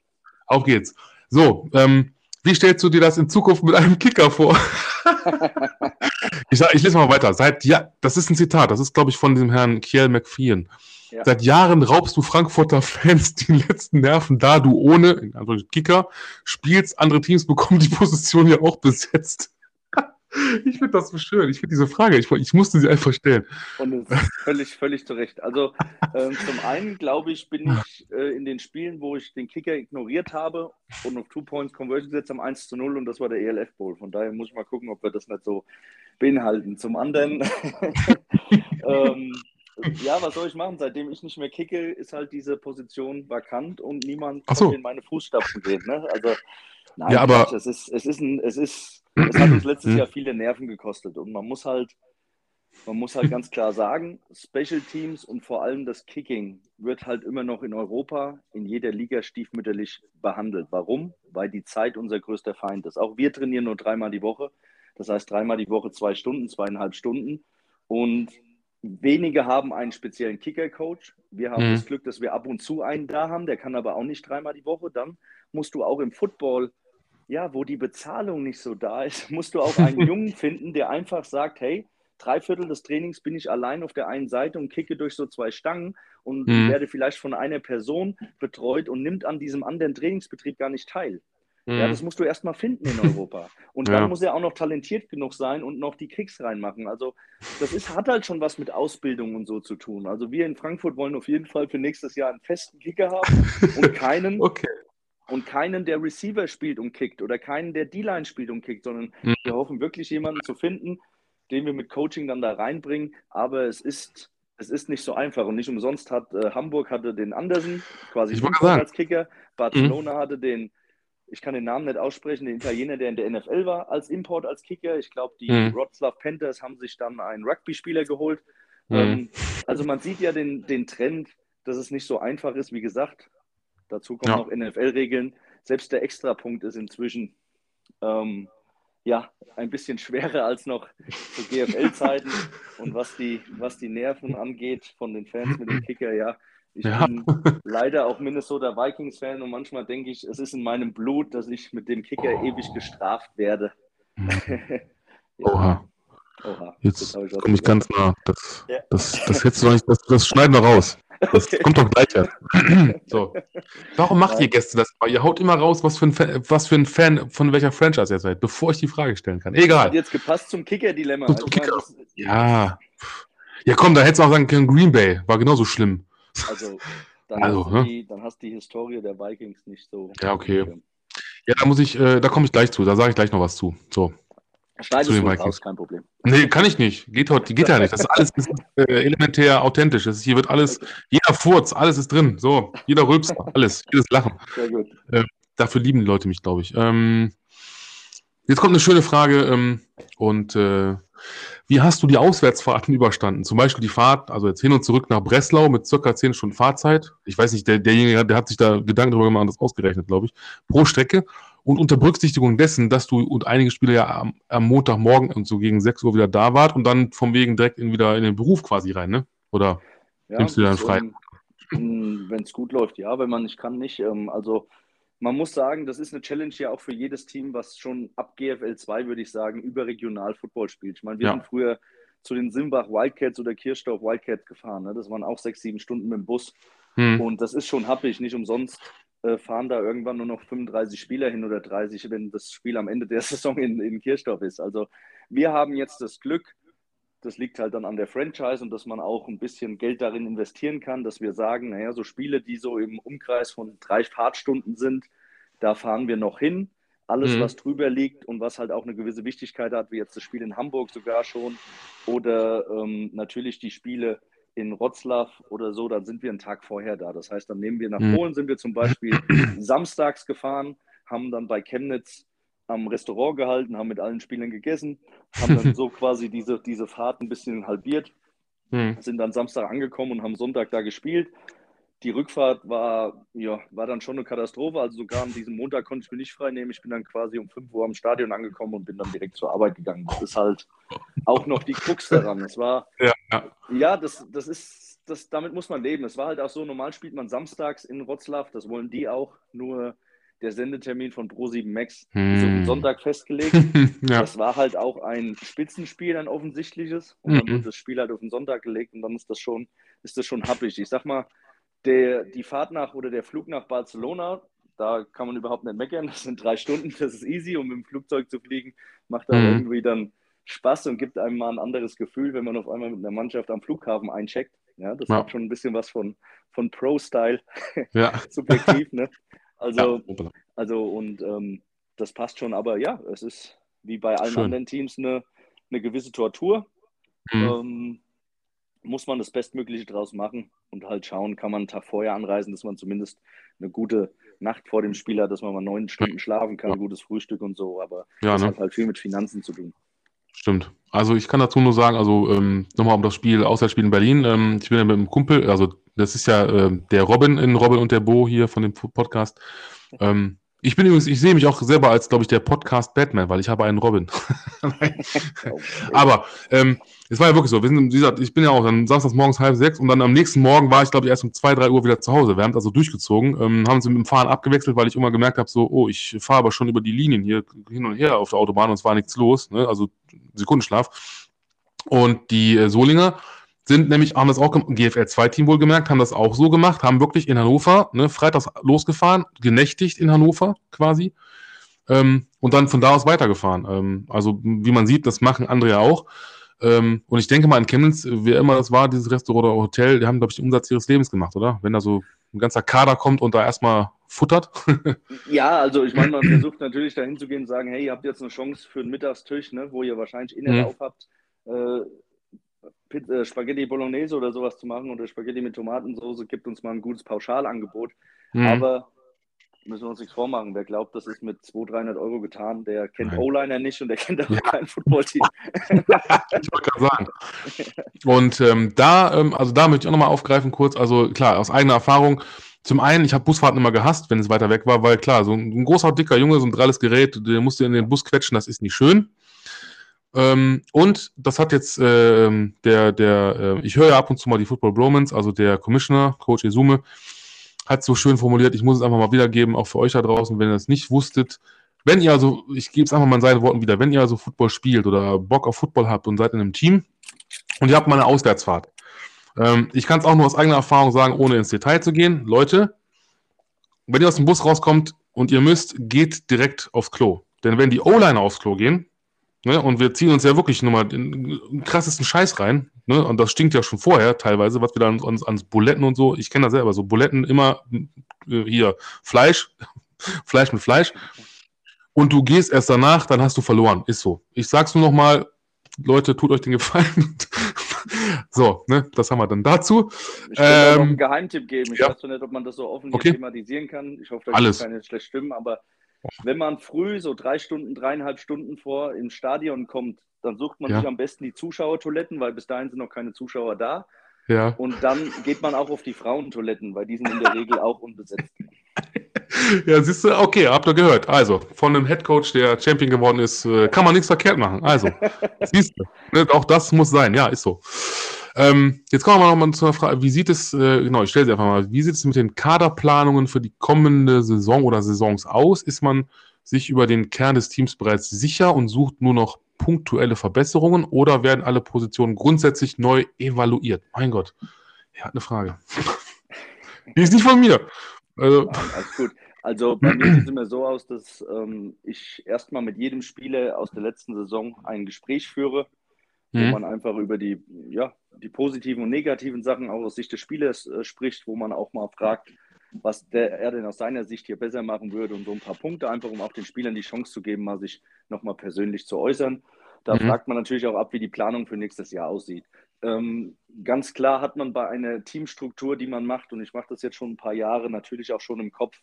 auf geht's. So, ähm, wie stellst du dir das in Zukunft mit einem Kicker vor? ich, ich lese mal weiter. Seit ja, das ist ein Zitat, das ist, glaube ich, von dem Herrn Kiel McPhee. Ja. Seit Jahren raubst du Frankfurter Fans die letzten Nerven, da du ohne also Kicker spielst. Andere Teams bekommen die Position ja auch besetzt. Ich finde das so schön. Ich finde diese Frage, ich, ich, musste sie einfach stellen. Und völlig, völlig zu Recht. Also ähm, zum einen, glaube ich, bin ich äh, in den Spielen, wo ich den Kicker ignoriert habe und auf Two Points Conversion gesetzt am 1 zu 0 und das war der ELF Bowl. Von daher muss ich mal gucken, ob wir das nicht so beinhalten. Zum anderen ähm, ja, was soll ich machen? Seitdem ich nicht mehr kicke, ist halt diese Position vakant und niemand so. in meine Fußstapfen geht. Ne? Also, nein, ja, aber es ist, es ist, ein, es ist, es hat uns letztes Jahr viele Nerven gekostet und man muss halt, man muss halt ganz klar sagen, Special Teams und vor allem das Kicking wird halt immer noch in Europa in jeder Liga stiefmütterlich behandelt. Warum? Weil die Zeit unser größter Feind ist. Auch wir trainieren nur dreimal die Woche. Das heißt, dreimal die Woche zwei Stunden, zweieinhalb Stunden. Und Wenige haben einen speziellen Kicker-Coach. Wir haben mhm. das Glück, dass wir ab und zu einen da haben, der kann aber auch nicht dreimal die Woche. Dann musst du auch im Football, ja, wo die Bezahlung nicht so da ist, musst du auch einen Jungen finden, der einfach sagt, hey, drei Viertel des Trainings bin ich allein auf der einen Seite und kicke durch so zwei Stangen und mhm. werde vielleicht von einer Person betreut und nimmt an diesem anderen Trainingsbetrieb gar nicht teil. Ja, mhm. das musst du erstmal finden in Europa. Und dann ja. muss er auch noch talentiert genug sein und noch die Kicks reinmachen. Also, das ist, hat halt schon was mit Ausbildung und so zu tun. Also, wir in Frankfurt wollen auf jeden Fall für nächstes Jahr einen festen Kicker haben und keinen, okay. und keinen, der Receiver spielt und kickt oder keinen, der D-Line spielt und kickt, sondern mhm. wir hoffen wirklich jemanden zu finden, den wir mit Coaching dann da reinbringen. Aber es ist, es ist nicht so einfach und nicht umsonst hat äh, Hamburg hatte den Andersen quasi als Kicker, Barcelona mhm. hatte den ich kann den Namen nicht aussprechen, den Italiener, der in der NFL war, als Import, als Kicker. Ich glaube, die mhm. Wroclaw Panthers haben sich dann einen Rugby-Spieler geholt. Mhm. Ähm, also man sieht ja den, den Trend, dass es nicht so einfach ist, wie gesagt. Dazu kommen ja. noch NFL-Regeln. Selbst der Extrapunkt ist inzwischen ähm, ja, ein bisschen schwerer als noch zu GFL-Zeiten. Und was die, was die Nerven angeht von den Fans mit dem Kicker, ja, ich ja. bin leider auch Minnesota Vikings-Fan und manchmal denke ich, es ist in meinem Blut, dass ich mit dem Kicker oh. ewig gestraft werde. Mhm. ja. Oha. Oha. Jetzt, komme ich ganz nah. Das, ja. das, das, hättest du nicht, das, das schneiden wir raus. Das okay. kommt doch gleich so. Warum macht Nein. ihr Gäste das? Ihr haut immer raus, was für, ein Fan, was für ein Fan von welcher Franchise ihr seid, bevor ich die Frage stellen kann. Egal. Hat jetzt gepasst zum Kicker-Dilemma. Also Kicker. ja. Ja, komm, da hättest du auch sagen können, Green Bay war genauso schlimm. Also, dann, also, hast, ne? die, dann hast du die Historie der Vikings nicht so. Ja, okay. Ja, da muss ich, äh, da komme ich gleich zu, da sage ich gleich noch was zu. So. Schneidest du raus, kein Problem. Nee, kann ich nicht. Geht, geht ja nicht. Das ist alles ist, äh, elementär authentisch. Das ist, hier wird alles, jeder Furz, alles ist drin. So, jeder Rülpser, alles, jedes Lachen. Sehr gut. Äh, dafür lieben die Leute mich, glaube ich. Ähm, jetzt kommt eine schöne Frage ähm, und äh, wie hast du die Auswärtsfahrten überstanden? Zum Beispiel die Fahrt, also jetzt hin und zurück nach Breslau mit circa 10 Stunden Fahrzeit. Ich weiß nicht, der, derjenige, der hat sich da Gedanken darüber gemacht das ausgerechnet, glaube ich, pro Strecke. Und unter Berücksichtigung dessen, dass du und einige Spieler ja am, am Montagmorgen und so gegen 6 Uhr wieder da wart und dann vom Wegen direkt in, wieder in den Beruf quasi rein, ne? Oder ja, nimmst du dann frei? Wenn es gut läuft, ja, wenn man nicht kann, nicht. Ähm, also man muss sagen, das ist eine Challenge ja auch für jedes Team, was schon ab GFL 2, würde ich sagen, überregional Football spielt. Ich meine, wir ja. sind früher zu den Simbach Wildcats oder Kirchdorf Wildcats gefahren. Ne? Das waren auch sechs, sieben Stunden mit dem Bus. Hm. Und das ist schon happig. Nicht umsonst äh, fahren da irgendwann nur noch 35 Spieler hin oder 30, wenn das Spiel am Ende der Saison in, in Kirchdorf ist. Also wir haben jetzt das Glück, das liegt halt dann an der Franchise und dass man auch ein bisschen Geld darin investieren kann, dass wir sagen, naja, so Spiele, die so im Umkreis von drei Fahrtstunden sind, da fahren wir noch hin. Alles, mhm. was drüber liegt und was halt auch eine gewisse Wichtigkeit hat, wie jetzt das Spiel in Hamburg sogar schon oder ähm, natürlich die Spiele in Wroclaw oder so, dann sind wir einen Tag vorher da. Das heißt, dann nehmen wir nach mhm. Polen, sind wir zum Beispiel samstags gefahren, haben dann bei Chemnitz am Restaurant gehalten, haben mit allen Spielern gegessen, haben dann so quasi diese, diese Fahrt ein bisschen halbiert, hm. sind dann Samstag angekommen und haben Sonntag da gespielt. die Rückfahrt war, ja, war dann schon eine Katastrophe. Also sogar an diesem Montag konnte ich mir nicht frei nehmen. Ich bin dann quasi um 5 Uhr am Stadion angekommen und bin dann direkt zur Arbeit gegangen. Das ist halt auch noch die Krux daran. Es war, ja, ja. ja das, das ist, das, damit muss man leben. Es war halt auch so, normal spielt man samstags in Wroclaw, das wollen die auch, nur der Sendetermin von Pro7 Max hm. ist auf den Sonntag festgelegt. ja. Das war halt auch ein Spitzenspiel, ein offensichtliches. Und dann mhm. wird das Spiel halt auf den Sonntag gelegt und dann ist das schon, ist das schon happig. Ich sag mal, der, die Fahrt nach oder der Flug nach Barcelona, da kann man überhaupt nicht meckern. Das sind drei Stunden, das ist easy. Mit dem Flugzeug zu fliegen, macht dann mhm. irgendwie dann Spaß und gibt einem mal ein anderes Gefühl, wenn man auf einmal mit einer Mannschaft am Flughafen eincheckt. Ja, das ja. hat schon ein bisschen was von, von Pro-Style. Ja. Subjektiv, ne? Also, ja. also und ähm, das passt schon, aber ja, es ist wie bei allen Schön. anderen Teams eine, eine gewisse Tortur. Mhm. Ähm, muss man das Bestmögliche draus machen und halt schauen, kann man einen Tag vorher anreisen, dass man zumindest eine gute Nacht vor dem Spiel hat, dass man mal neun Stunden schlafen kann, ein gutes Frühstück und so. Aber ja, das ne? hat halt viel mit Finanzen zu tun. Stimmt. Also ich kann dazu nur sagen, also ähm, nochmal um das Spiel, Auswärtsspiel in Berlin. Ähm, ich bin ja mit einem Kumpel, also das ist ja äh, der Robin in Robin und der Bo hier von dem Podcast. Ähm, ich bin übrigens, ich sehe mich auch selber als, glaube ich, der Podcast Batman, weil ich habe einen Robin. Aber ähm, es war ja wirklich so. Wir sind, wie gesagt, ich bin ja auch dann samstags morgens halb sechs und dann am nächsten Morgen war ich, glaube ich, erst um zwei, drei Uhr wieder zu Hause. Wir haben also durchgezogen, ähm, haben sie mit dem Fahren abgewechselt, weil ich immer gemerkt habe, so, oh, ich fahre aber schon über die Linien hier hin und her auf der Autobahn und es war nichts los. Ne? Also Sekundenschlaf. Und die äh, Solinger sind nämlich, haben das auch, GFL 2-Team wohl gemerkt, haben das auch so gemacht, haben wirklich in Hannover, ne, freitags losgefahren, genächtigt in Hannover quasi, ähm, und dann von da aus weitergefahren. Ähm, also, wie man sieht, das machen andere ja auch. Ähm, und ich denke mal, in Chemnitz, wer immer das war, dieses Restaurant oder Hotel, die haben, glaube ich, den Umsatz ihres Lebens gemacht, oder? Wenn da so ein ganzer Kader kommt und da erstmal futtert. ja, also ich meine, man versucht natürlich dahin zu gehen und sagen, hey, ihr habt jetzt eine Chance für einen Mittagstisch, ne, wo ihr wahrscheinlich innen mhm. habt. Äh, Pizza, äh, Spaghetti Bolognese oder sowas zu machen oder Spaghetti mit Tomatensauce, gibt uns mal ein gutes Pauschalangebot. Mhm. Aber müssen wir uns nichts vormachen. Wer glaubt, das ist mit 200, 300 Euro getan, der kennt O-Liner nicht und der kennt auch ja. kein Footballteam. ich wollte gerade sagen. Und ähm, da, ähm, also da möchte ich auch nochmal aufgreifen kurz. Also klar, aus eigener Erfahrung. Zum einen, ich habe Busfahrten immer gehasst, wenn es weiter weg war, weil klar, so ein, ein großer, dicker Junge, so ein dralles Gerät, der musste in den Bus quetschen, das ist nicht schön. Ähm, und das hat jetzt äh, der, der, äh, ich höre ja ab und zu mal die Football Bromans, also der Commissioner, Coach Izume, hat so schön formuliert, ich muss es einfach mal wiedergeben, auch für euch da draußen, wenn ihr es nicht wusstet. Wenn ihr also, ich gebe es einfach mal in seinen Worten wieder, wenn ihr also Football spielt oder Bock auf Football habt und seid in einem Team und ihr habt mal eine Auswärtsfahrt. Ähm, ich kann es auch nur aus eigener Erfahrung sagen, ohne ins Detail zu gehen. Leute, wenn ihr aus dem Bus rauskommt und ihr müsst, geht direkt aufs Klo. Denn wenn die O-Liner aufs Klo gehen, Ne? Und wir ziehen uns ja wirklich nochmal den krassesten Scheiß rein. Ne? Und das stinkt ja schon vorher teilweise, was wir da ans, ans Buletten und so, ich kenne das selber, so Buletten immer äh, hier Fleisch, Fleisch mit Fleisch. Und du gehst erst danach, dann hast du verloren. Ist so. Ich sag's nur nochmal, Leute, tut euch den Gefallen. so, ne, das haben wir dann dazu. Ich will ähm, noch einen Geheimtipp geben. Ich ja. weiß nicht, ob man das so offen okay. thematisieren kann. Ich hoffe, da gibt keine schlecht Stimmen, aber wenn man früh so drei Stunden, dreieinhalb Stunden vor im Stadion kommt, dann sucht man ja. sich am besten die Zuschauertoiletten, weil bis dahin sind noch keine Zuschauer da. Ja. Und dann geht man auch auf die Frauentoiletten, weil die sind in der Regel auch unbesetzt. Ja, siehst du, okay, habt ihr gehört. Also, von einem Headcoach, der Champion geworden ist, äh, kann man nichts verkehrt machen. Also, siehst du, ne, auch das muss sein. Ja, ist so. Ähm, jetzt kommen wir noch mal zu einer Frage. Wie sieht es, äh, genau, ich stelle sie einfach mal, wie sieht es mit den Kaderplanungen für die kommende Saison oder Saisons aus? Ist man sich über den Kern des Teams bereits sicher und sucht nur noch punktuelle Verbesserungen oder werden alle Positionen grundsätzlich neu evaluiert? Mein Gott, er hat eine Frage. Die ist nicht von mir. Also, ja, alles gut. Also bei mir sieht es immer so aus, dass ähm, ich erstmal mit jedem Spieler aus der letzten Saison ein Gespräch führe, mhm. wo man einfach über die, ja, die positiven und negativen Sachen auch aus Sicht des Spielers äh, spricht, wo man auch mal fragt, was der, er denn aus seiner Sicht hier besser machen würde und so ein paar Punkte, einfach um auch den Spielern die Chance zu geben, mal sich nochmal persönlich zu äußern. Da mhm. fragt man natürlich auch ab, wie die Planung für nächstes Jahr aussieht. Ähm, ganz klar hat man bei einer Teamstruktur, die man macht, und ich mache das jetzt schon ein paar Jahre, natürlich auch schon im Kopf,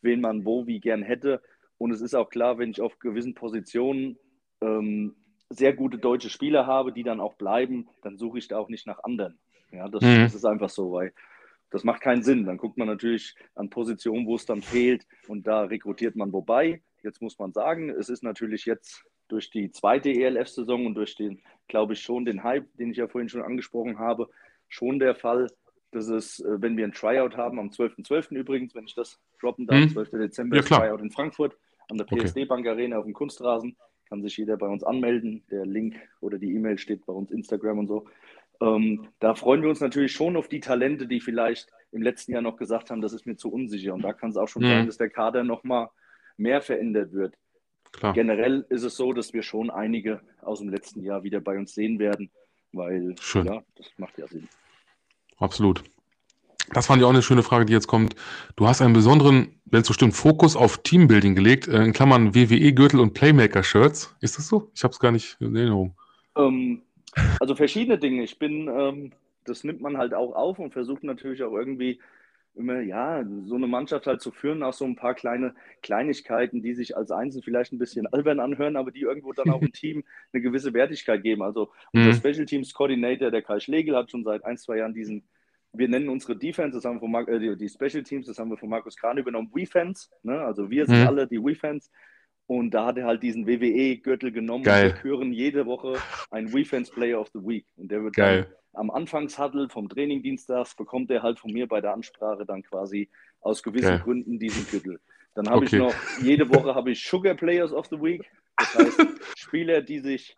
wen man wo wie gern hätte. Und es ist auch klar, wenn ich auf gewissen Positionen ähm, sehr gute deutsche Spieler habe, die dann auch bleiben, dann suche ich da auch nicht nach anderen. Ja, das, mhm. das ist einfach so, weil das macht keinen Sinn. Dann guckt man natürlich an Positionen, wo es dann fehlt und da rekrutiert man wobei. Jetzt muss man sagen, es ist natürlich jetzt durch die zweite ELF-Saison und durch den, glaube ich, schon den Hype, den ich ja vorhin schon angesprochen habe, schon der Fall, dass es, äh, wenn wir ein Tryout haben, am 12.12. .12. übrigens, wenn ich das droppen darf, hm. 12. Dezember, ja, Tryout in Frankfurt an der PSD Bank Arena auf dem Kunstrasen, kann sich jeder bei uns anmelden. Der Link oder die E-Mail steht bei uns Instagram und so. Ähm, da freuen wir uns natürlich schon auf die Talente, die vielleicht im letzten Jahr noch gesagt haben, das ist mir zu unsicher. Und da kann es auch schon mhm. sein, dass der Kader nochmal mehr verändert wird. Klar. Generell ist es so, dass wir schon einige aus dem letzten Jahr wieder bei uns sehen werden, weil Schön. ja, das macht ja Sinn. Absolut. Das fand ich auch eine schöne Frage, die jetzt kommt. Du hast einen besonderen, wenn es so stimmt, Fokus auf Teambuilding gelegt, äh, in Klammern WWE-Gürtel und Playmaker-Shirts. Ist das so? Ich habe es gar nicht in Erinnerung. Ähm, also verschiedene Dinge. Ich bin, ähm, das nimmt man halt auch auf und versucht natürlich auch irgendwie immer, ja, so eine Mannschaft halt zu führen, auch so ein paar kleine Kleinigkeiten, die sich als Einzel vielleicht ein bisschen albern anhören, aber die irgendwo dann auch im Team eine gewisse Wertigkeit geben. Also unser mhm. Special Teams Coordinator, der Kai Schlegel, hat schon seit ein, zwei Jahren diesen, wir nennen unsere Defense, das haben wir von, äh, die Special Teams, das haben wir von Markus Kahn übernommen, We-Fans, ne? also wir sind mhm. alle die We-Fans und da hat er halt diesen WWE-Gürtel genommen Geil. und wir hören jede Woche einen We-Fans Player of the Week und der wird Geil. am Anfangshuddle vom Training dienstags bekommt er halt von mir bei der Ansprache dann quasi aus gewissen okay. Gründen diesen Titel. Dann habe okay. ich noch, jede Woche habe ich Sugar Players of the Week. Das heißt, Spieler, die sich,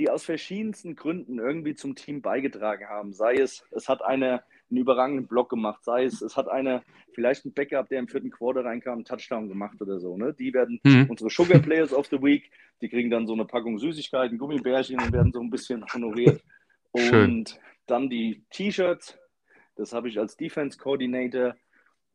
die aus verschiedensten Gründen irgendwie zum Team beigetragen haben. Sei es, es hat einer einen überragenden Block gemacht, sei es, es hat einer vielleicht ein Backup, der im vierten Quarter reinkam, einen Touchdown gemacht oder so. Ne? Die werden mhm. unsere Sugar Players of the Week, die kriegen dann so eine Packung Süßigkeiten, Gummibärchen und werden so ein bisschen honoriert. Schön. Und dann die T-Shirts, das habe ich als Defense Coordinator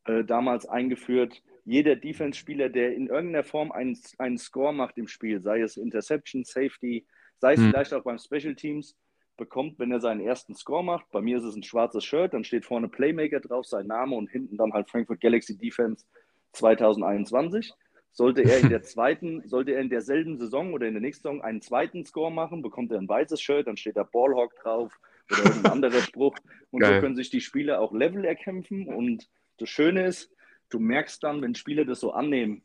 äh, damals eingeführt. Jeder Defense-Spieler, der in irgendeiner Form einen, einen Score macht im Spiel, sei es Interception, Safety, sei es hm. vielleicht auch beim Special Teams, bekommt, wenn er seinen ersten Score macht. Bei mir ist es ein schwarzes Shirt, dann steht vorne Playmaker drauf, sein Name und hinten dann halt Frankfurt Galaxy Defense 2021. Sollte er in der zweiten, sollte er in derselben Saison oder in der nächsten Saison einen zweiten Score machen, bekommt er ein weißes Shirt, dann steht da Ballhawk drauf oder irgendein anderer Spruch. Und Geil. so können sich die Spieler auch Level erkämpfen. Und das Schöne ist, du merkst dann, wenn Spieler das so annehmen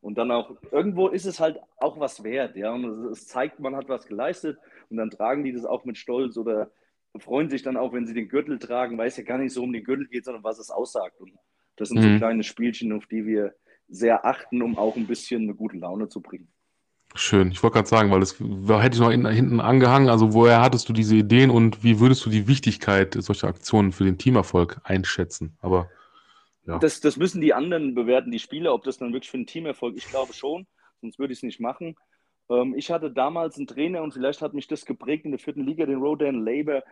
und dann auch, irgendwo ist es halt auch was wert, ja. Und es, zeigt, man hat was geleistet und dann tragen die das auch mit Stolz oder freuen sich dann auch, wenn sie den Gürtel tragen, weil es ja gar nicht so um den Gürtel geht, sondern was es aussagt. Und das sind mhm. so kleine Spielchen, auf die wir sehr achten, um auch ein bisschen eine gute Laune zu bringen. Schön. Ich wollte gerade sagen, weil das hätte ich noch in, hinten angehangen. Also woher hattest du diese Ideen und wie würdest du die Wichtigkeit solcher Aktionen für den Teamerfolg einschätzen? Aber ja. Das, das müssen die anderen bewerten, die Spieler, ob das dann wirklich für einen Teamerfolg. Ich glaube schon, sonst würde ich es nicht machen. Ähm, ich hatte damals einen Trainer und vielleicht hat mich das geprägt in der vierten Liga, den Rodan Labour.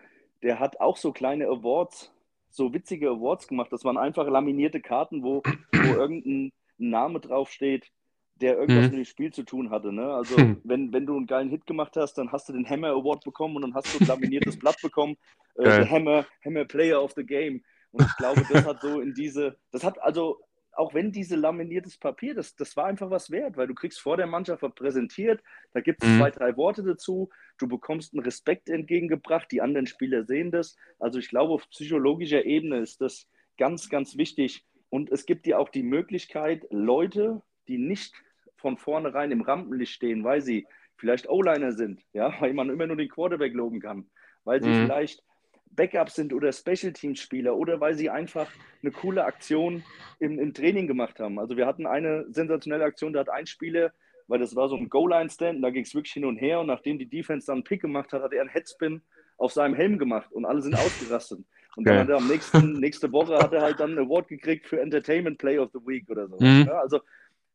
Der hat auch so kleine Awards, so witzige Awards gemacht. Das waren einfach laminierte Karten, wo, wo irgendein Name draufsteht, der irgendwas mhm. mit dem Spiel zu tun hatte. Ne? Also hm. wenn, wenn du einen geilen Hit gemacht hast, dann hast du den Hammer Award bekommen und dann hast du ein laminiertes Blatt bekommen, äh, Hammer, Hammer Player of the Game. Und ich glaube, das hat so in diese, das hat also, auch wenn diese laminiertes Papier, das, das war einfach was wert, weil du kriegst vor der Mannschaft präsentiert, da gibt es mhm. zwei, drei Worte dazu, du bekommst einen Respekt entgegengebracht, die anderen Spieler sehen das. Also ich glaube, auf psychologischer Ebene ist das ganz, ganz wichtig, und es gibt dir auch die Möglichkeit, Leute, die nicht von vornherein im Rampenlicht stehen, weil sie vielleicht O-Liner sind, ja, weil man immer nur den Quarterback loben kann, weil sie mhm. vielleicht Backups sind oder Special Teams Spieler oder weil sie einfach eine coole Aktion im, im Training gemacht haben. Also wir hatten eine sensationelle Aktion, da hat ein Spieler, weil das war so ein Goal-Line-Stand, da ging es wirklich hin und her und nachdem die Defense dann einen Pick gemacht hat, hat er einen Headspin auf seinem Helm gemacht und alle sind ausgerastet. Und dann hat er am nächsten, nächste Woche hat er halt dann einen Award gekriegt für Entertainment Play of the Week oder so. Mhm. Ja, also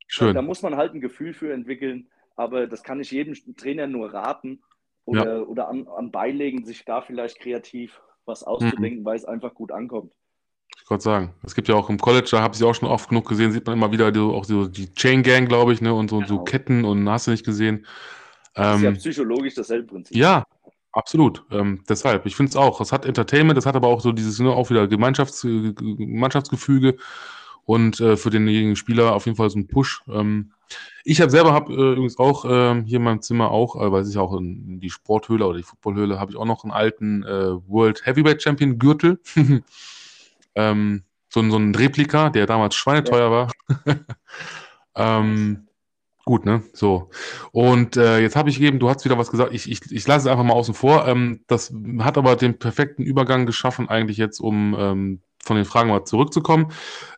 Schön. da muss man halt ein Gefühl für entwickeln, aber das kann ich jedem Trainer nur raten oder, ja. oder an, an beilegen, sich da vielleicht kreativ was auszudenken, mhm. weil es einfach gut ankommt. Ich wollte sagen, es gibt ja auch im College, da habe ich sie auch schon oft genug gesehen, sieht man immer wieder die, auch so die Chain Gang, glaube ich, ne, und so, genau. so Ketten und hast du nicht gesehen. Das ist ja ähm, psychologisch dasselbe Prinzip. Ja, Absolut. Ähm, deshalb, ich finde es auch. Es hat Entertainment, es hat aber auch so dieses ne, auch wieder Gemeinschafts Mannschaftsgefüge und äh, für denjenigen Spieler auf jeden Fall so ein Push. Ähm, ich habe selber habe äh, übrigens auch äh, hier in meinem Zimmer auch, äh, weil ich auch in, in die Sporthöhle oder die Footballhöhle habe ich auch noch einen alten äh, World Heavyweight Champion Gürtel. Ähm, so, so ein Replika, der damals schweineteuer war. ähm, gut, ne? So. Und äh, jetzt habe ich eben, du hast wieder was gesagt, ich, ich, ich lasse es einfach mal außen vor. Ähm, das hat aber den perfekten Übergang geschaffen, eigentlich jetzt, um ähm, von den Fragen mal zurückzukommen.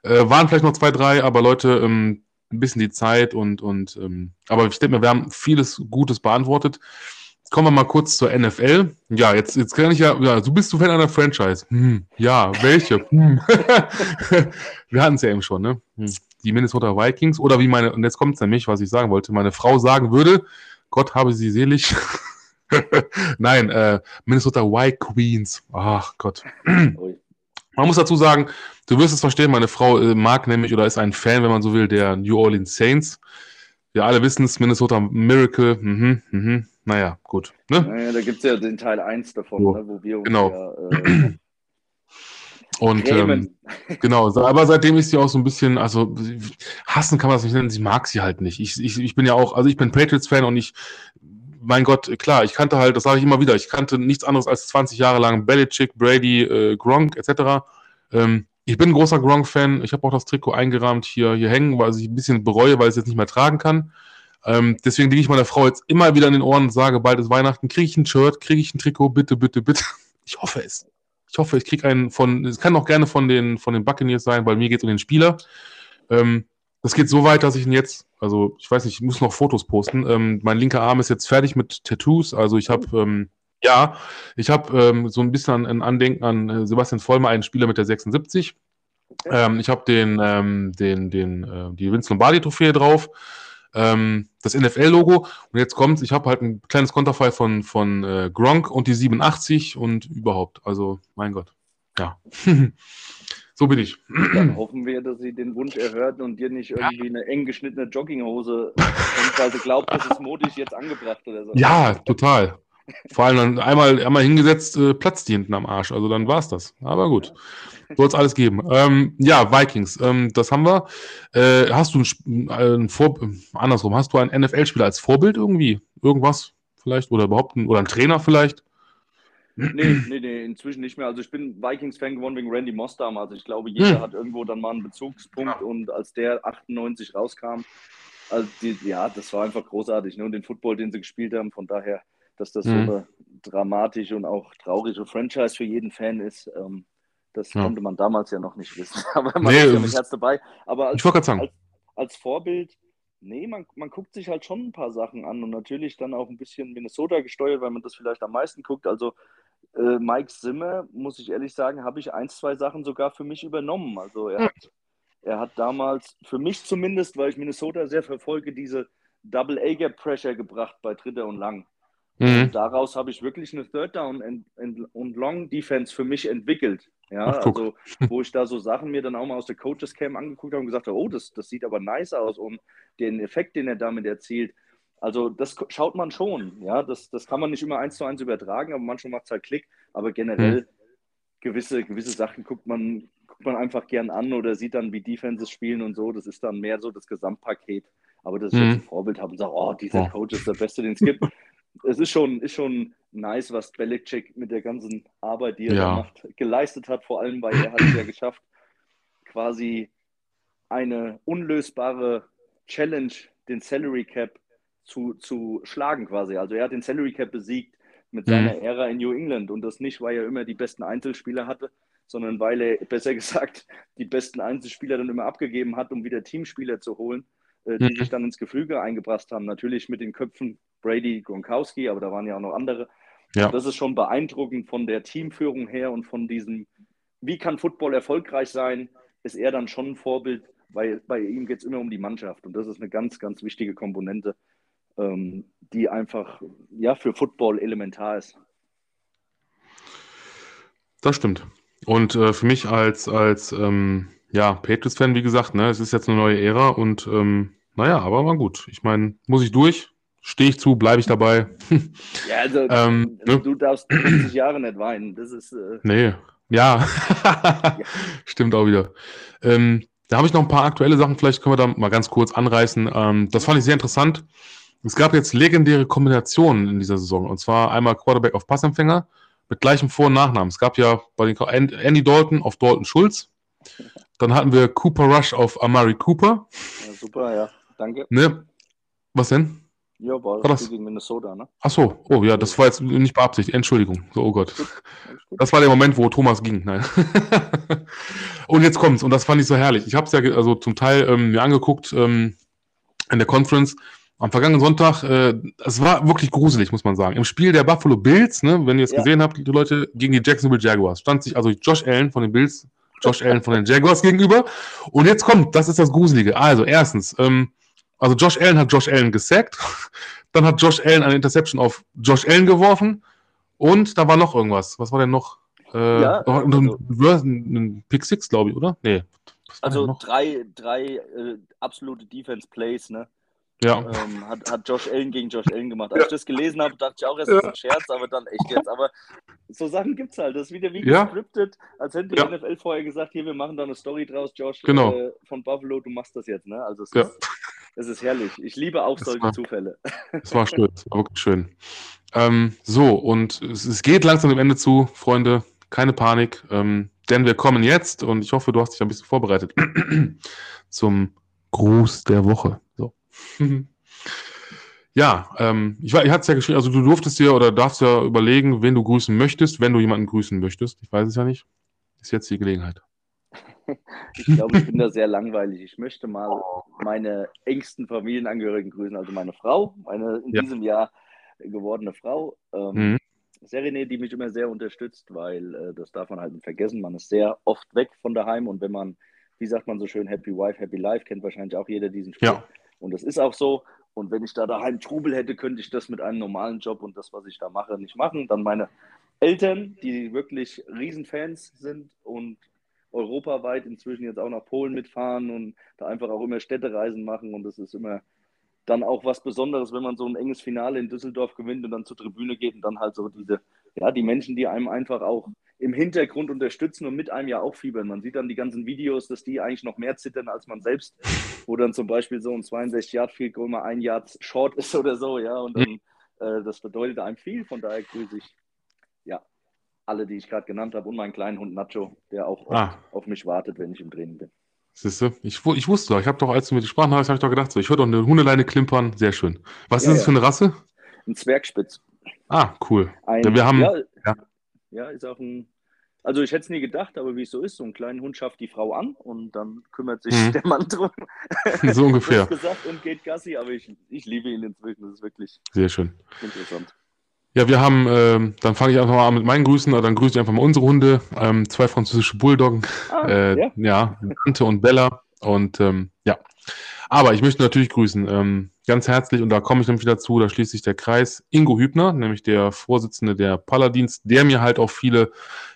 Äh, waren vielleicht noch zwei, drei, aber Leute, ähm, ein bisschen die Zeit und, und ähm, aber ich denke mir, wir haben vieles Gutes beantwortet. Kommen wir mal kurz zur NFL. Ja, jetzt, jetzt kann ich ja, ja du bist du Fan einer Franchise. Hm, ja, welche? Hm. wir hatten es ja eben schon, ne? Hm. Die Minnesota Vikings oder wie meine, und jetzt kommt es nämlich, was ich sagen wollte, meine Frau sagen würde, Gott habe sie selig. Nein, äh, Minnesota White Queens. Ach Gott. Man muss dazu sagen, du wirst es verstehen, meine Frau äh, mag nämlich oder ist ein Fan, wenn man so will, der New Orleans Saints. Wir alle wissen es, Minnesota Miracle. Mhm, mhm. Naja, gut. Ne? Naja, da gibt es ja den Teil 1 davon, so, ne, wo wir uns genau. ja, äh, und ähm, genau, aber seitdem ist sie auch so ein bisschen, also hassen kann man das nicht nennen, sie mag sie halt nicht. Ich, ich, ich bin ja auch, also ich bin Patriots-Fan und ich, mein Gott, klar, ich kannte halt, das sage ich immer wieder, ich kannte nichts anderes als 20 Jahre lang Belichick, Brady, äh, Gronk etc. Ähm, ich bin ein großer Gronk-Fan. Ich habe auch das Trikot eingerahmt hier, hier hängen, weil ich ein bisschen bereue, weil ich es jetzt nicht mehr tragen kann. Ähm, deswegen liege ich meiner Frau jetzt immer wieder in den Ohren und sage, bald ist Weihnachten, kriege ich ein Shirt, kriege ich ein Trikot, bitte, bitte, bitte. Ich hoffe es. Ich hoffe, ich kriege einen von, es kann auch gerne von den, von den Buccaneers sein, weil mir geht es um den Spieler. Ähm, das geht so weit, dass ich ihn jetzt, also ich weiß nicht, ich muss noch Fotos posten. Ähm, mein linker Arm ist jetzt fertig mit Tattoos. Also ich habe ähm, ja, ich habe ähm, so ein bisschen ein Andenken an äh, Sebastian Vollmer, einen Spieler mit der 76. Ähm, ich habe den, ähm, den, den, äh, die Vince Lombardi-Trophäe drauf, ähm, das NFL-Logo und jetzt kommt, ich habe halt ein kleines Konterfei von, von äh, Gronk und die 87 und überhaupt. Also, mein Gott. Ja. so bin ich. Dann hoffen wir, dass sie den Wunsch erhört und dir nicht irgendwie eine eng geschnittene Jogginghose, weil sie glaubt, das ist modisch jetzt angebracht oder so. Ja, total. Vor allem dann einmal, einmal hingesetzt, äh, platzt die hinten am Arsch. Also dann war es das. Aber gut. Soll es alles geben. Ähm, ja, Vikings, ähm, das haben wir. Äh, hast du ein, ein Vor andersrum, hast du einen NFL-Spieler als Vorbild irgendwie? Irgendwas vielleicht? Oder überhaupt ein, oder ein Trainer vielleicht? Nee, nee, nee, inzwischen nicht mehr. Also ich bin Vikings-Fan geworden wegen Randy Moss damals. Ich glaube, jeder hm. hat irgendwo dann mal einen Bezugspunkt ja. und als der 98 rauskam, also die, ja, das war einfach großartig. Ne? Und den Football, den sie gespielt haben, von daher dass das mhm. so eine dramatische und auch traurige Franchise für jeden Fan ist. Ähm, das ja. konnte man damals ja noch nicht wissen. Aber man nee, ist ja mit Herz dabei. Aber als, ich sagen. Als, als Vorbild, nee, man, man guckt sich halt schon ein paar Sachen an und natürlich dann auch ein bisschen Minnesota gesteuert, weil man das vielleicht am meisten guckt. Also äh, Mike Zimmer, muss ich ehrlich sagen, habe ich ein, zwei Sachen sogar für mich übernommen. Also er hat, er hat damals, für mich zumindest, weil ich Minnesota sehr verfolge, diese Double-A-Gap-Pressure gebracht bei Dritter und Lang. Mhm. daraus habe ich wirklich eine Third Down and, and, und Long Defense für mich entwickelt. Ja, Ach, also wo ich da so Sachen mir dann auch mal aus der Coaches Cam angeguckt habe und gesagt habe, oh, das, das sieht aber nice aus und den Effekt, den er damit erzielt. Also das schaut man schon, ja, das, das kann man nicht immer eins zu eins übertragen, aber manchmal macht es halt Klick. Aber generell mhm. gewisse, gewisse Sachen guckt man, guckt man einfach gern an oder sieht dann, wie Defenses spielen und so. Das ist dann mehr so das Gesamtpaket. Aber dass ich mhm. jetzt ein Vorbild habe und sage, oh, dieser Coach ist der Beste, den es gibt es ist schon, ist schon nice, was Belichick mit der ganzen Arbeit, die er ja. macht, geleistet hat, vor allem, weil er hat es ja geschafft, quasi eine unlösbare Challenge, den Salary Cap zu, zu schlagen quasi. Also er hat den Salary Cap besiegt mit seiner mhm. Ära in New England und das nicht, weil er immer die besten Einzelspieler hatte, sondern weil er, besser gesagt, die besten Einzelspieler dann immer abgegeben hat, um wieder Teamspieler zu holen, äh, die mhm. sich dann ins Gefüge eingebracht haben. Natürlich mit den Köpfen Brady, Gronkowski, aber da waren ja auch noch andere. Ja. Das ist schon beeindruckend von der Teamführung her und von diesem, wie kann Football erfolgreich sein, ist er dann schon ein Vorbild, weil bei ihm geht es immer um die Mannschaft und das ist eine ganz, ganz wichtige Komponente, ähm, die einfach ja, für Football elementar ist. Das stimmt. Und äh, für mich als, als ähm, ja, Patriots-Fan, wie gesagt, ne, es ist jetzt eine neue Ära und ähm, naja, aber war gut. Ich meine, muss ich durch, stehe ich zu, bleibe ich dabei. Ja, also ähm, ne? du darfst 50 Jahre nicht weinen. Das ist. Äh... Nee, ja. ja. Stimmt auch wieder. Ähm, da habe ich noch ein paar aktuelle Sachen, vielleicht können wir da mal ganz kurz anreißen. Ähm, das fand ich sehr interessant. Es gab jetzt legendäre Kombinationen in dieser Saison. Und zwar einmal Quarterback auf Passempfänger. mit gleichem Vor- und Nachnamen. Es gab ja bei den Andy Dalton auf Dalton Schulz. Dann hatten wir Cooper Rush auf Amari Cooper. Ja, super, ja. Danke. Ne? Was denn? Ja, war, War das- gegen Minnesota, ne? Ach so, oh ja, das war jetzt nicht beabsichtigt. Entschuldigung. So, oh Gott. Das war der Moment, wo Thomas ging. Nein. und jetzt kommt's. Und das fand ich so herrlich. Ich habe es ja also zum Teil ähm, mir angeguckt ähm, in der Conference am vergangenen Sonntag. Äh, es war wirklich gruselig, muss man sagen. Im Spiel der Buffalo Bills, ne, wenn ihr es Ja. gesehen habt, die Leute gegen die Jacksonville Jaguars, stand sich also Josh Allen von den Bills, Josh Allen von den Jaguars gegenüber. Und jetzt kommt, das ist das Gruselige. Also erstens, ähm, also Josh Allen hat Josh Allen gesackt. Dann hat Josh Allen eine Interception auf Josh Allen geworfen. Und da war noch irgendwas. Was war denn noch? Äh, Ja, noch also- ein, ein Pick Six, glaube ich, oder? Nee. Also drei, drei äh, absolute Defense-Plays, ne? Ja. Ähm, hat, hat Josh Allen gegen Josh Allen gemacht. Als ich das gelesen habe, dachte ich auch, es ist ein Scherz, aber dann echt jetzt. Aber so Sachen gibt's halt. Das ist wieder wie Ja. gescriptet, als hätte die Ja. NFL vorher gesagt, hier, wir machen da eine Story draus, Josh, Genau. äh, von Buffalo, du machst das jetzt, ne? Also es, Ja. ist, es ist herrlich. Ich liebe auch Das solche war- Zufälle. Es war schön, es war wirklich schön. Ähm, so, und es, es geht langsam dem Ende zu, Freunde. Keine Panik, ähm, denn wir kommen jetzt, und ich hoffe, du hast dich ein bisschen vorbereitet, zum Gruß der Woche. So. Ja, ähm, ich, war- ich hatte es ja geschrieben, also du durftest dir oder darfst ja überlegen, wen du grüßen möchtest, wenn du jemanden grüßen möchtest. Ich weiß es ja nicht. Ist jetzt die Gelegenheit. Ich glaube, ich bin da sehr langweilig. Ich möchte mal meine engsten Familienangehörigen grüßen, also meine Frau, meine in Ja. diesem Jahr gewordene Frau. Ähm, Mhm. Serene, die mich immer sehr unterstützt, weil äh, das darf man halt nicht vergessen. Man ist sehr oft weg von daheim und wenn man, wie sagt man so schön, Happy Wife, Happy Life, kennt wahrscheinlich auch jeder diesen Spruch. Ja. Und das ist auch so. Und wenn ich da daheim Trubel hätte, könnte ich das mit einem normalen Job und das, was ich da mache, nicht machen. Dann meine Eltern, die wirklich Riesenfans sind und europaweit inzwischen jetzt auch nach Polen mitfahren und da einfach auch immer Städtereisen machen. Und das ist immer dann auch was Besonderes, wenn man so ein enges Finale in Düsseldorf gewinnt und dann zur Tribüne geht und dann halt so diese, ja, die Menschen, die einem einfach auch im Hintergrund unterstützen und mit einem ja auch fiebern. Man sieht dann die ganzen Videos, dass die eigentlich noch mehr zittern als man selbst, wo dann zum Beispiel so ein 62 Yard Field Goal mal ein Yard Short ist oder so, ja, und dann, äh, das bedeutet einem viel. Von daher grüße ich, ja, alle, die ich gerade genannt habe und meinen kleinen Hund Nacho, der auch Ah. auf mich wartet, wenn ich im Training bin. Siehst du? Ich, ich wusste doch, ich habe doch, als du mir die Sprachen hast, habe ich doch gedacht, so, ich höre doch eine Hundeleine klimpern, sehr schön. Was Ja, ist es ja. für eine Rasse? Ein Zwergspitz. Ah, cool. Ein, Ja, wir haben- ja, ja. ist auch ein. Also ich hätte es nie gedacht, aber wie es so ist, so einen kleinen Hund schafft die Frau an und dann kümmert sich Mhm. der Mann drum. So ungefähr. Gesagt und geht Gassi, aber ich, ich liebe ihn inzwischen. Das ist wirklich Sehr schön. interessant. Ja, wir haben, ähm, dann fange ich einfach mal an mit meinen Grüßen, oder dann grüße ich einfach mal unsere Hunde, ähm, zwei französische Bulldoggen, Ah, äh, ja. ja, Dante und Bella und ähm, ja. Aber ich möchte natürlich grüßen, ähm, ganz herzlich, und da komme ich nämlich dazu, da schließt sich der Kreis, Ingo Hübner, nämlich der Vorsitzende der Paladins, der mir halt auch viele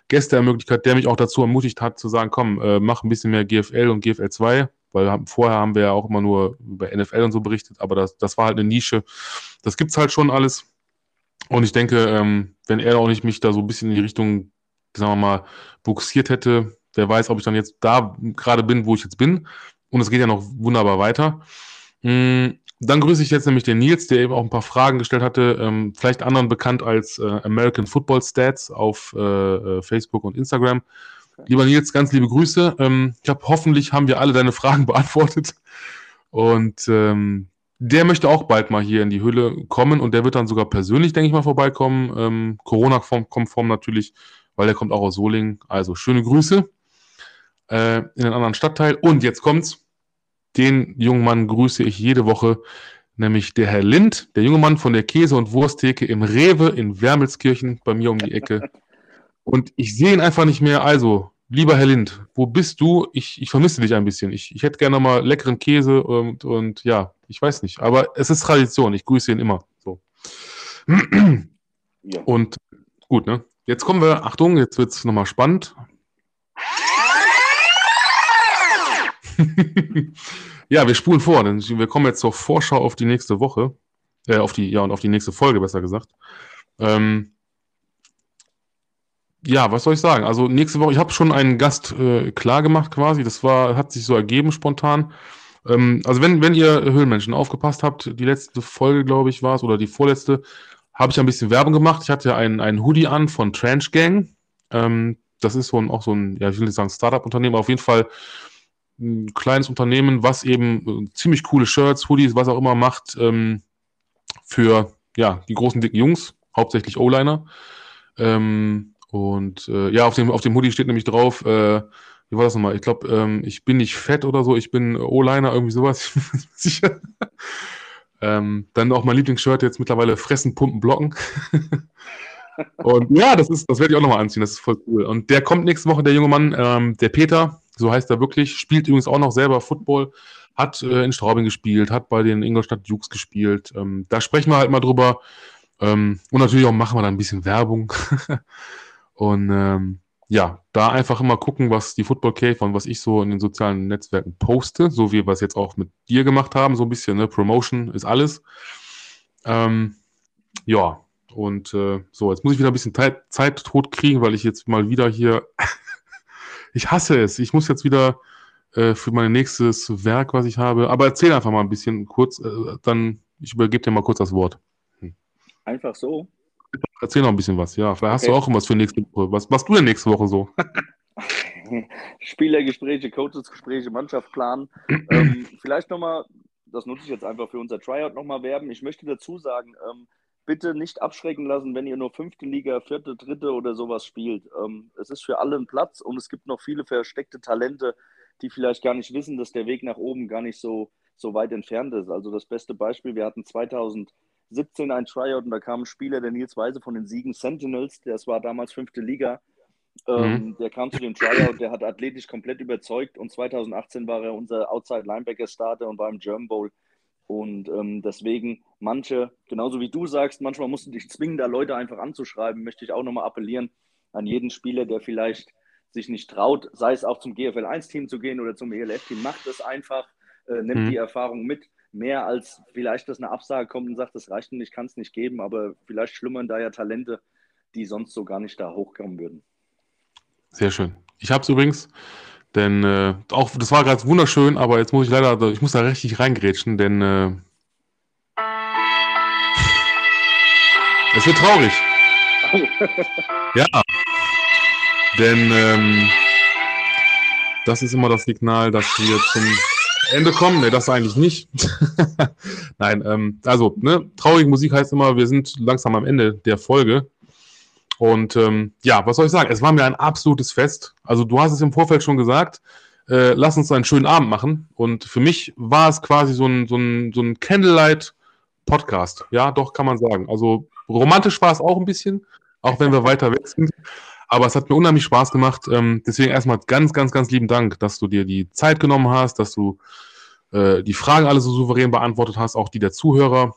Gäste ermöglicht hat, der mich auch dazu ermutigt hat, zu sagen, komm, äh, mach ein bisschen mehr GFL und GFL 2, weil haben- vorher haben wir ja auch immer nur über NFL und so berichtet, aber das, das war halt eine Nische. Das gibt's halt schon alles. Und ich denke, ähm, wenn er auch nicht mich da so ein bisschen in die Richtung, sagen wir mal, buxiert hätte, wer weiß, ob ich dann jetzt da gerade bin, wo ich jetzt bin. Und es geht ja noch wunderbar weiter. Mm, Dann grüße ich jetzt nämlich den Nils, der eben auch ein paar Fragen gestellt hatte, ähm, vielleicht anderen bekannt als äh, American Football Stats auf äh, äh, Facebook und Instagram. Lieber Nils, ganz liebe Grüße. Ähm, ich habe hoffentlich haben wir alle deine Fragen beantwortet. Und ähm, der möchte auch bald mal hier in die Höhle kommen und der wird dann sogar persönlich, denke ich mal, vorbeikommen. Ähm, Corona-konform natürlich, weil der kommt auch aus Solingen. Also schöne Grüße äh, in einen anderen Stadtteil. Und jetzt kommt's. Den jungen Mann grüße ich jede Woche, nämlich der Herr Lind, der junge Mann von der Käse- und Wursttheke im Rewe in Wermelskirchen bei mir um die Ecke. Und ich sehe ihn einfach nicht mehr. Also, lieber Herr Lind, wo bist du? Ich, ich vermisse dich ein bisschen. Ich, ich hätte gerne mal leckeren Käse und, und ja, ich weiß nicht. Aber es ist Tradition. Ich grüße ihn immer. So. Ja. Und gut, ne? Jetzt kommen wir, Achtung, jetzt wird es nochmal spannend. ja, wir spulen vor, denn wir kommen jetzt zur Vorschau auf die nächste Woche. Äh, auf die, ja, und auf die nächste Folge, besser gesagt. Ähm, ja, was soll ich sagen? Also nächste Woche, ich habe schon einen Gast äh, klar quasi. Das war, hat sich so ergeben spontan. Ähm, also wenn, wenn ihr Höhlenmenschen aufgepasst habt, die letzte Folge, glaube ich, war es, oder die vorletzte, habe ich ein bisschen Werbung gemacht. Ich hatte einen, einen Hoodie an von Trench Gang. Ähm, das ist so ein, auch so ein, ja, ich will nicht sagen Startup-Unternehmen, auf jeden Fall ein kleines Unternehmen, was eben äh, ziemlich coole Shirts, Hoodies, was auch immer macht, ähm, für ja, die großen, dicken Jungs, hauptsächlich O-Liner. Ähm, und äh, ja, auf dem, auf dem Hoodie steht nämlich drauf, äh, wie war das nochmal? Ich glaube, ähm, ich bin nicht fett oder so, ich bin O-Liner, irgendwie sowas. sicher. ähm, dann auch mein Lieblingsshirt jetzt mittlerweile Fressen, Pumpen, Blocken. und ja, das ist, das werde ich auch nochmal anziehen, das ist voll cool. Und der kommt nächste Woche, der junge Mann, ähm, der Peter, so heißt er wirklich, spielt übrigens auch noch selber Football, hat äh, in Straubing gespielt, hat bei den Ingolstadt Dukes gespielt. Ähm, da sprechen wir halt mal drüber. Ähm, und natürlich auch machen wir da ein bisschen Werbung. und ähm, ja, da einfach immer gucken, was die Football Cave und was ich so in den sozialen Netzwerken poste, so wie wir es jetzt auch mit dir gemacht haben, so ein bisschen, ne? Promotion ist alles. Ähm, ja, und äh, so, jetzt muss ich wieder ein bisschen Zeit, Zeit tot kriegen, weil ich jetzt mal wieder hier ich hasse es. Ich muss jetzt wieder äh, für mein nächstes Werk, was ich habe. Aber erzähl einfach mal ein bisschen kurz, äh, dann ich übergebe dir mal kurz das Wort. Hm. Einfach so. Erzähl noch ein bisschen was, ja. Vielleicht hast okay. du auch irgendwas für nächste Woche. Was machst du denn nächste Woche so? Spielergespräche, Coachesgespräche, Mannschaftsplan. ähm, vielleicht nochmal, das nutze ich jetzt einfach für unser Tryout nochmal werben. Ich möchte dazu sagen, ähm, bitte nicht abschrecken lassen, wenn ihr nur fünfte Liga, vierte, dritte oder sowas spielt. Ähm, es ist für alle ein Platz und es gibt noch viele versteckte Talente, die vielleicht gar nicht wissen, dass der Weg nach oben gar nicht so, so weit entfernt ist. Also das beste Beispiel, wir hatten 2017 ein Tryout und da kam ein Spieler, der Nils Weise von den Siegen Sentinels, das war damals fünfte Liga, ähm, mhm. der kam zu dem Tryout, der hat athletisch komplett überzeugt und 2018 war er unser Outside Linebacker Starter und war im German Bowl und ähm, deswegen manche, genauso wie du sagst, manchmal musst du dich zwingen, da Leute einfach anzuschreiben, möchte ich auch nochmal appellieren an jeden Spieler, der vielleicht sich nicht traut, sei es auch zum GFL 1-Team zu gehen oder zum ELF-Team, macht es einfach, äh, nimmt mhm. die Erfahrung mit. Mehr als vielleicht, dass eine Absage kommt und sagt, das reicht nicht, kann es nicht geben, aber vielleicht schlummern da ja Talente, die sonst so gar nicht da hochkommen würden. Sehr schön. Ich habe es übrigens denn äh, auch das war gerade wunderschön, aber jetzt muss ich leider, ich muss da richtig reingrätschen, denn äh, es wird traurig. ja. Denn ähm, das ist immer das Signal, dass wir zum Ende kommen. Ne, das eigentlich nicht. Nein, ähm, also, ne, traurige Musik heißt immer, wir sind langsam am Ende der Folge. Und ähm, ja, was soll ich sagen? Es war mir ein absolutes Fest. Also du hast es im Vorfeld schon gesagt. Äh, lass uns einen schönen Abend machen. Und für mich war es quasi so ein, so ein, so ein Candlelight-Podcast. Ja, doch, kann man sagen. Also romantisch war es auch ein bisschen, auch wenn wir weiter weg sind. Aber es hat mir unheimlich Spaß gemacht. Ähm, deswegen erstmal ganz, ganz, ganz lieben Dank, dass du dir die Zeit genommen hast, dass du äh, die Fragen alle so souverän beantwortet hast, auch die der Zuhörer.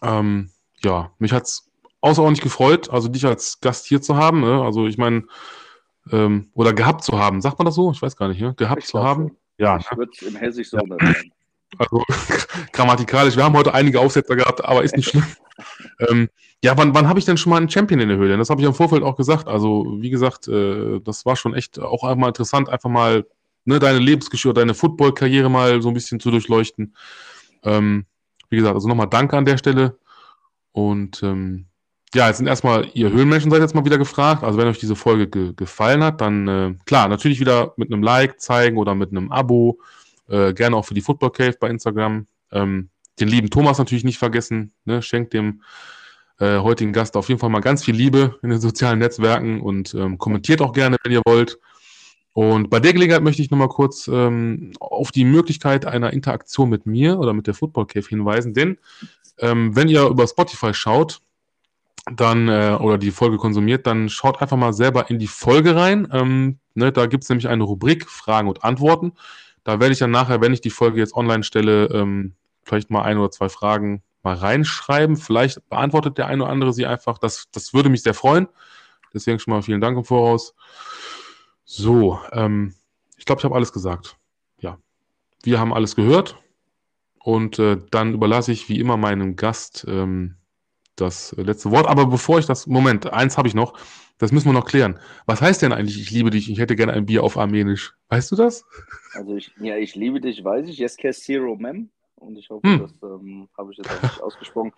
Ähm, ja, mich hat es außerordentlich gefreut, also dich als Gast hier zu haben. Ne? Also ich meine, ähm, oder gehabt zu haben. Sagt man das so? Ich weiß gar nicht. Ne? Gehabt ich zu haben. So. Ja. Ich würde im Hessisch so ja. Also grammatikalisch. Wir haben heute einige Aufsätze gehabt, aber ist nicht schlimm. ähm, ja, wann, wann habe ich denn schon mal einen Champion in der Höhle? Das habe ich im Vorfeld auch gesagt. Also, wie gesagt, äh, das war schon echt auch einmal interessant, einfach mal ne, deine Lebensgeschichte, deine Football-Karriere mal so ein bisschen zu durchleuchten. Ähm, wie gesagt, also nochmal Danke an der Stelle. Und ähm, ja, jetzt sind erstmal ihr Höhlenmenschen seid jetzt mal wieder gefragt. Also wenn euch diese Folge ge gefallen hat, dann äh, klar, natürlich wieder mit einem Like zeigen oder mit einem Abo. Äh, gerne auch für die Football Cave bei Instagram. Ähm, den lieben Thomas natürlich nicht vergessen. Ne? Schenkt dem äh, heutigen Gast auf jeden Fall mal ganz viel Liebe in den sozialen Netzwerken und ähm, kommentiert auch gerne, wenn ihr wollt. Und bei der Gelegenheit möchte ich nochmal kurz ähm, auf die Möglichkeit einer Interaktion mit mir oder mit der Football Cave hinweisen. Denn ähm, wenn ihr über Spotify schaut, dann äh, oder die Folge konsumiert, dann schaut einfach mal selber in die Folge rein. Ähm, ne, da gibt es nämlich eine Rubrik Fragen und Antworten. Da werde ich dann nachher, wenn ich die Folge jetzt online stelle, ähm, vielleicht mal ein oder zwei Fragen mal reinschreiben. Vielleicht beantwortet der eine oder andere sie einfach. Das, das würde mich sehr freuen. Deswegen schon mal vielen Dank im Voraus. So, ähm, ich glaube, ich habe alles gesagt. Ja, wir haben alles gehört. Und äh, dann überlasse ich wie immer meinem Gast ähm, das letzte Wort. Aber bevor ich das, Moment, eins habe ich noch. Das müssen wir noch klären. Was heißt denn eigentlich, ich liebe dich, ich hätte gerne ein Bier auf Armenisch? Weißt du das? Also, ich, ja, ich liebe dich, weiß ich. Yes, Zero Mem. Und ich hoffe, hm. das ähm, habe ich jetzt auch nicht ausgesprochen.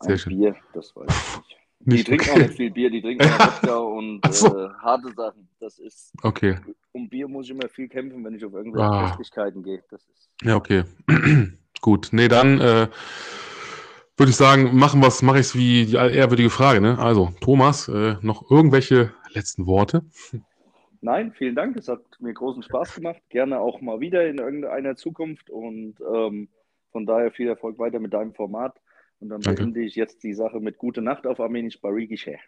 Sehr Ein schön. Bier, das weiß ich nicht. Die Nicht, trinken okay. auch nicht viel Bier, die trinken auch Wodka und so. äh, harte Sachen. Das ist, Okay, um Bier muss ich immer viel kämpfen, wenn ich auf irgendwelche Ah. Festlichkeiten gehe. Das ist, ja, okay. Gut, nee, dann äh, würde ich sagen, machen wir mache ich es wie die ehrwürdige Frage. Ne? Also, Thomas, äh, noch irgendwelche letzten Worte? Nein, vielen Dank. Es hat mir großen Spaß gemacht. Gerne auch mal wieder in irgendeiner Zukunft und ähm, von daher viel Erfolg weiter mit deinem Format. Und dann beende ich jetzt die Sache mit Gute Nacht auf Armenisch Barigi Sheh.